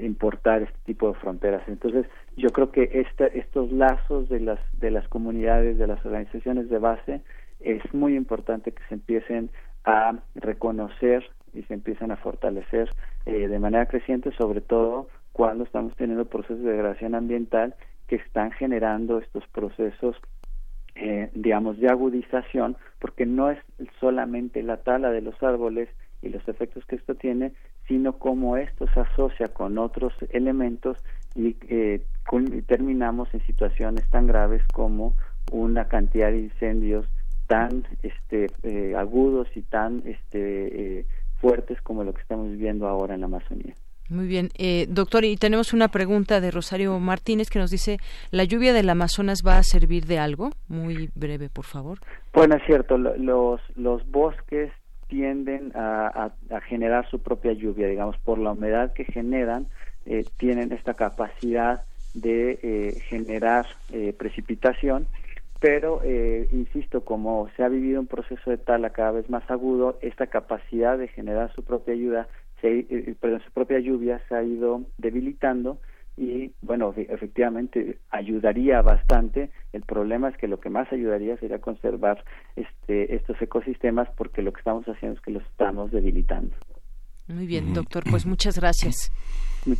importar este tipo de fronteras. Entonces, yo creo que este, estos lazos de las de las comunidades, de las organizaciones de base, es muy importante que se empiecen a reconocer y se empiecen a fortalecer de manera creciente, sobre todo cuando estamos teniendo procesos de degradación ambiental que están generando estos procesos eh, digamos de agudización porque no es solamente la tala de los árboles y los efectos que esto tiene sino cómo esto se asocia con otros elementos y eh, terminamos en situaciones tan graves como una cantidad de incendios tan este eh, agudos y tan este fuertes como lo que estamos viviendo ahora en la Amazonía. Muy bien, eh, doctor, y tenemos una pregunta de Rosario Martínez que nos dice, ¿la lluvia del Amazonas va a servir de algo? Muy breve, por favor. Bueno, es cierto, los, los bosques tienden a, generar su propia lluvia, digamos, por la humedad que generan, eh, tienen esta capacidad de eh, generar precipitación, pero, insisto, como se ha vivido un proceso de tala cada vez más agudo, esta capacidad de generar su propia lluvia se, eh, pero su propia lluvia se ha ido debilitando y bueno, efectivamente ayudaría bastante. El problema es que lo que más ayudaría sería conservar este, estos ecosistemas porque lo que estamos haciendo es que los estamos debilitando. Muy bien, doctor, pues muchas gracias.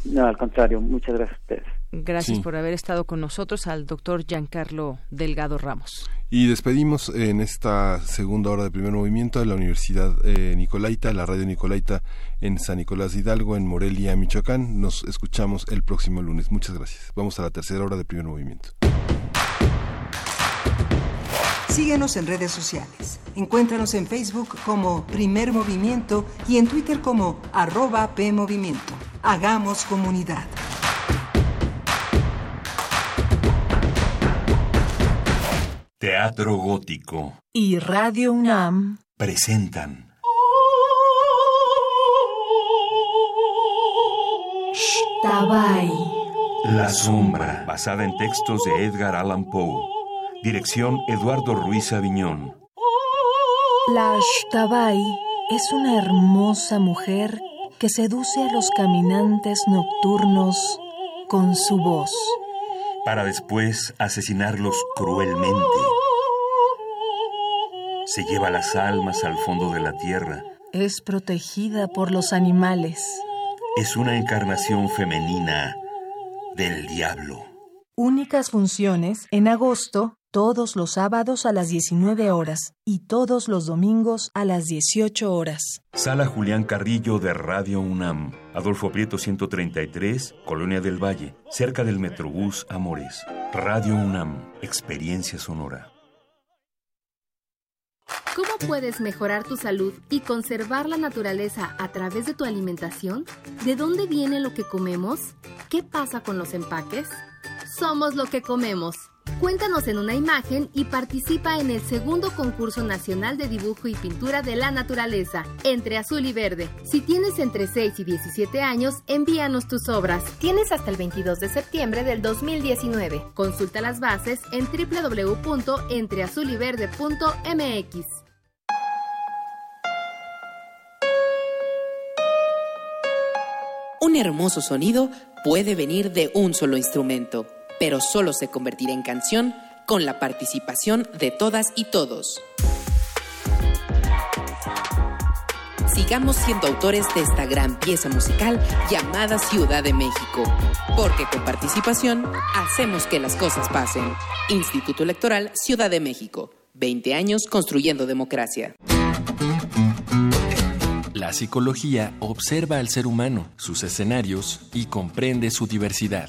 No, al contrario, muchas gracias a ustedes. Gracias por haber estado con nosotros al doctor Giancarlo Delgado Ramos. Y despedimos en esta segunda hora de primer movimiento de la Universidad eh, Nicolaita, la radio Nicolaita en San Nicolás de Hidalgo, en Morelia, Michoacán. Nos escuchamos el próximo lunes. Muchas gracias. Vamos a la tercera hora de primer movimiento. Síguenos en redes sociales. Encuéntranos en Facebook como Primer Movimiento y en Twitter como arroba PMovimiento. Hagamos comunidad. Teatro Gótico y Radio UNAM presentan Tabay. La sombra, basada en textos de Edgar Allan Poe. Dirección Eduardo Ruiz Aviñón. La Shtabai es una hermosa mujer que seduce a los caminantes nocturnos con su voz. Para después asesinarlos cruelmente. Se lleva las almas al fondo de la tierra. Es protegida por los animales. Es una encarnación femenina del diablo. Únicas funciones en agosto todos los sábados a las 19 horas y todos los domingos a las 18 horas. Sala Julián Carrillo de Radio UNAM, Adolfo Prieto 133, Colonia del Valle, cerca del Metrobús Amores. Radio UNAM, experiencia sonora. ¿Cómo puedes mejorar tu salud y conservar la naturaleza a través de tu alimentación? ¿De dónde viene lo que comemos? ¿Qué pasa con los empaques? Somos lo que comemos. Cuéntanos en una imagen y participa en el segundo concurso nacional de dibujo y pintura de la naturaleza, entre azul y verde. Si tienes entre 6 y 17 años, envíanos tus obras. Tienes hasta el 22 de septiembre del 2019. Consulta las bases en www.entreazuliverde.mx. Un hermoso sonido puede venir de un solo instrumento pero solo se convertirá en canción con la participación de todas y todos. Sigamos siendo autores de esta gran pieza musical llamada Ciudad de México, porque con participación hacemos que las cosas pasen. Instituto Electoral Ciudad de México, 20 años construyendo democracia. La psicología observa al ser humano, sus escenarios y comprende su diversidad.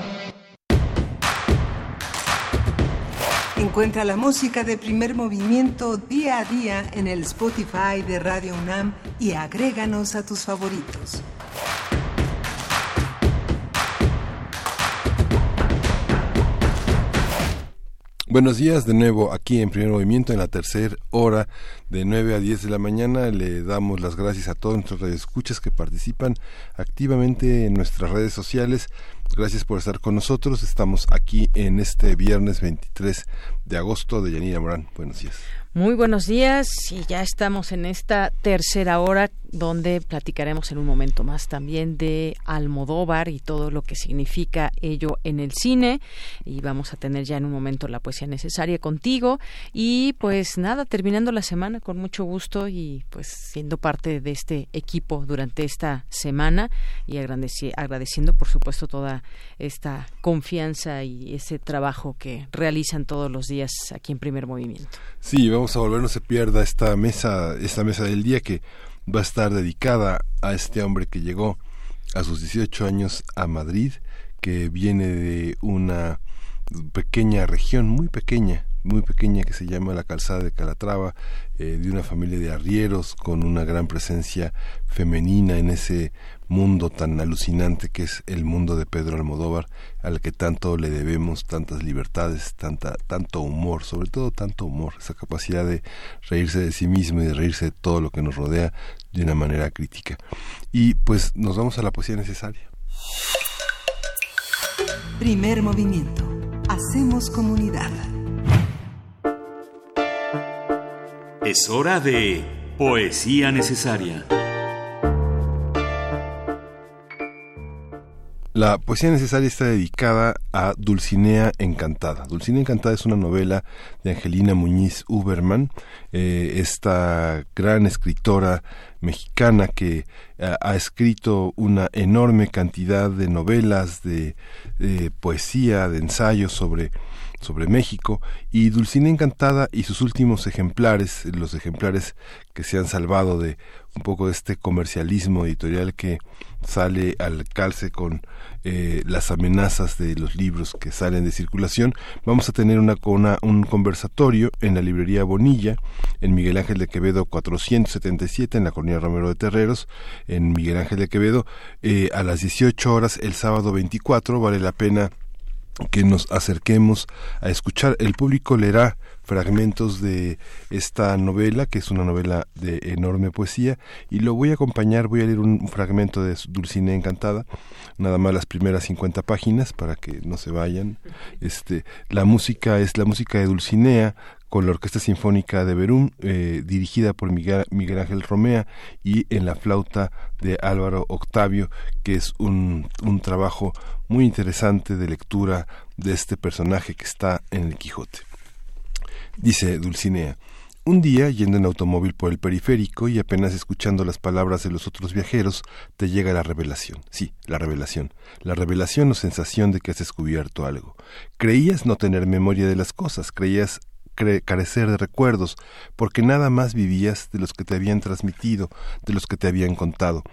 Encuentra la música de primer movimiento día a día en el Spotify de Radio UNAM y agréganos a tus favoritos. Buenos días de nuevo aquí en primer movimiento en la tercera hora de 9 a 10 de la mañana. Le damos las gracias a todos nuestros radioescuchas que participan activamente en nuestras redes sociales. Gracias por estar con nosotros. Estamos aquí en este viernes 23 de agosto de Yanira Morán. Buenos días. Muy buenos días y ya estamos en esta tercera hora donde platicaremos en un momento más también de Almodóvar y todo lo que significa ello en el cine y vamos a tener ya en un momento la poesía necesaria contigo y pues nada, terminando la semana con mucho gusto y pues siendo parte de este equipo durante esta semana y agradeciendo por supuesto toda esta confianza y ese trabajo que realizan todos los días aquí en Primer Movimiento. Sí, vamos a volver, no se pierda esta mesa, esta mesa del día que va a estar dedicada a este hombre que llegó a sus 18 años a Madrid, que viene de una pequeña región, muy pequeña, muy pequeña que se llama la Calzada de Calatrava, eh, de una familia de arrieros con una gran presencia femenina en ese mundo tan alucinante que es el mundo de Pedro Almodóvar, al que tanto le debemos, tantas libertades, tanta, tanto humor, sobre todo tanto humor, esa capacidad de reírse de sí mismo y de reírse de todo lo que nos rodea de una manera crítica. Y pues nos vamos a la poesía necesaria. Primer movimiento. Hacemos comunidad. Es hora de poesía necesaria. La poesía necesaria está dedicada a Dulcinea Encantada. Dulcinea Encantada es una novela de Angelina Muñiz Uberman, eh, esta gran escritora mexicana que eh, ha escrito una enorme cantidad de novelas, de, poesía, de ensayos sobre sobre México y Dulcina Encantada y sus últimos ejemplares, los ejemplares que se han salvado de un poco de este comercialismo editorial que sale al calce con eh, las amenazas de los libros que salen de circulación. Vamos a tener una, una, un conversatorio en la librería Bonilla, en Miguel Ángel de Quevedo 477, en la colonia Romero de Terreros, en Miguel Ángel de Quevedo, eh, a las 18 horas el sábado 24. Vale la pena que nos acerquemos a escuchar. El público leerá fragmentos de esta novela, que es una novela de enorme poesía, y lo voy a acompañar, voy a leer un fragmento de Dulcinea Encantada, nada más las primeras 50 páginas para que no se vayan. Este, la música es la música de Dulcinea con la Orquesta Sinfónica de Berún, eh, dirigida por Miguel, Miguel, Ángel Romea, y en la flauta de Álvaro Octavio, que es un, un trabajo muy interesante de lectura de este personaje que está en el Quijote. Dice Dulcinea, un día, yendo en automóvil por el periférico y apenas escuchando las palabras de los otros viajeros, te llega la revelación. Sí, la revelación. La revelación o sensación de que has descubierto algo. Creías no tener memoria de las cosas, creías carecer de recuerdos, porque nada más vivías de los que te habían transmitido, de los que te habían contado.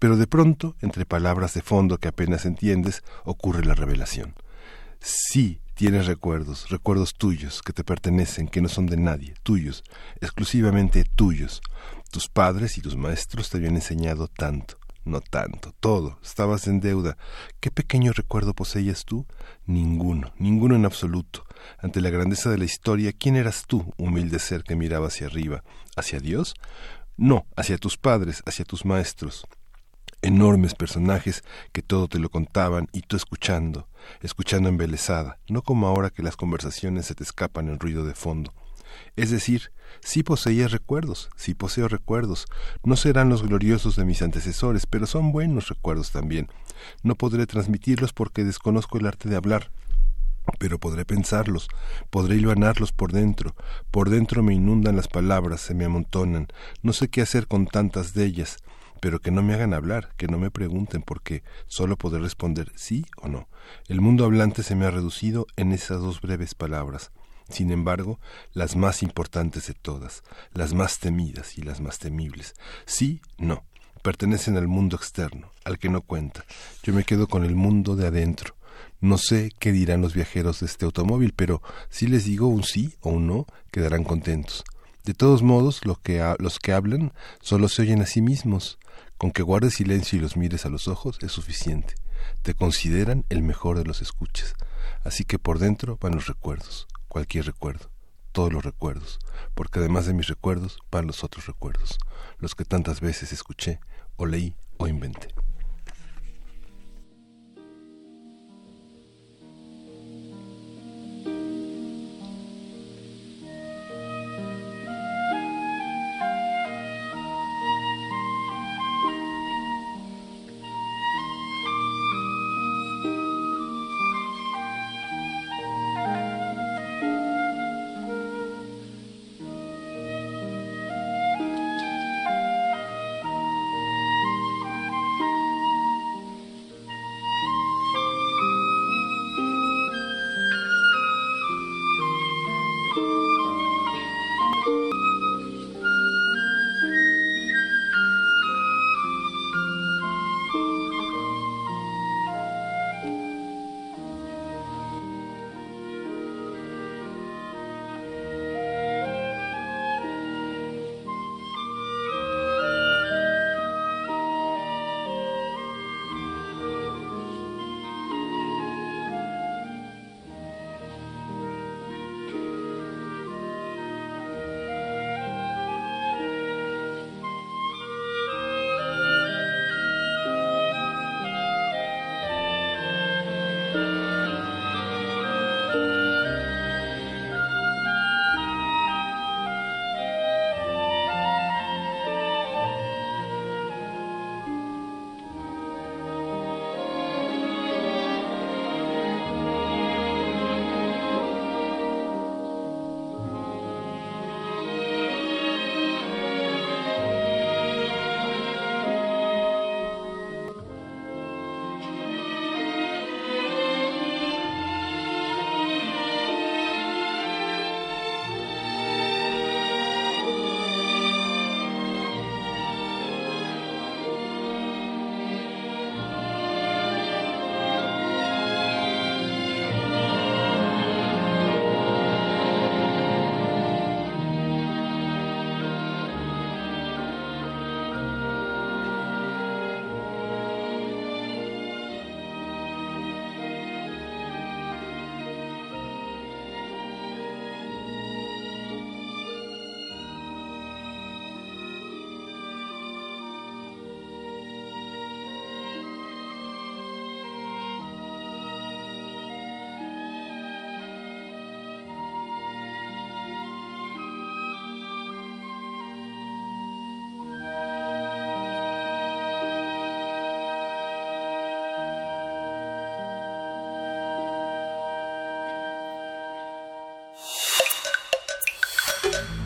Pero de pronto, entre palabras de fondo que apenas entiendes, ocurre la revelación. Sí, tienes recuerdos, recuerdos tuyos, que te pertenecen, que no son de nadie, tuyos, exclusivamente tuyos. Tus padres y tus maestros te habían enseñado tanto, no tanto, todo, estabas en deuda. ¿Qué pequeño recuerdo poseías tú? Ninguno, ninguno en absoluto. Ante la grandeza de la historia, ¿quién eras tú, humilde ser que miraba hacia arriba? ¿Hacia Dios? No, hacia tus padres, hacia tus maestros enormes personajes que todo te lo contaban y tú escuchando, escuchando embelesada, no como ahora que las conversaciones se te escapan en ruido de fondo. Es decir, sí poseía recuerdos, sí poseo recuerdos, no serán los gloriosos de mis antecesores, pero son buenos recuerdos también. No podré transmitirlos porque desconozco el arte de hablar, pero podré pensarlos, podré hilvanarlos por dentro, por dentro me inundan las palabras, se me amontonan, no sé qué hacer con tantas de ellas, pero que no me hagan hablar, que no me pregunten, porque solo podré responder sí o no. El mundo hablante se me ha reducido en esas dos breves palabras. Sin embargo, las más importantes de todas, las más temidas y las más temibles. Sí, no, pertenecen al mundo externo, al que no cuenta. Yo me quedo con el mundo de adentro. No sé qué dirán los viajeros de este automóvil, pero si les digo un sí o un no, quedarán contentos. De todos modos, que los que hablan solo se oyen a sí mismos. Con que guardes silencio y los mires a los ojos es suficiente. Te consideran el mejor de los escuchas. Así que por dentro van los recuerdos, cualquier recuerdo, todos los recuerdos, porque además de mis recuerdos van los otros recuerdos, los que tantas veces escuché, o leí, o inventé.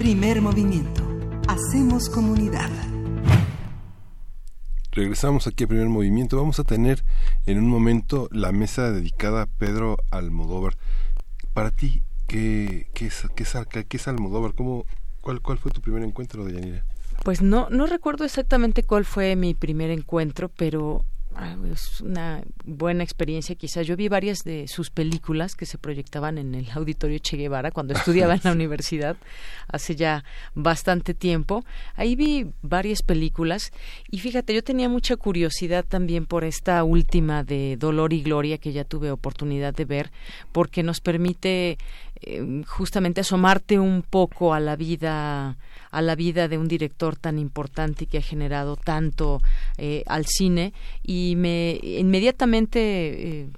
Primer movimiento. Hacemos comunidad. Regresamos aquí a primer movimiento. Vamos a tener en un momento la mesa dedicada a Pedro Almodóvar. Para ti, ¿qué, qué, es, qué, es, qué es Almodóvar? ¿Cómo, cuál, ¿Cuál fue tu primer encuentro, de Yanira? Pues no, no recuerdo exactamente cuál fue mi primer encuentro, pero es una buena experiencia quizás. Yo vi varias de sus películas que se proyectaban en el Auditorio Che Guevara cuando (laughs) estudiaba en la universidad hace ya bastante tiempo. Ahí vi varias películas y fíjate, yo tenía mucha curiosidad también por esta última de Dolor y Gloria que ya tuve oportunidad de ver porque nos permite eh, justamente asomarte un poco a la vida a la vida de un director tan importante y que ha generado tanto eh, al cine. Y me inmediatamente eh,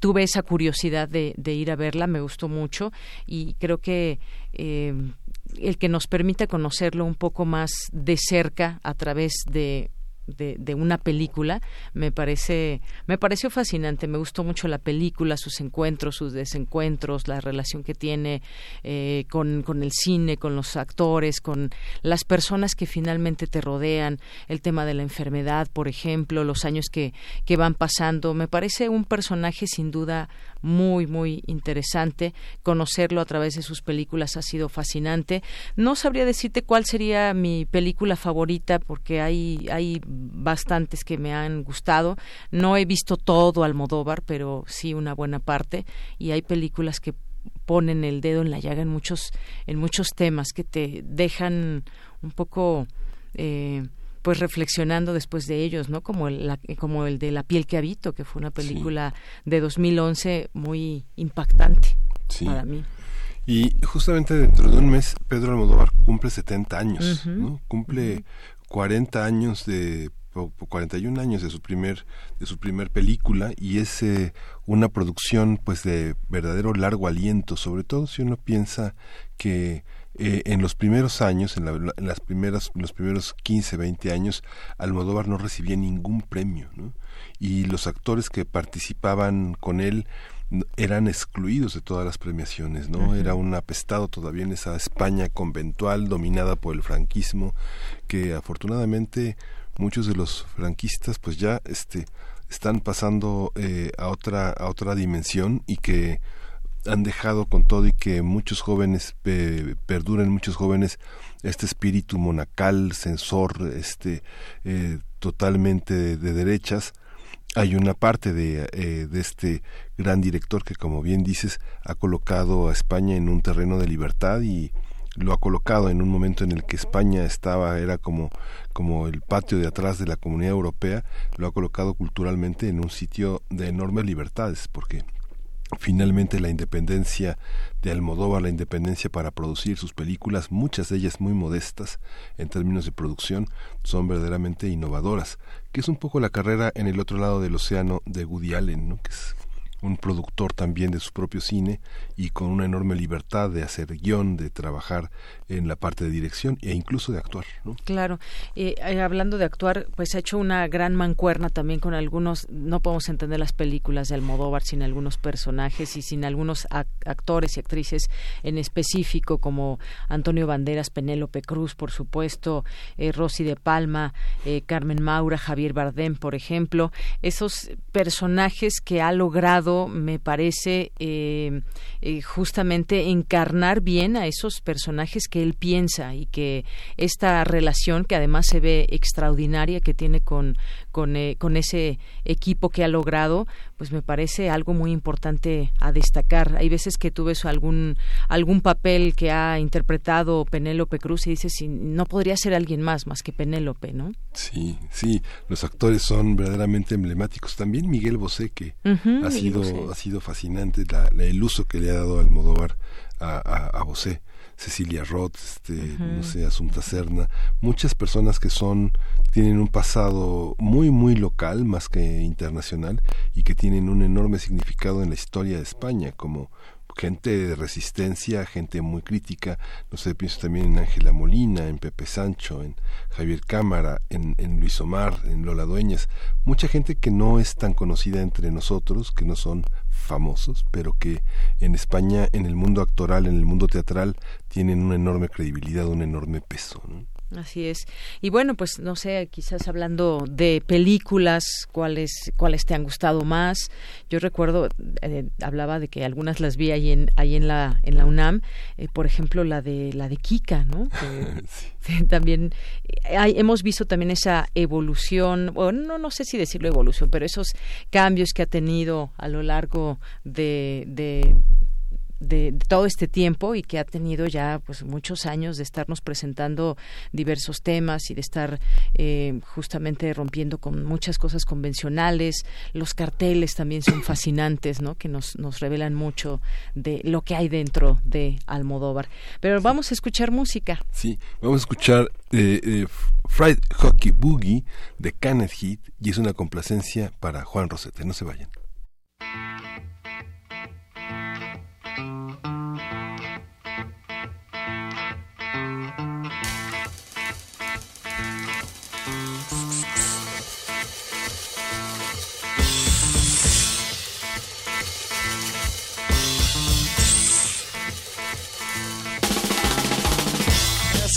tuve esa curiosidad de, ir a verla, me gustó mucho. Y creo que el que nos permita conocerlo un poco más de cerca a través de de, de, una película me parece me pareció fascinante. Me gustó mucho la película sus encuentros sus desencuentros la relación que tiene eh, con, con el cine con los actores con las personas que finalmente te rodean el tema de la enfermedad por ejemplo los años que, que van pasando. Me parece un personaje sin duda muy, muy interesante. Conocerlo a través de sus películas ha sido fascinante. No sabría decirte cuál sería mi película favorita porque hay, hay bastantes que me han gustado. No he visto todo Almodóvar, pero sí una buena parte. Y hay películas que ponen el dedo en la llaga en muchos, en muchos temas que te dejan un poco eh, pues reflexionando después de ellos, ¿no? Como el, como el de La piel que habito, que fue una película de 2011 muy impactante para mí. Y justamente dentro de un mes Pedro Almodóvar cumple 70 años, ¿no? Cumple 40 años de 41 años de su primer de su primer película y es eh, una producción pues de verdadero largo aliento sobre todo si uno piensa que eh, en los primeros años, en, las primeras, los primeros 15, 20 años, Almodóvar no recibía ningún premio, Y los actores que participaban con él eran excluidos de todas las premiaciones, ¿no? Era un apestado todavía en esa España conventual dominada por el franquismo, que afortunadamente muchos de los franquistas pues ya este están pasando eh, a otra a otra dimensión y que han dejado con todo y que muchos jóvenes perduren muchos jóvenes este espíritu monacal censor este eh, totalmente de, derechas. Hay una parte de, eh, de este gran director que como bien dices ha colocado a España en un terreno de libertad y lo ha colocado en un momento en el que España estaba era como como el patio de atrás de la comunidad europea lo ha colocado culturalmente en un sitio de enormes libertades porque finalmente la independencia de Almodóvar, la independencia para producir sus películas, muchas de ellas muy modestas en términos de producción, son verdaderamente innovadoras, que es un poco la carrera en el otro lado del océano de Woody Allen, ¿no? que es un productor también de su propio cine y con una enorme libertad de hacer guion, de trabajar en la parte de dirección e incluso de actuar. ¿no? Claro, eh, eh, hablando de actuar, pues ha hecho una gran mancuerna también con algunos, no podemos entender las películas de Almodóvar sin algunos personajes y sin algunos actores y actrices en específico como Antonio Banderas, Penélope Cruz, por supuesto, eh, Rosy de Palma, eh, Carmen Maura, Javier Bardem, por ejemplo, esos personajes que ha logrado, me parece, justamente encarnar bien a esos personajes él piensa y que esta relación que además se ve extraordinaria que tiene con, con, eh, con ese equipo que ha logrado, pues me parece algo muy importante a destacar. Hay veces que tú ves algún, algún papel que ha interpretado Penélope Cruz y dices, si no podría ser alguien más, más que Penélope, ¿no? Sí, sí, los actores son verdaderamente emblemáticos. También Miguel Bosé, que ha, sido, ha sido fascinante el uso que le ha dado Almodóvar a, a, a Bosé. Cecilia Roth, este, no sé, Asunta Serna, muchas personas que son tienen un pasado muy muy local más que internacional y que tienen un enorme significado en la historia de España como gente de resistencia, gente muy crítica. No sé, pienso también en Ángela Molina, en Pepe Sancho, en Javier Cámara, en, Luis Omar, en Lola Dueñas. Mucha gente que no es tan conocida entre nosotros, que no son famosos, pero que en España, en el mundo actoral, en el mundo teatral, tienen una enorme credibilidad, un enorme peso. ¿no? Así es. Y bueno, pues no sé, quizás hablando de películas, cuáles cuáles te han gustado más. Yo recuerdo eh, hablaba de que algunas las vi ahí en ahí en la en la UNAM, eh, por ejemplo, la de la de Kika, ¿no? (laughs) (laughs) Que, también eh, hay, hemos visto también esa evolución, o no no sé si decirlo evolución, pero esos cambios que ha tenido a lo largo de, de de, de, todo este tiempo y que ha tenido ya pues muchos años de estarnos presentando diversos temas y de estar eh, justamente rompiendo con muchas cosas convencionales. Los carteles también son (coughs) fascinantes no que nos, nos revelan mucho de lo que hay dentro de Almodóvar. Pero vamos a escuchar música. Sí vamos a escuchar eh, eh, Fried Hockey Boogie de Kenneth Heat y es una complacencia para Juan Rosete. No se vayan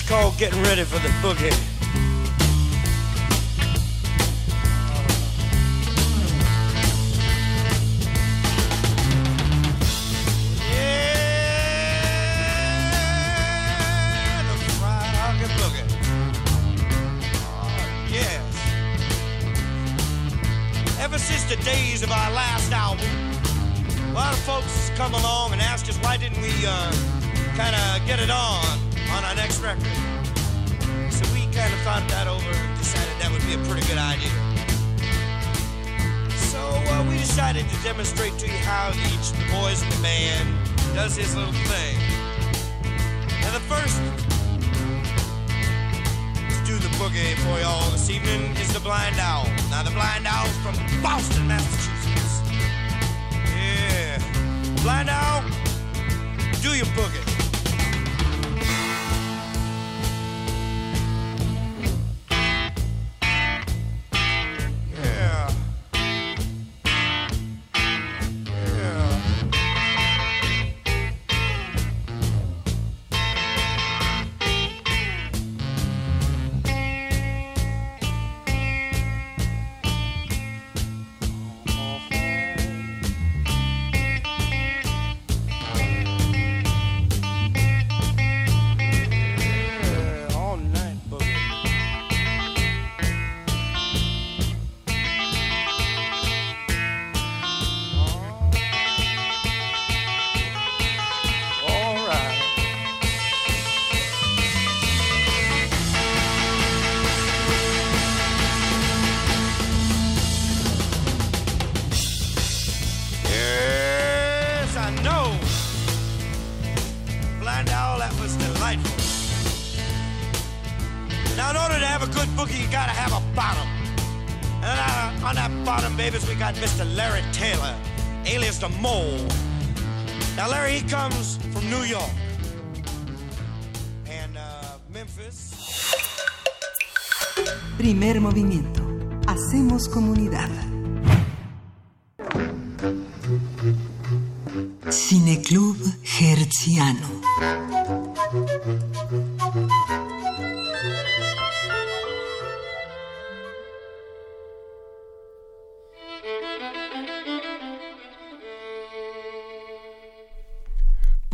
called getting ready for the boogie. Of our last album, a lot of folks come along and ask us why didn't we uh, kind of get it on on our next record. So we kind of thought that over and decided that would be a pretty good idea. So uh, we decided to demonstrate to you how each of the boys in the band does his little thing. And the first to do the boogie for y'all this evening is the Blind Owl. Now the Blind Owl's from Boston, Massachusetts. Yeah. Blind Owl, do your boogie.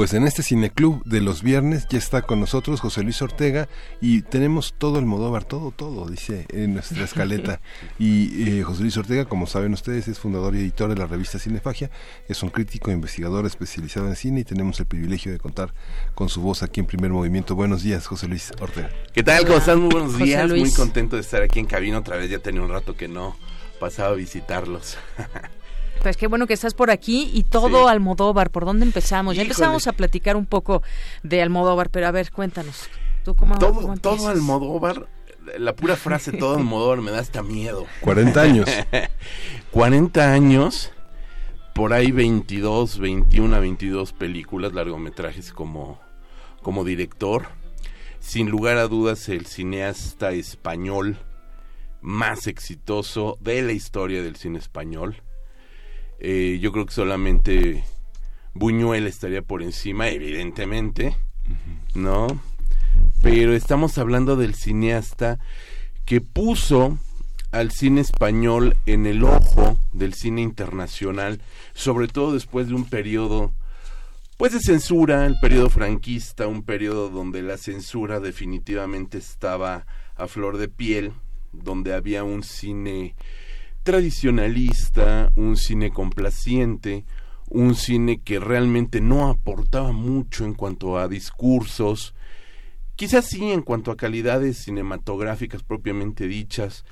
Pues en este cineclub de los viernes ya está con nosotros José Luis Ortega y tenemos todo el Modóvar, todo, todo, dice en nuestra escaleta. (laughs) Y eh, José Luis Ortega, como saben ustedes, es fundador y editor de la revista Cinefagia, es un crítico e investigador especializado en cine y tenemos el privilegio de contar con su voz aquí en Primer Movimiento. Buenos días, José Luis Ortega. ¿Qué tal? ¿Cómo están? Muy buenos (laughs) días. Luis. Muy contento de estar aquí en cabina otra vez. Ya tenía un rato que no pasaba a visitarlos. (laughs) Pues qué bueno que estás por aquí y todo Sí. Almodóvar. ¿Por dónde empezamos? Ya Híjole. empezamos a platicar un poco de Almodóvar, pero a ver, cuéntanos. ¿Tú cómo, todo, cómo todo? Almodóvar, la pura frase todo Almodóvar me da hasta miedo. 40 años. (laughs) 40 años, por ahí 22, 21 a 22 películas, largometrajes como, como director. Sin lugar a dudas, el cineasta español más exitoso de la historia del cine español. Eh, yo creo que solamente Buñuel estaría por encima, evidentemente, ¿no? Pero estamos hablando del cineasta que puso al cine español en el ojo del cine internacional, sobre todo después de un periodo pues de censura, el periodo franquista, un periodo donde la censura definitivamente estaba a flor de piel, donde había un cine tradicionalista, un cine complaciente, un cine que realmente no aportaba mucho en cuanto a discursos, quizás sí en cuanto a calidades cinematográficas propiamente dichas,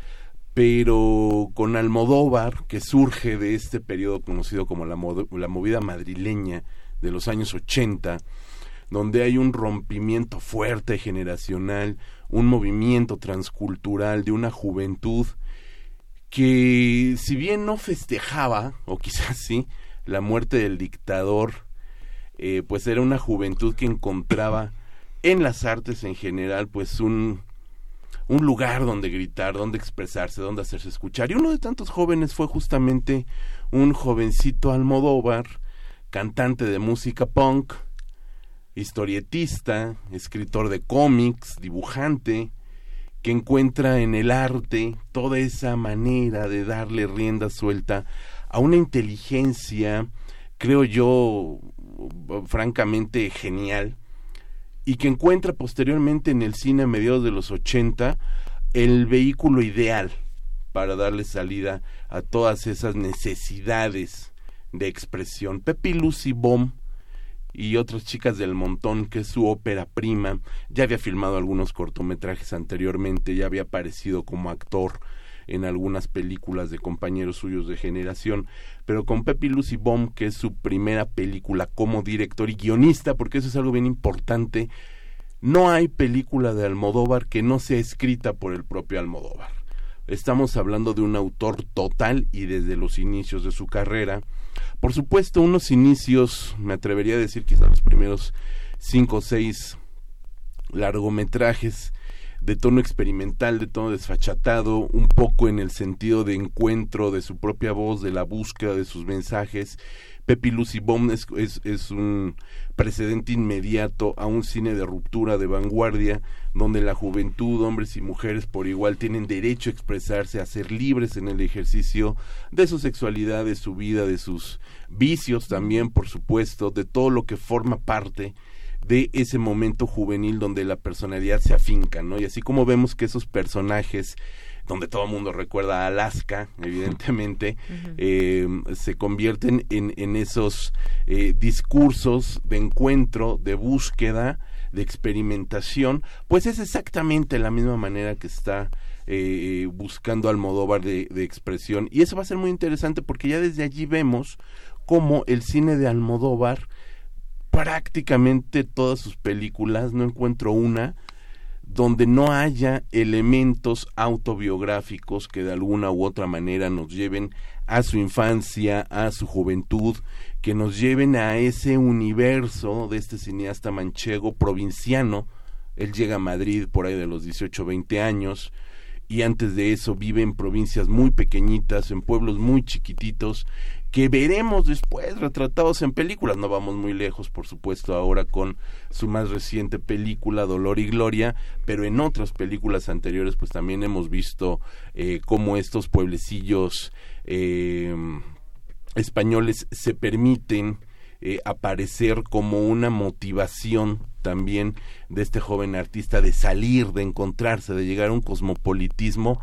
pero con Almodóvar, que surge de este periodo conocido como la, la movida madrileña de los años 80, donde hay un rompimiento fuerte generacional, un movimiento transcultural de una juventud que si bien no festejaba, o quizás sí, la muerte del dictador, eh, pues era una juventud que encontraba en las artes en general pues un, un lugar donde gritar, donde expresarse, donde hacerse escuchar. Y uno de tantos jóvenes fue justamente un jovencito Almodóvar, cantante de música punk, historietista, escritor de cómics, dibujante, que encuentra en el arte toda esa manera de darle rienda suelta a una inteligencia, creo yo, francamente genial, y que encuentra posteriormente en el cine a mediados de los 80 el vehículo ideal para darle salida a todas esas necesidades de expresión. Pepi Lucy Bomb y otras chicas del montón, que es su ópera prima, ya había filmado algunos cortometrajes anteriormente, ya había aparecido como actor en algunas películas de compañeros suyos de generación, pero con Pepi Lucy Bomb, que es su primera película como director y guionista, porque eso es algo bien importante, no hay película de Almodóvar que no sea escrita por el propio Almodóvar. Estamos hablando de un autor total y desde los inicios de su carrera. Por supuesto, unos inicios, me atrevería a decir quizás los primeros cinco o seis largometrajes de tono experimental, de tono desfachatado, un poco en el sentido de encuentro de su propia voz, de la búsqueda de sus mensajes. Pepi Lucy Bomb es, es, un precedente inmediato a un cine de ruptura, de vanguardia, donde la juventud, hombres y mujeres por igual, tienen derecho a expresarse, a ser libres en el ejercicio de su sexualidad, de su vida, de sus vicios también, por supuesto, de todo lo que forma parte de ese momento juvenil donde la personalidad se afinca, ¿no? Y así como vemos que esos personajes donde todo el mundo recuerda a Alaska, evidentemente, eh, se convierten en, en esos eh, discursos de encuentro, de búsqueda, de experimentación, pues es exactamente la misma manera que está eh, buscando Almodóvar de, de expresión. Y eso va a ser muy interesante porque ya desde allí vemos cómo el cine de Almodóvar prácticamente todas sus películas, no encuentro una donde no haya elementos autobiográficos que de alguna u otra manera nos lleven a su infancia, a su juventud, que nos lleven a ese universo de este cineasta manchego provinciano. Él llega a Madrid por ahí de los 18 20 años y antes de eso vive en provincias muy pequeñitas, en pueblos muy chiquititos que veremos después retratados en películas. No vamos muy lejos, por supuesto, ahora con su más reciente película, Dolor y Gloria, pero en otras películas anteriores, pues también hemos visto eh, cómo estos pueblecillos eh, españoles se permiten eh, aparecer como una motivación también de este joven artista de salir, de encontrarse, de llegar a un cosmopolitismo,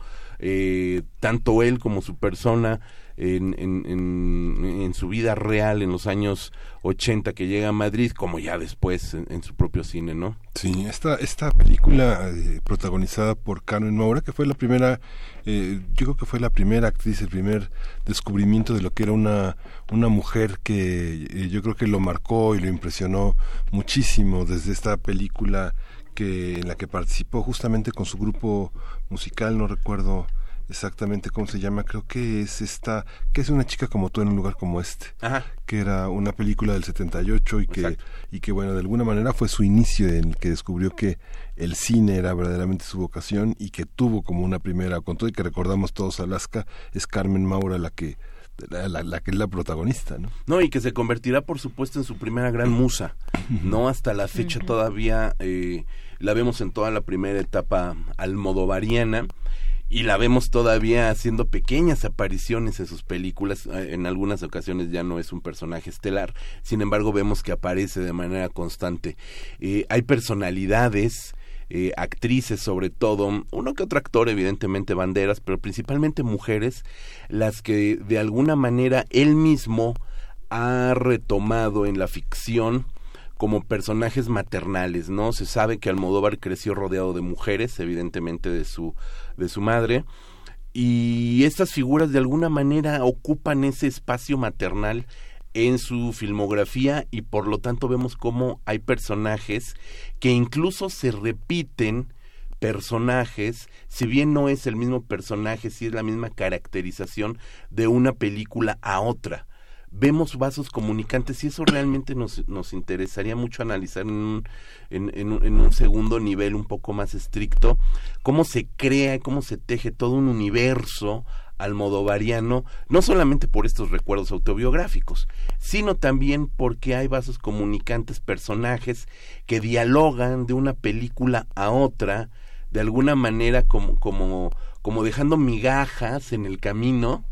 tanto él como su persona en, en, en, su vida real en los años 80 que llega a Madrid, como ya después en, su propio cine, ¿no? Sí, esta, esta película eh, protagonizada por Carmen Maura, que fue la primera, eh, yo creo que fue la primera actriz, el primer descubrimiento de lo que era una, una mujer que eh, yo creo que lo marcó y lo impresionó muchísimo desde esta película que en la que participó justamente con su grupo musical, no recuerdo exactamente cómo se llama, creo que es esta, que es una chica como tú en un lugar como este, que era una película del 78 y que, y que bueno, de alguna manera fue su inicio en el que descubrió que el cine era verdaderamente su vocación y que tuvo como una primera, con todo y que recordamos todos Alaska, es Carmen Maura la que la, que es la protagonista, ¿no? No, y que se convertirá, por supuesto, en su primera gran musa, ¿no? Hasta la fecha todavía eh, la vemos en toda la primera etapa almodovariana y la vemos todavía haciendo pequeñas apariciones en sus películas. Eh, en algunas ocasiones ya no es un personaje estelar, sin embargo vemos que aparece de manera constante. Eh, hay personalidades eh, actrices sobre todo, uno que otro actor, evidentemente banderas, pero principalmente mujeres, las que de alguna manera él mismo ha retomado en la ficción como personajes maternales, ¿no? Se sabe que Almodóvar creció rodeado de mujeres, evidentemente de su, de su madre, y estas figuras de alguna manera ocupan ese espacio maternal en su filmografía y por lo tanto vemos cómo hay personajes que incluso se repiten personajes, si bien no es el mismo personaje, si es la misma caracterización de una película a otra. Vemos vasos comunicantes y eso realmente nos, nos interesaría mucho analizar en un, en, en un segundo nivel un poco más estricto, cómo se crea, cómo se teje todo un universo almodovariano, no solamente por estos recuerdos autobiográficos, sino también porque hay vasos comunicantes, personajes que dialogan de una película a otra, de alguna manera como, como, como dejando migajas en el camino,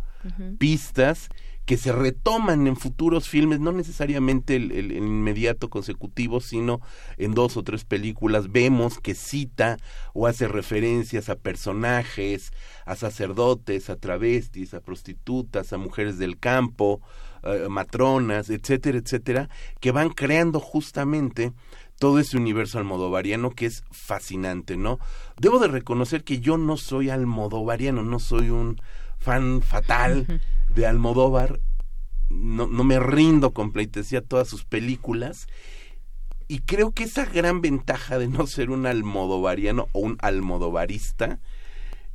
pistas, que se retoman en futuros filmes, no necesariamente el, inmediato consecutivo, sino en dos o tres películas, vemos que cita o hace referencias a personajes, a sacerdotes, a travestis, a prostitutas, a mujeres del campo, matronas, etcétera, etcétera, que van creando justamente todo ese universo almodovariano que es fascinante, ¿no? Debo de reconocer que yo no soy almodovariano, no soy un fan fatal de Almodóvar, no, no me rindo con pleitesía todas sus películas. Y creo que esa gran ventaja de no ser un almodovariano o un almodovarista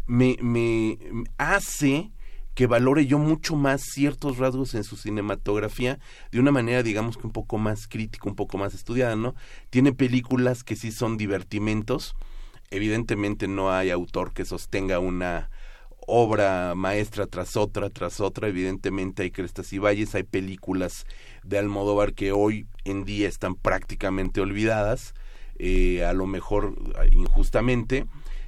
me, me hace que valore yo mucho más ciertos rasgos en su cinematografía de una manera, digamos que un poco más crítica, un poco más estudiada, ¿no? Tiene películas que sí son divertimentos. Evidentemente no hay autor que sostenga una obra maestra tras otra, tras otra. Evidentemente hay crestas y valles, hay películas de Almodóvar que hoy en día están prácticamente olvidadas, eh, a lo mejor injustamente.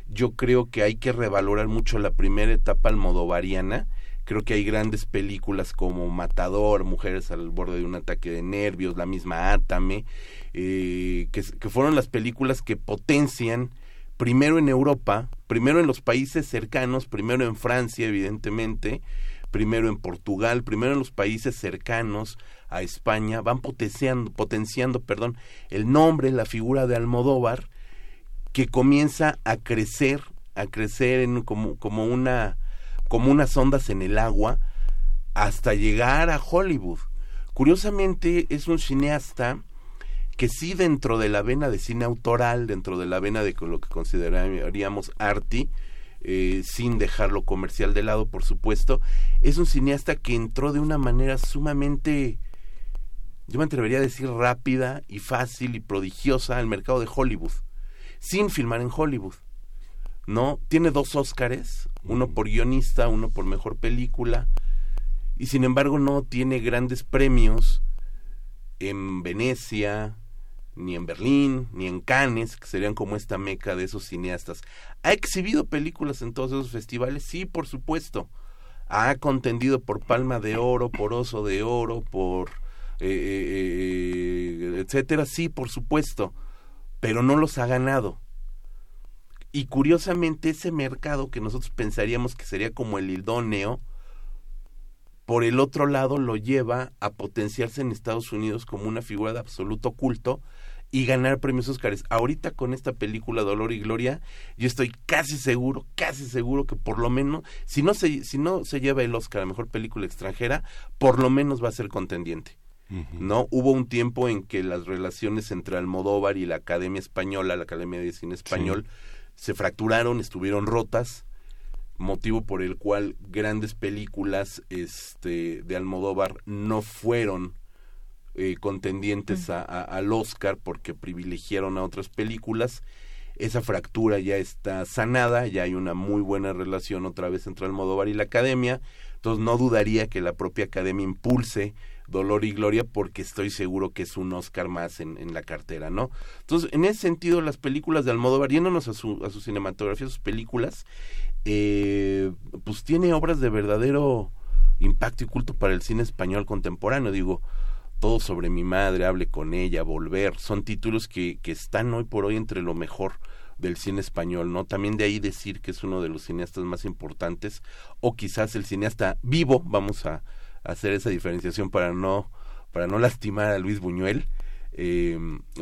Yo creo que hay que revalorar mucho la primera etapa almodovariana. Creo que hay grandes películas como Matador, Mujeres al borde de un ataque de nervios, la misma Átame, eh, que fueron las películas que potencian primero en Europa, primero en los países cercanos, primero en Francia, evidentemente, primero en Portugal, primero en los países cercanos a España, van potenciando, potenciando perdón, el nombre, la figura de Almodóvar, que comienza a crecer, a crecer en, como, como, una, como unas ondas en el agua, hasta llegar a Hollywood. Curiosamente, es un cineasta que sí dentro de la vena de cine autoral, dentro de la vena de lo que consideraríamos arty, eh, sin dejarlo comercial de lado, por supuesto, es un cineasta que entró de una manera sumamente, yo me atrevería a decir rápida y fácil y prodigiosa al mercado de Hollywood, sin filmar en Hollywood. ¿No? Tiene dos Óscares, uno por guionista, uno por mejor película, y sin embargo no tiene grandes premios en Venecia, ni en Berlín, ni en Cannes, que serían como esta meca de esos cineastas. ¿Ha exhibido películas en todos esos festivales? Sí, por supuesto. Ha contendido por Palma de Oro, por Oso de Oro, por eh, eh, eh, etcétera. Sí, por supuesto. Pero no los ha ganado. Y curiosamente ese mercado que nosotros pensaríamos que sería como el idóneo, por el otro lado lo lleva a potenciarse en Estados Unidos como una figura de absoluto culto y ganar premios Óscares. Ahorita con esta película Dolor y Gloria, yo estoy casi seguro, casi seguro que por lo menos, si no se, si no se lleva el Oscar a Mejor Película Extranjera, por lo menos va a ser contendiente. ¿No? Hubo un tiempo en que las relaciones entre Almodóvar y la Academia Española, la Academia de Cine Español, se fracturaron, estuvieron rotas. motivo por el cual grandes películas este de Almodóvar no fueron eh, contendientes a- a- al Oscar porque privilegiaron a otras películas. Esa fractura ya está sanada, ya hay una muy buena relación otra vez entre Almodóvar y la Academia. Entonces no dudaría que la propia Academia impulse Dolor y Gloria porque estoy seguro que es un Oscar más en, en la cartera, ¿no? Entonces, en ese sentido, las películas de Almodóvar, yéndonos a su, a su cinematografía, a sus películas, eh, pues tiene obras de verdadero impacto y culto para el cine español contemporáneo. Digo, todo sobre mi madre, hable con ella, volver, son títulos que, que están hoy por hoy entre lo mejor del cine español, ¿no? También de ahí decir que es uno de los cineastas más importantes, o quizás el cineasta vivo, vamos a, hacer esa diferenciación para no, para no lastimar a Luis Buñuel, eh,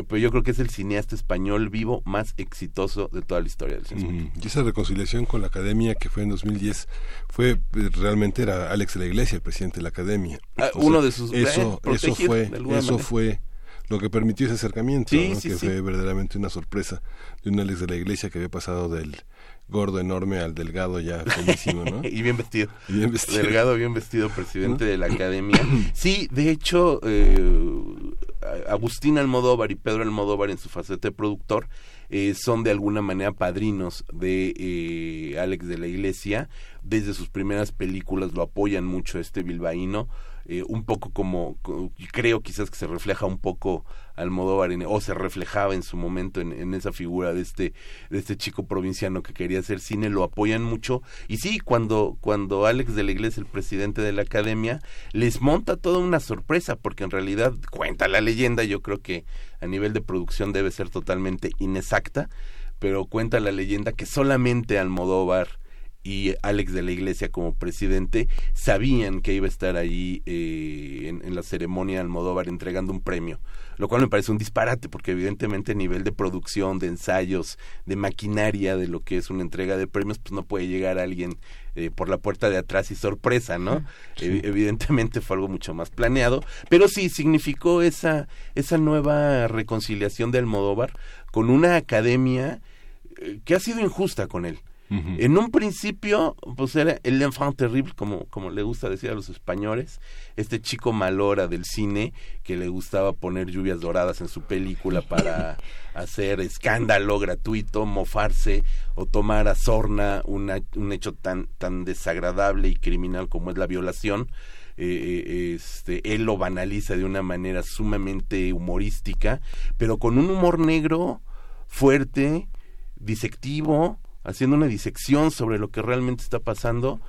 pero yo creo que es el cineasta español vivo más exitoso de toda la historia del cine. Y esa reconciliación con la academia que fue en 2010 fue eh, realmente era Alex de la Iglesia, el presidente de la academia. Ah, sea, uno de sus- eso, eh, eso fue eso manera. fue lo que permitió ese acercamiento, Sí, ¿no? sí, que sí. fue verdaderamente una sorpresa de un Alex de la Iglesia que había pasado del gordo enorme al delgado ya feísimo, ¿no? (laughs) y bien vestido. Y bien vestido. Delgado, bien vestido, presidente de la academia. Sí, de hecho, eh, Agustín Almodóvar y Pedro Almodóvar en su faceta de productor eh, son de alguna manera padrinos de eh, Alex de la Iglesia. Desde sus primeras películas lo apoyan mucho este bilbaíno. Eh, un poco como, co- creo quizás que se refleja un poco Almodóvar en- o se reflejaba en su momento en, en esa figura de este de este chico provinciano que quería hacer cine lo apoyan mucho. Y sí cuando cuando Alex de la Iglesia el presidente de la academia les monta toda una sorpresa porque en realidad cuenta la leyenda yo creo que a nivel de producción debe ser totalmente inexacta pero cuenta la leyenda que solamente Almodóvar y Alex de la Iglesia como presidente sabían que iba a estar ahí eh, en, en la ceremonia Almodóvar entregando un premio, lo cual me parece un disparate porque evidentemente a nivel de producción, de ensayos, de maquinaria, de lo que es una entrega de premios, pues no puede llegar alguien eh, por la puerta de atrás y sorpresa, ¿no? Evi- evidentemente fue algo mucho más planeado, pero sí significó esa, esa nueva reconciliación de Almodóvar con una academia eh, que ha sido injusta con él. En un principio, pues era el enfant terrible, como, como le gusta decir a los españoles, este chico malora del cine que le gustaba poner lluvias doradas en su película para (laughs) hacer escándalo gratuito, mofarse o tomar a sorna una- un hecho tan, tan desagradable y criminal como es la violación. Eh, eh, este, él lo banaliza de una manera sumamente humorística, pero con un humor negro fuerte, disectivo, haciendo una disección sobre lo que realmente está pasando,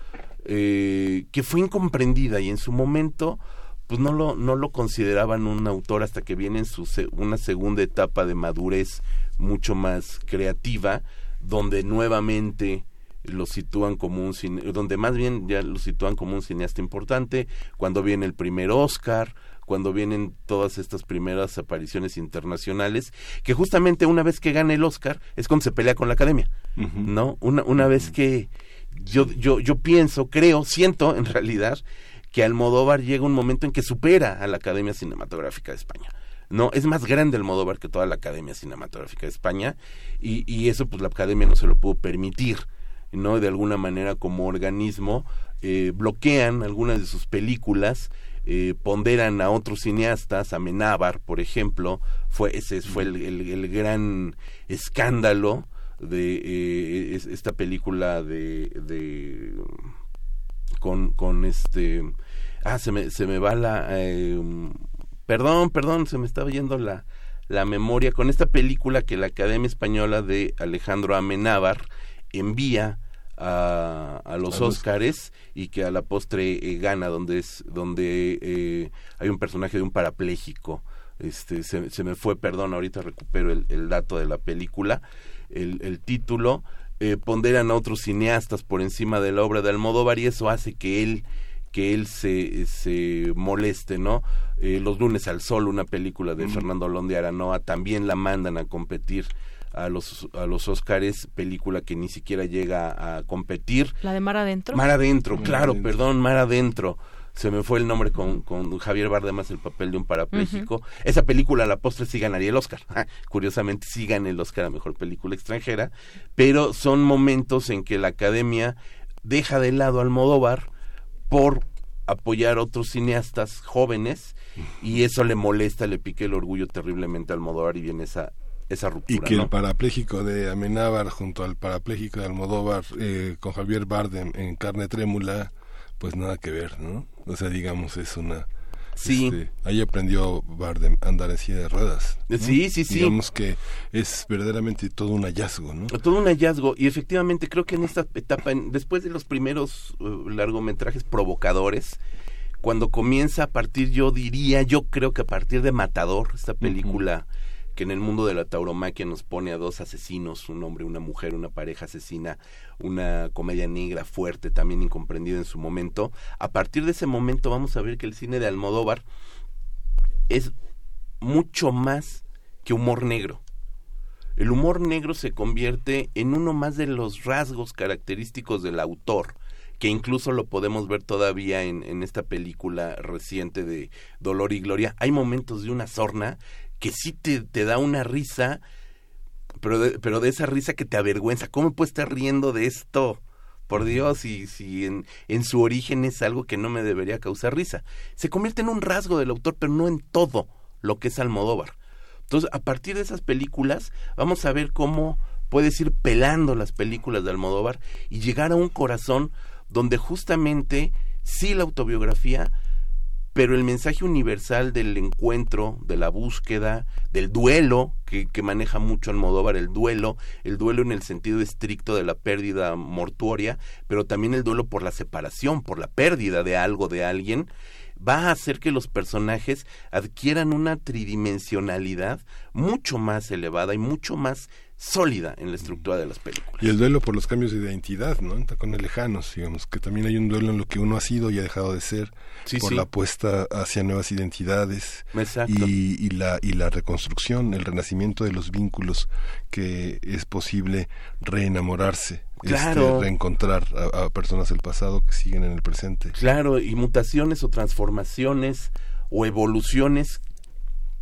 eh, que fue incomprendida y en su momento pues no lo, no lo consideraban un autor hasta que viene en su una segunda etapa de madurez mucho más creativa, donde nuevamente lo sitúan como un cine, donde más bien ya lo sitúan como un cineasta importante, cuando viene el primer Oscar, cuando vienen todas estas primeras apariciones internacionales, que justamente una vez que gana el Oscar es cuando se pelea con la academia, ¿no? Una, una vez que yo, yo, yo pienso, creo, siento en realidad que Almodóvar llega un momento en que supera a la Academia Cinematográfica de España. No, es más grande Almodóvar que toda la Academia Cinematográfica de España y, y eso pues la Academia no se lo pudo permitir, ¿no? De alguna manera como organismo eh, bloquean algunas de sus películas, eh, ponderan a otros cineastas, a por ejemplo, fue ese fue el, el- gran escándalo de eh, es- esta película de, de con, con este ah se me, se me va la eh, perdón perdón se me estaba yendo la la memoria con esta película que la Academia Española de Alejandro Amenábar envía a, a los A Óscares y que a la postre eh, gana donde es donde eh, hay un personaje de un parapléjico este se, se me fue perdón ahorita recupero el, el dato de la película el, el título eh, ponderan a otros cineastas por encima de la obra de Almodóvar y eso hace que él que él se, se moleste, ¿no? Eh, Los lunes al sol, una película de Fernando de Aranoa, también la mandan a competir a los a los Óscares, película que ni siquiera llega a competir. La de Mar Adentro. Mar Adentro, Mar claro, Adentro. perdón, Mar Adentro. Se me fue el nombre con, con Javier Bardem el papel de un parapléjico. Esa película a la postre sí ganaría el Oscar. (laughs) Curiosamente sí gana el Oscar a Mejor Película Extranjera. Pero son momentos en que la Academia deja de lado a Almodóvar por apoyar a otros cineastas jóvenes y eso le molesta, le pique el orgullo terriblemente a Almodóvar y viene esa esa ruptura. Y que ¿no? el parapléjico de Amenábar junto al parapléjico de Almodóvar eh, con Javier Bardem en carne trémula, pues nada que ver, ¿no? O sea, digamos, es una... Sí. este, ahí aprendió Bardem a andar en silla de ruedas. ¿no? Sí, sí, sí. Digamos que es verdaderamente todo un hallazgo, ¿no? Todo un hallazgo y efectivamente creo que en esta etapa, en- después de los primeros uh, largometrajes provocadores, cuando comienza a partir, yo diría, yo creo que a partir de Matador, esta película que en el mundo de la tauromaquia nos pone a dos asesinos, un hombre, una mujer, una pareja asesina, una comedia negra fuerte, también incomprendida en su momento. A partir de ese momento vamos a ver que el cine de Almodóvar es mucho más que humor negro. El humor negro se convierte en uno más de los rasgos característicos del autor, que incluso lo podemos ver todavía en, en esta película reciente de Dolor y Gloria. Hay momentos de una sorna que sí te, te da una risa, pero de, pero de esa risa que te avergüenza. ¿Cómo puedo estar riendo de esto? Por Dios, y si en, en su origen es algo que no me debería causar risa. Se convierte en un rasgo del autor, pero no en todo lo que es Almodóvar. Entonces, a partir de esas películas, vamos a ver cómo puedes ir pelando las películas de Almodóvar y llegar a un corazón donde justamente sí la autobiografía, pero el mensaje universal del encuentro, de la búsqueda, del duelo, que, que maneja mucho Almodóvar, el duelo, el duelo en el sentido estricto de la pérdida mortuoria, pero también el duelo por la separación, por la pérdida de algo, de alguien, va a hacer que los personajes adquieran una tridimensionalidad mucho más elevada y mucho más sólida en la estructura de las películas. Y el duelo por los cambios de identidad, ¿no? Con el lejanos, digamos, que también hay un duelo en lo que uno ha sido y ha dejado de ser, Sí, por sí. la apuesta hacia nuevas identidades y la y la reconstrucción, el renacimiento de los vínculos que es posible reenamorarse, Claro. este, reencontrar a, a personas del pasado que siguen en el presente. Claro, y mutaciones o transformaciones o evoluciones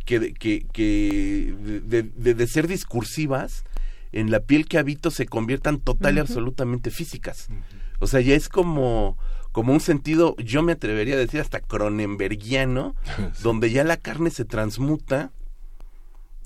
que, de- que, que de, de- de ser discursivas en la piel que habito se conviertan total y absolutamente físicas. O sea, ya es como, como un sentido, yo me atrevería a decir hasta cronenbergiano, (laughs) donde ya la carne se transmuta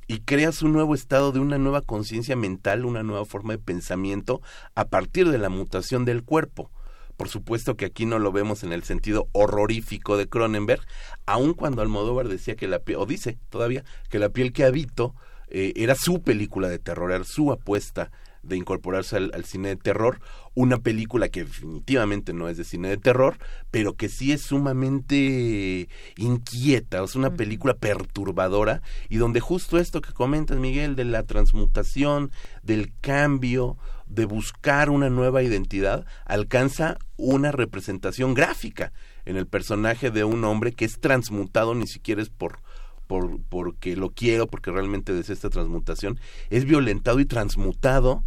y creas un nuevo estado de una nueva conciencia mental, una nueva forma de pensamiento a partir de la mutación del cuerpo. Por supuesto que aquí no lo vemos en el sentido horrorífico de Cronenberg, aun cuando Almodóvar decía que la piel, o dice todavía, que la piel que habito eh, era su película de terror, era su apuesta de incorporarse al, al cine de terror, una película que definitivamente no es de cine de terror, pero que sí es sumamente inquieta, es una película perturbadora y donde justo esto que comentas Miguel de la transmutación, del cambio, de buscar una nueva identidad, alcanza una representación gráfica en el personaje de un hombre que es transmutado ni siquiera es por por porque lo quiero, porque realmente desea esta transmutación, es violentado y transmutado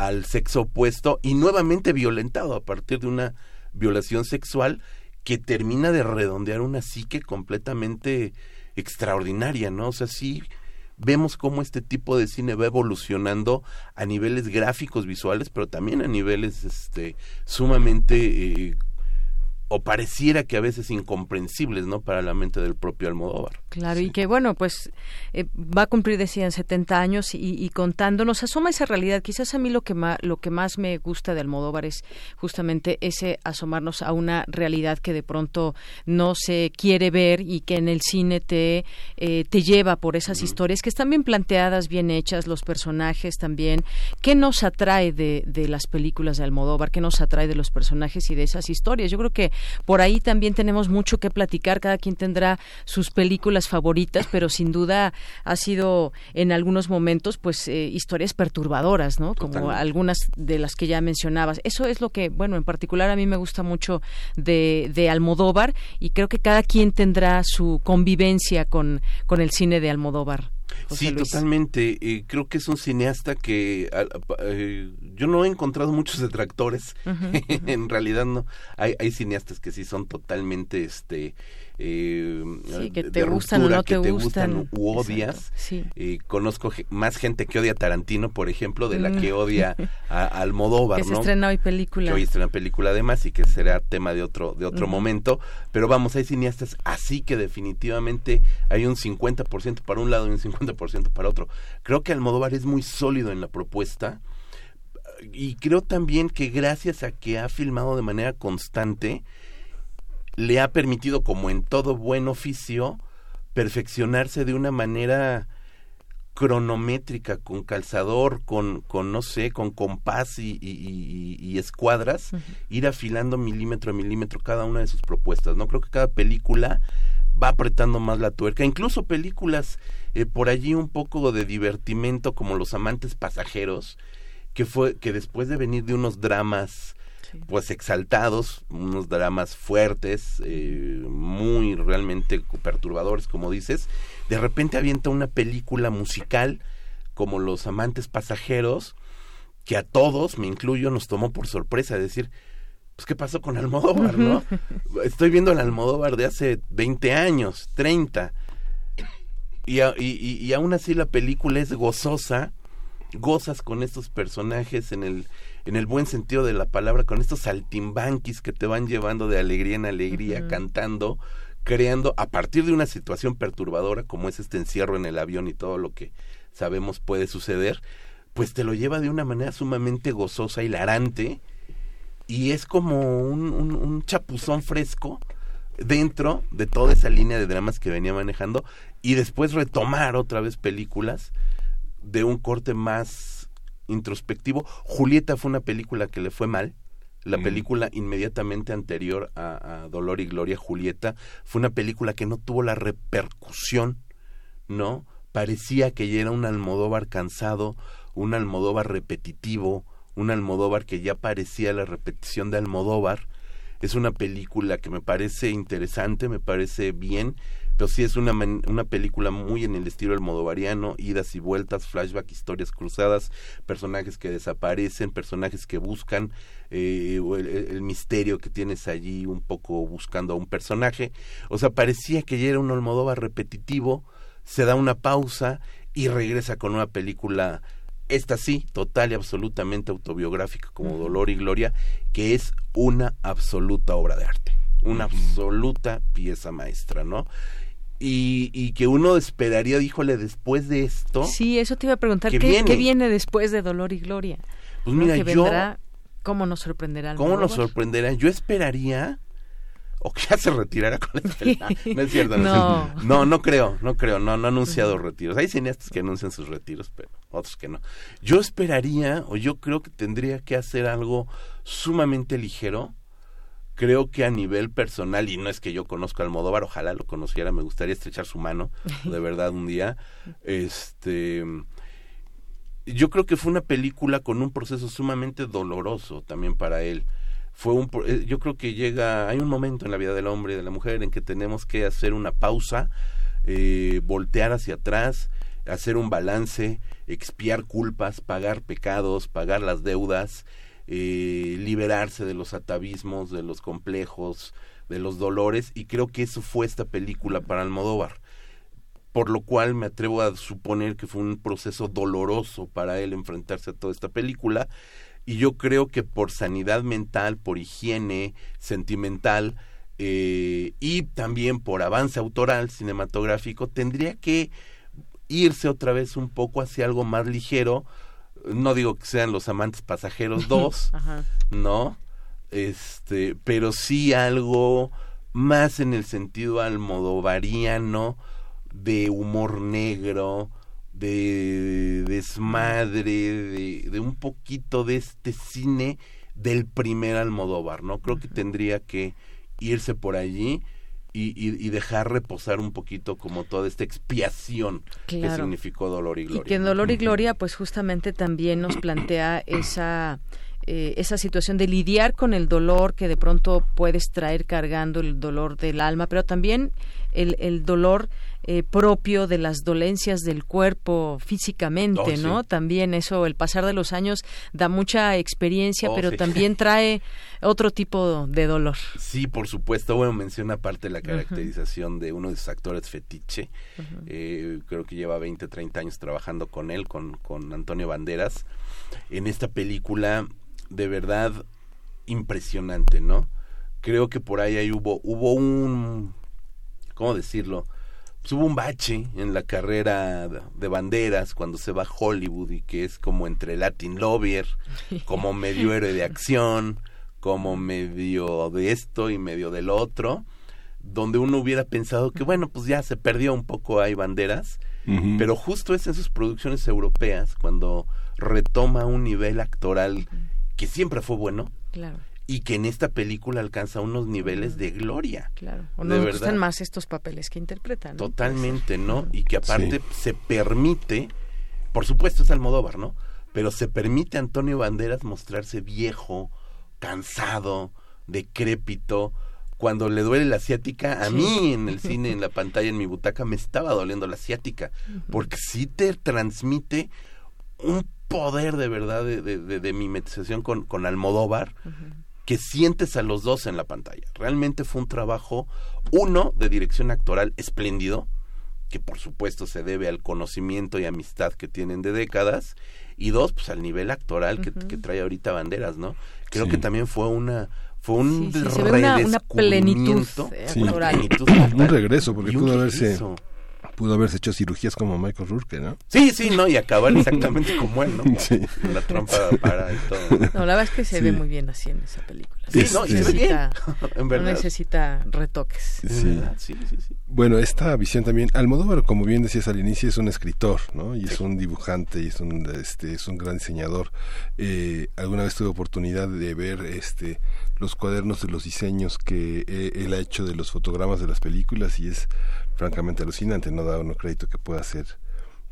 al sexo opuesto y nuevamente violentado a partir de una violación sexual que termina de redondear una psique completamente extraordinaria, ¿no? O sea, sí vemos cómo este tipo de cine va evolucionando a niveles gráficos visuales, pero también a niveles este sumamente eh, o pareciera que a veces incomprensibles, ¿no? Para la mente del propio Almodóvar. Claro, y que bueno, pues eh, va a cumplir, decían, 70 años y, y contando, nos asoma esa realidad. Quizás a mí lo que, más, lo que más me gusta de Almodóvar es justamente ese asomarnos a una realidad que de pronto no se quiere ver y que en el cine te, eh, te lleva por esas historias que están bien planteadas, bien hechas, los personajes también. ¿Qué nos atrae de, de las películas de Almodóvar? ¿Qué nos atrae de los personajes y de esas historias? Yo creo que por ahí también tenemos mucho que platicar. Cada quien tendrá sus películas favoritas, pero sin duda ha sido en algunos momentos, pues, eh, historias perturbadoras, ¿no? Como Totalmente. algunas de las que ya mencionabas. Eso es lo que, bueno, en particular a mí me gusta mucho de, de Almodóvar y creo que cada quien tendrá su convivencia con, con el cine de Almodóvar. José Sí, Luis. totalmente. Eh, creo que es un cineasta que eh, yo no he encontrado muchos detractores. (laughs) En realidad no. Hay, hay cineastas que sí son totalmente este eh, Sí, que de te gustan o no que te te gustan. gustan u odias. Sí. Eh, conozco más gente que odia a Tarantino, por ejemplo, de la Mm. que odia a, a Almodóvar, que se ¿no? estrena hoy película. que hoy estrena película además y que será tema de otro de otro momento pero vamos hay cineastas así que definitivamente hay un 50% para un lado y un 50% para otro creo que Almodóvar es muy sólido en la propuesta y creo también que gracias a que ha filmado de manera constante le ha permitido como en todo buen oficio perfeccionarse de una manera cronométrica, con calzador, con, con no sé, con compás y, y- y- y escuadras, ir afilando milímetro a milímetro cada una de sus propuestas. No creo que cada película va apretando más la tuerca. Incluso películas eh, por allí un poco de divertimento como Los amantes pasajeros, que fue que después de venir de unos dramas pues exaltados, unos dramas fuertes, eh, muy realmente perturbadores, como dices, de repente avienta una película musical como Los amantes pasajeros, que a todos, me incluyo, nos tomó por sorpresa, decir, pues qué pasó con Almodóvar, ¿no? (laughs) Estoy viendo al Almodóvar de hace 20 años, 30, y, a- y, y- y aún así la película es gozosa, gozas con estos personajes en el en el buen sentido de la palabra, con estos saltimbanquis que te van llevando de alegría en alegría, cantando, creando a partir de una situación perturbadora como es este encierro en el avión y todo lo que sabemos puede suceder, pues te lo lleva de una manera sumamente gozosa, hilarante, y es como un, un- un chapuzón fresco dentro de toda esa línea de dramas que venía manejando y después retomar otra vez películas de un corte más introspectivo. Julieta fue una película que le fue mal. La Mm. película inmediatamente anterior a, a Dolor y Gloria, Julieta, fue una película que no tuvo la repercusión, ¿no? Parecía que ya era un Almodóvar cansado, un Almodóvar repetitivo, un Almodóvar que ya parecía la repetición de Almodóvar. Es una película que me parece interesante, me parece bien, pero sí es una, una película muy en el estilo almodovariano, idas y vueltas, flashback, historias cruzadas, personajes que desaparecen, personajes que buscan eh, el, el misterio que tienes allí un poco buscando a un personaje. O sea, parecía que ya era un Almodóvar repetitivo, se da una pausa y regresa con una película esta sí, total y absolutamente autobiográfica como. Dolor y Gloria, que es una absoluta obra de arte, una absoluta pieza maestra, ¿no? Y, y que uno esperaría, díjole, después de esto, Sí, eso te iba a preguntar. ¿Qué ¿Qué, viene? qué viene después de Dolor y Gloria? Pues mira, que yo- vendrá, ¿Cómo nos sorprenderá ¿cómo nos sorprenderá? Yo esperaría, o que ya se retirara con esta... (laughs) No es cierto, no, es No. cierto. no, no creo, no creo, no, no ha anunciado retiros. Hay cineastas que anuncian sus retiros, pero otros que no. Yo esperaría, o yo creo que tendría que hacer algo sumamente ligero, creo que a nivel personal, y no es que yo conozca a Almodóvar, ojalá lo conociera, me gustaría estrechar su mano, de (laughs) verdad, un día. Este yo creo que fue una película con un proceso sumamente doloroso también para él. Fue un eh, yo creo que llega hay un momento en la vida del hombre y de la mujer en que tenemos que hacer una pausa, eh, voltear hacia atrás, hacer un balance, expiar culpas, pagar pecados, pagar las deudas, eh, liberarse de los atavismos, de los complejos, de los dolores y creo que eso fue esta película para Almodóvar. Por lo cual me atrevo a suponer que fue un proceso doloroso para él enfrentarse a toda esta película y yo creo que por sanidad mental, por higiene sentimental eh, y también por avance autoral cinematográfico tendría que irse otra vez un poco hacia algo más ligero no digo que sean los amantes pasajeros (laughs) dos Ajá. ¿no? Este, pero sí algo más en el sentido almodovariano de humor negro, de desmadre, de, de un poquito de este cine del primer Almodóvar, ¿no? Creo que tendría que irse por allí y, y- y dejar reposar un poquito como toda esta expiación que significó Dolor y Y Gloria. que en Dolor y Gloria, pues justamente también nos plantea esa eh, esa situación de lidiar con el dolor que de pronto puedes traer cargando el dolor del alma, pero también el, el dolor eh, propio de las dolencias del cuerpo físicamente, Oh, sí. ¿no? También eso, el pasar de los años da mucha experiencia, Oh, pero sí. también (laughs) trae otro tipo de dolor. Sí, por supuesto. Bueno, menciona aparte la caracterización de uno de sus actores fetiche. Eh, creo que lleva 20, 30 años trabajando con él, con, con Antonio Banderas. En esta película, de verdad, impresionante, ¿no? Creo que por ahí, ahí hubo, hubo un, ¿cómo decirlo? Pues hubo un bache en la carrera de- de Banderas cuando se va a Hollywood y que es como entre Latin Lover, como medio héroe de acción, como medio de esto y medio del otro, donde uno hubiera pensado que bueno, pues ya se perdió un poco ahí Banderas, pero justo es en sus producciones europeas cuando retoma un nivel actoral que siempre fue bueno. Claro, y que en esta película alcanza unos niveles de gloria. claro. O De nos verdad. gustan más estos papeles que interpretan. ¿no? Totalmente, ¿no? Y que aparte se permite, por supuesto es Almodóvar, ¿no? Pero se permite a Antonio Banderas mostrarse viejo, cansado, decrépito. Cuando le duele la asiática, a Sí. mí en el (laughs) cine, en la pantalla, en mi butaca, me estaba doliendo la asiática. Porque sí te transmite un poder de verdad de, de, de- de mimetización con, con Almodóvar que sientes a los dos en la pantalla. Realmente fue un trabajo, uno, de dirección actoral espléndido, que por supuesto se debe al conocimiento y amistad que tienen de décadas, y dos, pues al nivel actoral que, que trae ahorita Banderas, ¿no? Creo Sí. que también fue una fue un Sí, sí, se ve una- una plenitud, eh, Sí. una actoral. plenitud un regreso, porque pudo haberse, regreso. Pudo haberse hecho cirugías como Michael Rourke, ¿no? Sí, sí, no, y acabar exactamente (laughs) como él, ¿no? Sí. La trampa para y todo. No, la verdad es que se Sí. ve muy bien así en esa película. Sí, no, y se ve necesita, bien, (laughs) en no necesita retoques. Sí. Sí, sí, sí. Bueno, esta visión también, Almodóvar, como bien decías al inicio, es un escritor, ¿no? Y es un dibujante y es un, este, es un gran diseñador. Eh, alguna vez tuve oportunidad de ver, este, los cuadernos de los diseños que eh, él ha hecho de los fotogramas de las películas y es francamente alucinante. No da uno crédito que pueda ser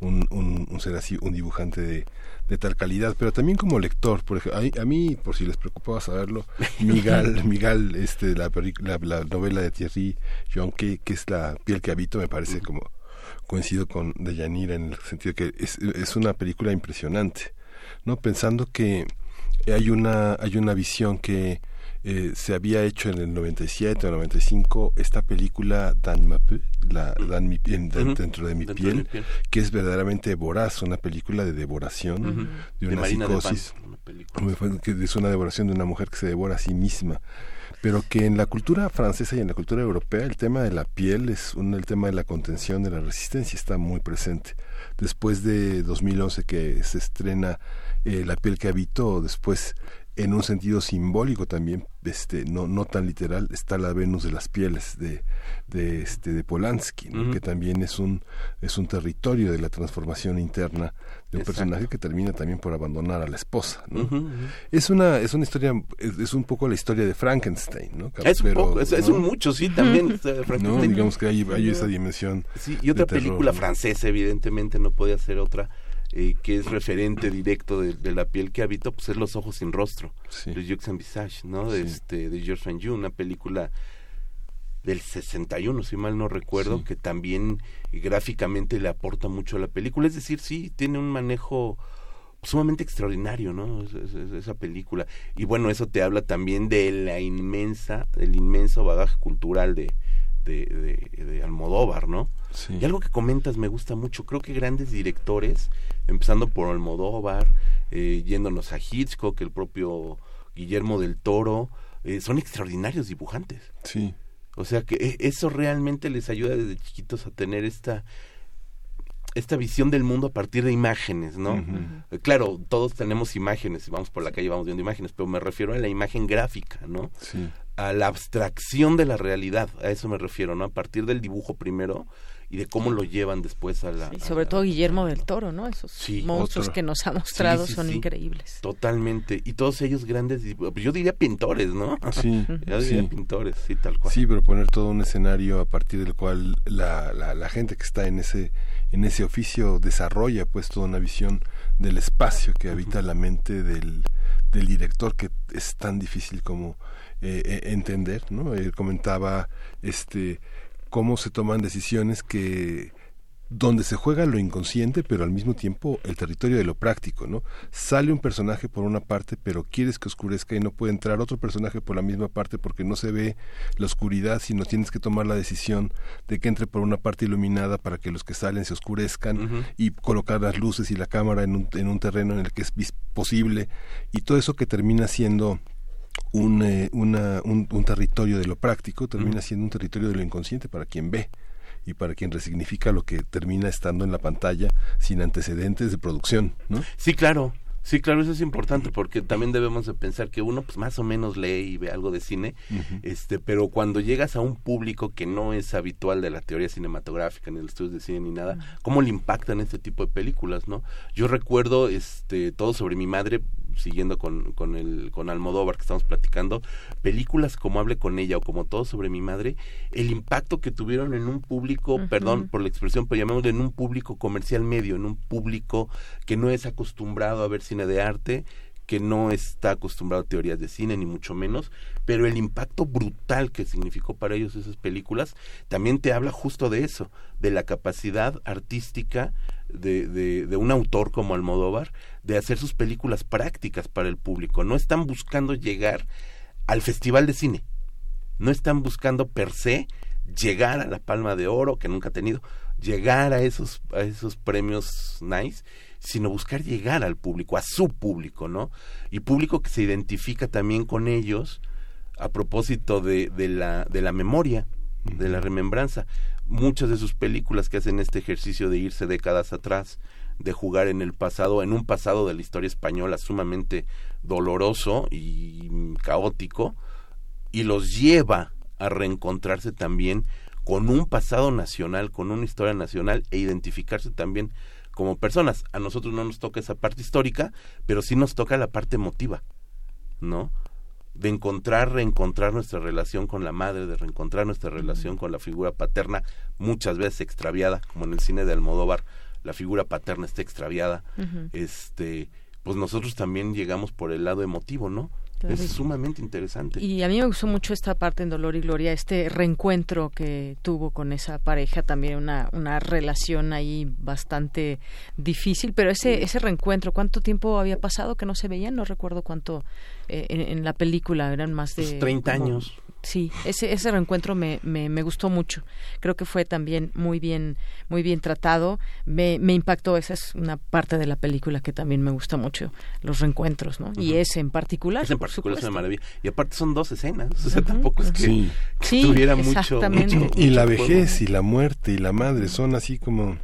un, un, un ser así, un dibujante de, de tal calidad, pero también como lector, por ejemplo, a, a mí, por si les preocupaba saberlo, (laughs) Migal, Migal, este, la, la, la novela de Thierry Jonque, que es La piel que habito, me parece como coincido con Deyanira en el sentido que es, es una película impresionante, ¿no? Pensando que hay una, hay una visión que eh, se había hecho en el 97 o 95 esta película Dan Ma La Dan mi, en- dentro de mi Dentro piel, que es verdaderamente voraz, una película de devoración, de De una de psicosis, Pan, que es una devoración de una mujer que se devora a sí misma. Pero que en la cultura francesa y en la cultura europea el tema de la piel es un, el tema de la contención de la resistencia está muy presente. Después de 2011 que se estrena eh, la piel que habito después en un sentido simbólico también este no no tan literal está la Venus de las pieles de de este de Polanski que también es un es un territorio de la transformación interna de un Exacto. personaje que termina también por abandonar a la esposa ¿no? Es una es una historia es, es un poco la historia de Frankenstein no Es un Pero, poco, es, un mucho, sí, también. (laughs) no digamos que hay, hay esa dimensión Sí, y otra de terror, película ¿no? francesa, evidentemente, no podía ser otra, eh, que es referente directo de, de la piel que habito, pues es Los Ojos sin Rostro, Sí. de Jeux en Visage, ¿no? De, Sí. este, de Georges Anjou, una película del 61, si mal no recuerdo, Sí. que también gráficamente le aporta mucho a la película. Es decir, sí, tiene un manejo sumamente extraordinario, ¿no? Es- es- es- esa película. Y bueno, eso te habla también de la inmensa, del inmenso bagaje cultural de, de, de, de Almodóvar, ¿no? Sí. Y algo que comentas me gusta mucho. Creo que grandes directores, empezando por Almodóvar, eh, yéndonos a Hitchcock, el propio Guillermo del Toro, eh, son extraordinarios dibujantes. sí O sea que e- eso realmente les ayuda desde chiquitos a tener esta esta visión del mundo a partir de imágenes, ¿no? Eh, Claro, todos tenemos imágenes, vamos por la calle vamos viendo imágenes, pero me refiero a la imagen gráfica, ¿no? sí A la abstracción de la realidad, a eso me refiero, ¿no? A partir del dibujo primero y de cómo lo llevan después a la... Y sobre la- todo Guillermo del Toro, ¿no? Esos Sí, monstruos otro. que nos ha mostrado Sí, sí, son sí. increíbles. Totalmente. Y todos ellos grandes, dibu- yo diría pintores, ¿no? Sí, (laughs) yo diría sí. pintores, sí, tal cual. Sí, pero poner todo un escenario a partir del cual la, la, la gente que está en ese en ese oficio desarrolla pues toda una visión del espacio que habita la mente del, del director que es tan difícil como eh, eh, entender, ¿no? Él comentaba este cómo se toman decisiones que donde se juega lo inconsciente, pero al mismo tiempo el territorio de lo práctico, ¿no? Sale un personaje por una parte, pero quieres que oscurezca y no puede entrar otro personaje por la misma parte porque no se ve la oscuridad, sino tienes que tomar la decisión de que entre por una parte iluminada para que los que salen se oscurezcan y colocar las luces y la cámara en un, en un terreno en el que es posible y todo eso que termina siendo un, eh, una- un, un territorio de lo práctico termina siendo un territorio de lo inconsciente para quien ve y para quien resignifica lo que termina estando en la pantalla sin antecedentes de producción, ¿no? Sí, claro. Sí, claro, eso es importante porque también debemos de pensar que uno pues más o menos lee y ve algo de cine, este, pero cuando llegas a un público que no es habitual de la teoría cinematográfica ni el estudio de cine ni nada, ¿cómo le impactan este tipo de películas, no? Yo recuerdo este todo sobre mi madre siguiendo con, con el con Almodóvar que estamos platicando, películas como Hable con ella o como Todo sobre mi madre, el impacto que tuvieron en un público, perdón por la expresión, pero llamémoslo en un público comercial medio, en un público que no es acostumbrado a ver cine de arte, que no está acostumbrado a teorías de cine, ni mucho menos, pero el impacto brutal que significó para ellos esas películas también te habla justo de eso, de la capacidad artística de, de, de un autor como Almodóvar de hacer sus películas prácticas para el público. No están buscando llegar al festival de cine, no están buscando per se llegar a la Palma de Oro, que nunca ha tenido, llegar a esos, a esos premios nice, sino buscar llegar al público, a su público, ¿no? Y público que se identifica también con ellos a propósito de, de, la, de la memoria, de la remembranza. Muchas de sus películas que hacen este ejercicio de irse décadas atrás, de jugar en el pasado, en un pasado de la historia española sumamente doloroso y caótico, y los lleva a reencontrarse también con un pasado nacional, con una historia nacional e identificarse también como personas. A nosotros no nos toca esa parte histórica, pero sí nos toca la parte emotiva, ¿no? De encontrar, reencontrar nuestra relación con la madre, de reencontrar nuestra relación con la figura paterna, muchas veces extraviada, como en el cine de Almodóvar, la figura paterna está extraviada. Este, pues nosotros también llegamos por el lado emotivo, ¿no? Claro. Es sumamente interesante. Y a mí me gustó mucho esta parte en Dolor y Gloria, este reencuentro que tuvo con esa pareja, también una, una relación ahí bastante difícil, pero ese, ese reencuentro, ¿cuánto tiempo había pasado que no se veían? No recuerdo cuánto eh, en, en la película, eran más de... Pues 30 como- años. Sí, ese, ese reencuentro me, me, me gustó mucho. Creo que fue también muy bien, muy bien tratado. Me, me impactó, esa es una parte de la película que también me gusta mucho, los reencuentros, ¿no? Y ese en particular. Es en particular es una maravilla. Y aparte son dos escenas. O sea, tampoco es que, Sí. que Sí, tuviera mucho, exactamente. mucho- y la vejez y la muerte y la madre son así como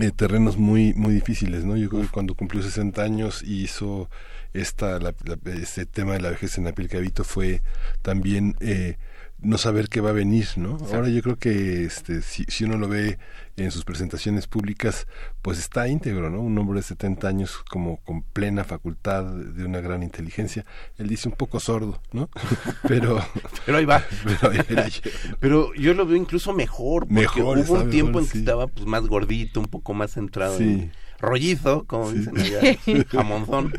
eh, terrenos muy muy difíciles, ¿no? Yo creo que cuando cumplió 60 años y hizo esta la- la- este tema de la vejez en la piel que habito fue también eh, no saber qué va a venir, ¿no? Ahora yo creo que este si, si uno lo ve en sus presentaciones públicas, pues está íntegro, ¿no? Un hombre de 70 años como con plena facultad de una gran inteligencia. Él dice un poco sordo, ¿no? (laughs) Pero Pero ahí va. Pero ahí. Pero yo lo veo incluso mejor, porque Mejor, hubo un mejor, tiempo en que sí. estaba pues más gordito, un poco más centrado Sí. en rollizo, como Sí. dicen allá, (laughs) jamonzón.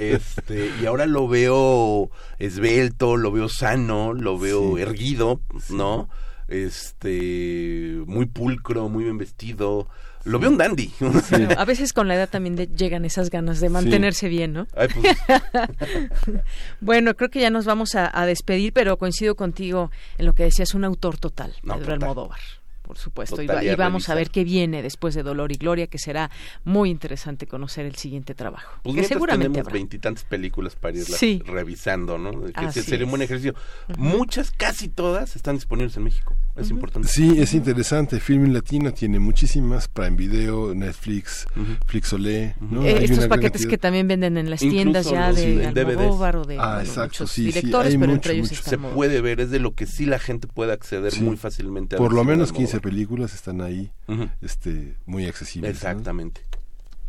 Este, y ahora lo veo esbelto, lo veo sano, lo veo Sí. erguido, ¿no? Este, muy pulcro, muy bien vestido. Lo veo un dandy. (laughs) A veces con la edad también de- llegan esas ganas de mantenerse bien, ¿no? Ay, pues, (laughs) bueno, creo que ya nos vamos a, a despedir, pero coincido contigo en lo que decías, un autor total, No, Pedro total. Almodóvar. Por supuesto, y, va- vamos a ver qué viene después de Dolor y Gloria, que será muy interesante conocer el siguiente trabajo. Pues que seguramente tenemos veintitantas películas para irlas Sí. revisando, ¿no? Que Así sería un buen es. ejercicio. Muchas, casi todas, están disponibles en México. Es importante. Sí, es interesante. Filming Latino tiene muchísimas. Prime Video, Netflix, Flixolé. ¿no? Eh, estos paquetes que también venden en las Incluso tiendas ya los de. Almodóvar o de Ah, bueno, exacto, muchos sí, sí, directores, hay pero mucho, entre ellos mucho. está se puede ver, es de lo que sí la gente puede acceder Sí. muy fácilmente. a Por lo menos Almodóvar. 15 películas están ahí, Ujú. este, muy accesibles. ¿no? Exactamente.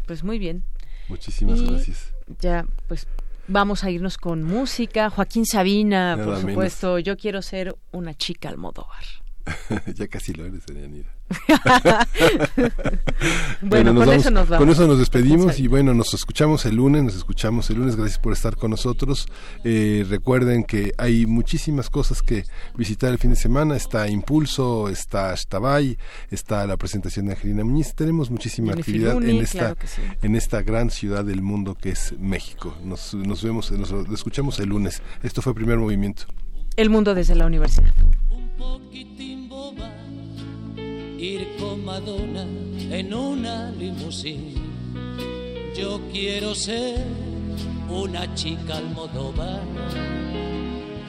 Pues muy bien. Muchísimas Y gracias. Ya, pues vamos a irnos con música. Joaquín Sabina, Nada por menos. supuesto. Yo quiero ser una chica Almodóvar. (laughs) ya casi lo eres, Daniela. (laughs) bueno, con eso nos vamos. Con eso nos despedimos y bueno, nos escuchamos el lunes, nos escuchamos el lunes. Gracias por estar con nosotros. Eh, recuerden que hay muchísimas cosas que visitar el fin de semana. Está Impulso, está Ashtabay, está la presentación de Angelina Muñiz. Tenemos muchísima actividad en esta en esta gran ciudad del mundo que es México. Nos, nos vemos, nos escuchamos el lunes. Esto fue Primer Movimiento. El mundo desde la universidad ir con Madonna en una limusina. Yo quiero ser una chica almodóvar,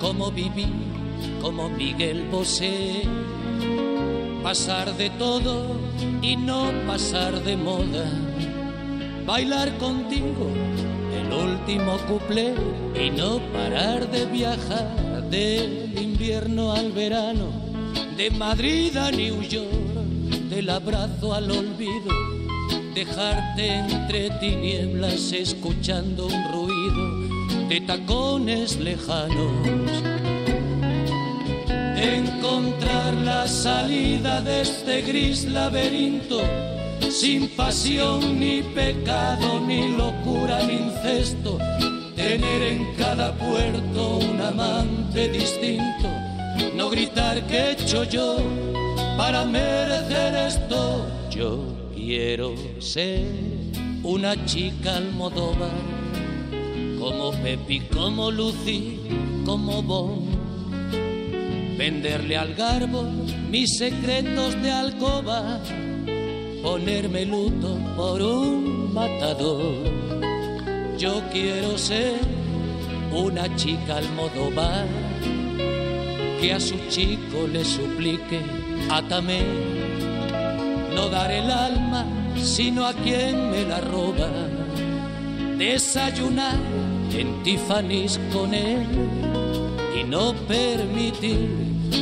como viví, como Miguel Bosé. Pasar de todo y no pasar de moda. Bailar contigo el último cuplé y no parar de viajar del invierno al verano, de Madrid a New York del abrazo al olvido, dejarte entre tinieblas escuchando un ruido de tacones lejanos. Encontrar la salida de este gris laberinto, sin pasión ni pecado, ni locura ni incesto, tener en cada puerto un amante distinto, no gritar que he hecho yo para merecer esto yo quiero ser una chica almodóvar como Pepi, como Lucy, como Bon. Venderle al garbo mis secretos de alcoba, ponerme luto por un matador. Yo quiero ser una chica almodóvar que a su chico le suplique Átame, no daré el alma, sino a quien me la roba. Desayunar en Tiffany's con él y no permitir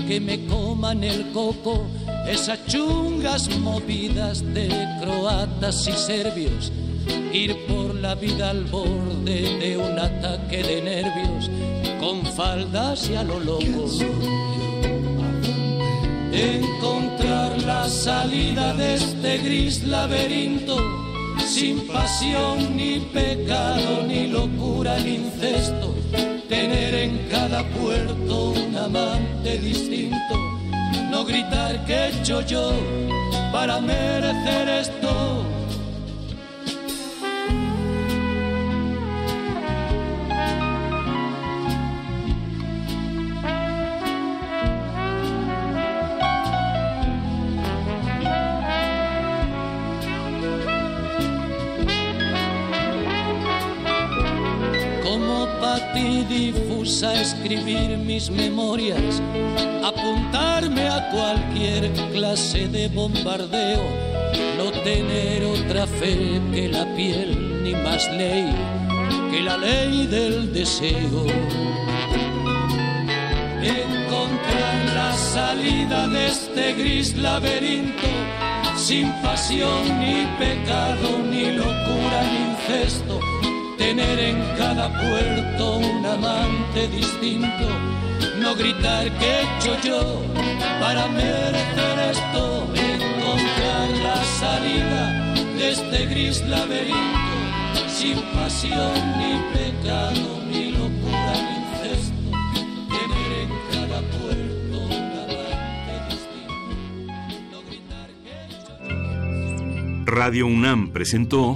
que me coman el coco esas chungas movidas de croatas y serbios. Ir por la vida al borde de un ataque de nervios con faldas y a lo loco encontrar la salida de este gris laberinto, sin pasión ni pecado, ni locura ni incesto, tener en cada puerto un amante distinto, no gritar que he hecho yo para merecer esto difusa escribir mis memorias, apuntarme a cualquier clase de bombardeo, no tener otra fe que la piel, ni más ley que la ley del deseo. Encontrar la salida de este gris laberinto, sin pasión, ni pecado, ni locura, ni incesto tener en cada puerto un amante distinto, no gritar que he hecho yo para merecer esto, encontrar la salida de este gris laberinto, sin pasión ni pecado, ni locura ni incesto, tener en cada puerto un amante distinto, no gritar que he hecho yo... Radio UNAM presentó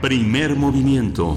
Primer Movimiento.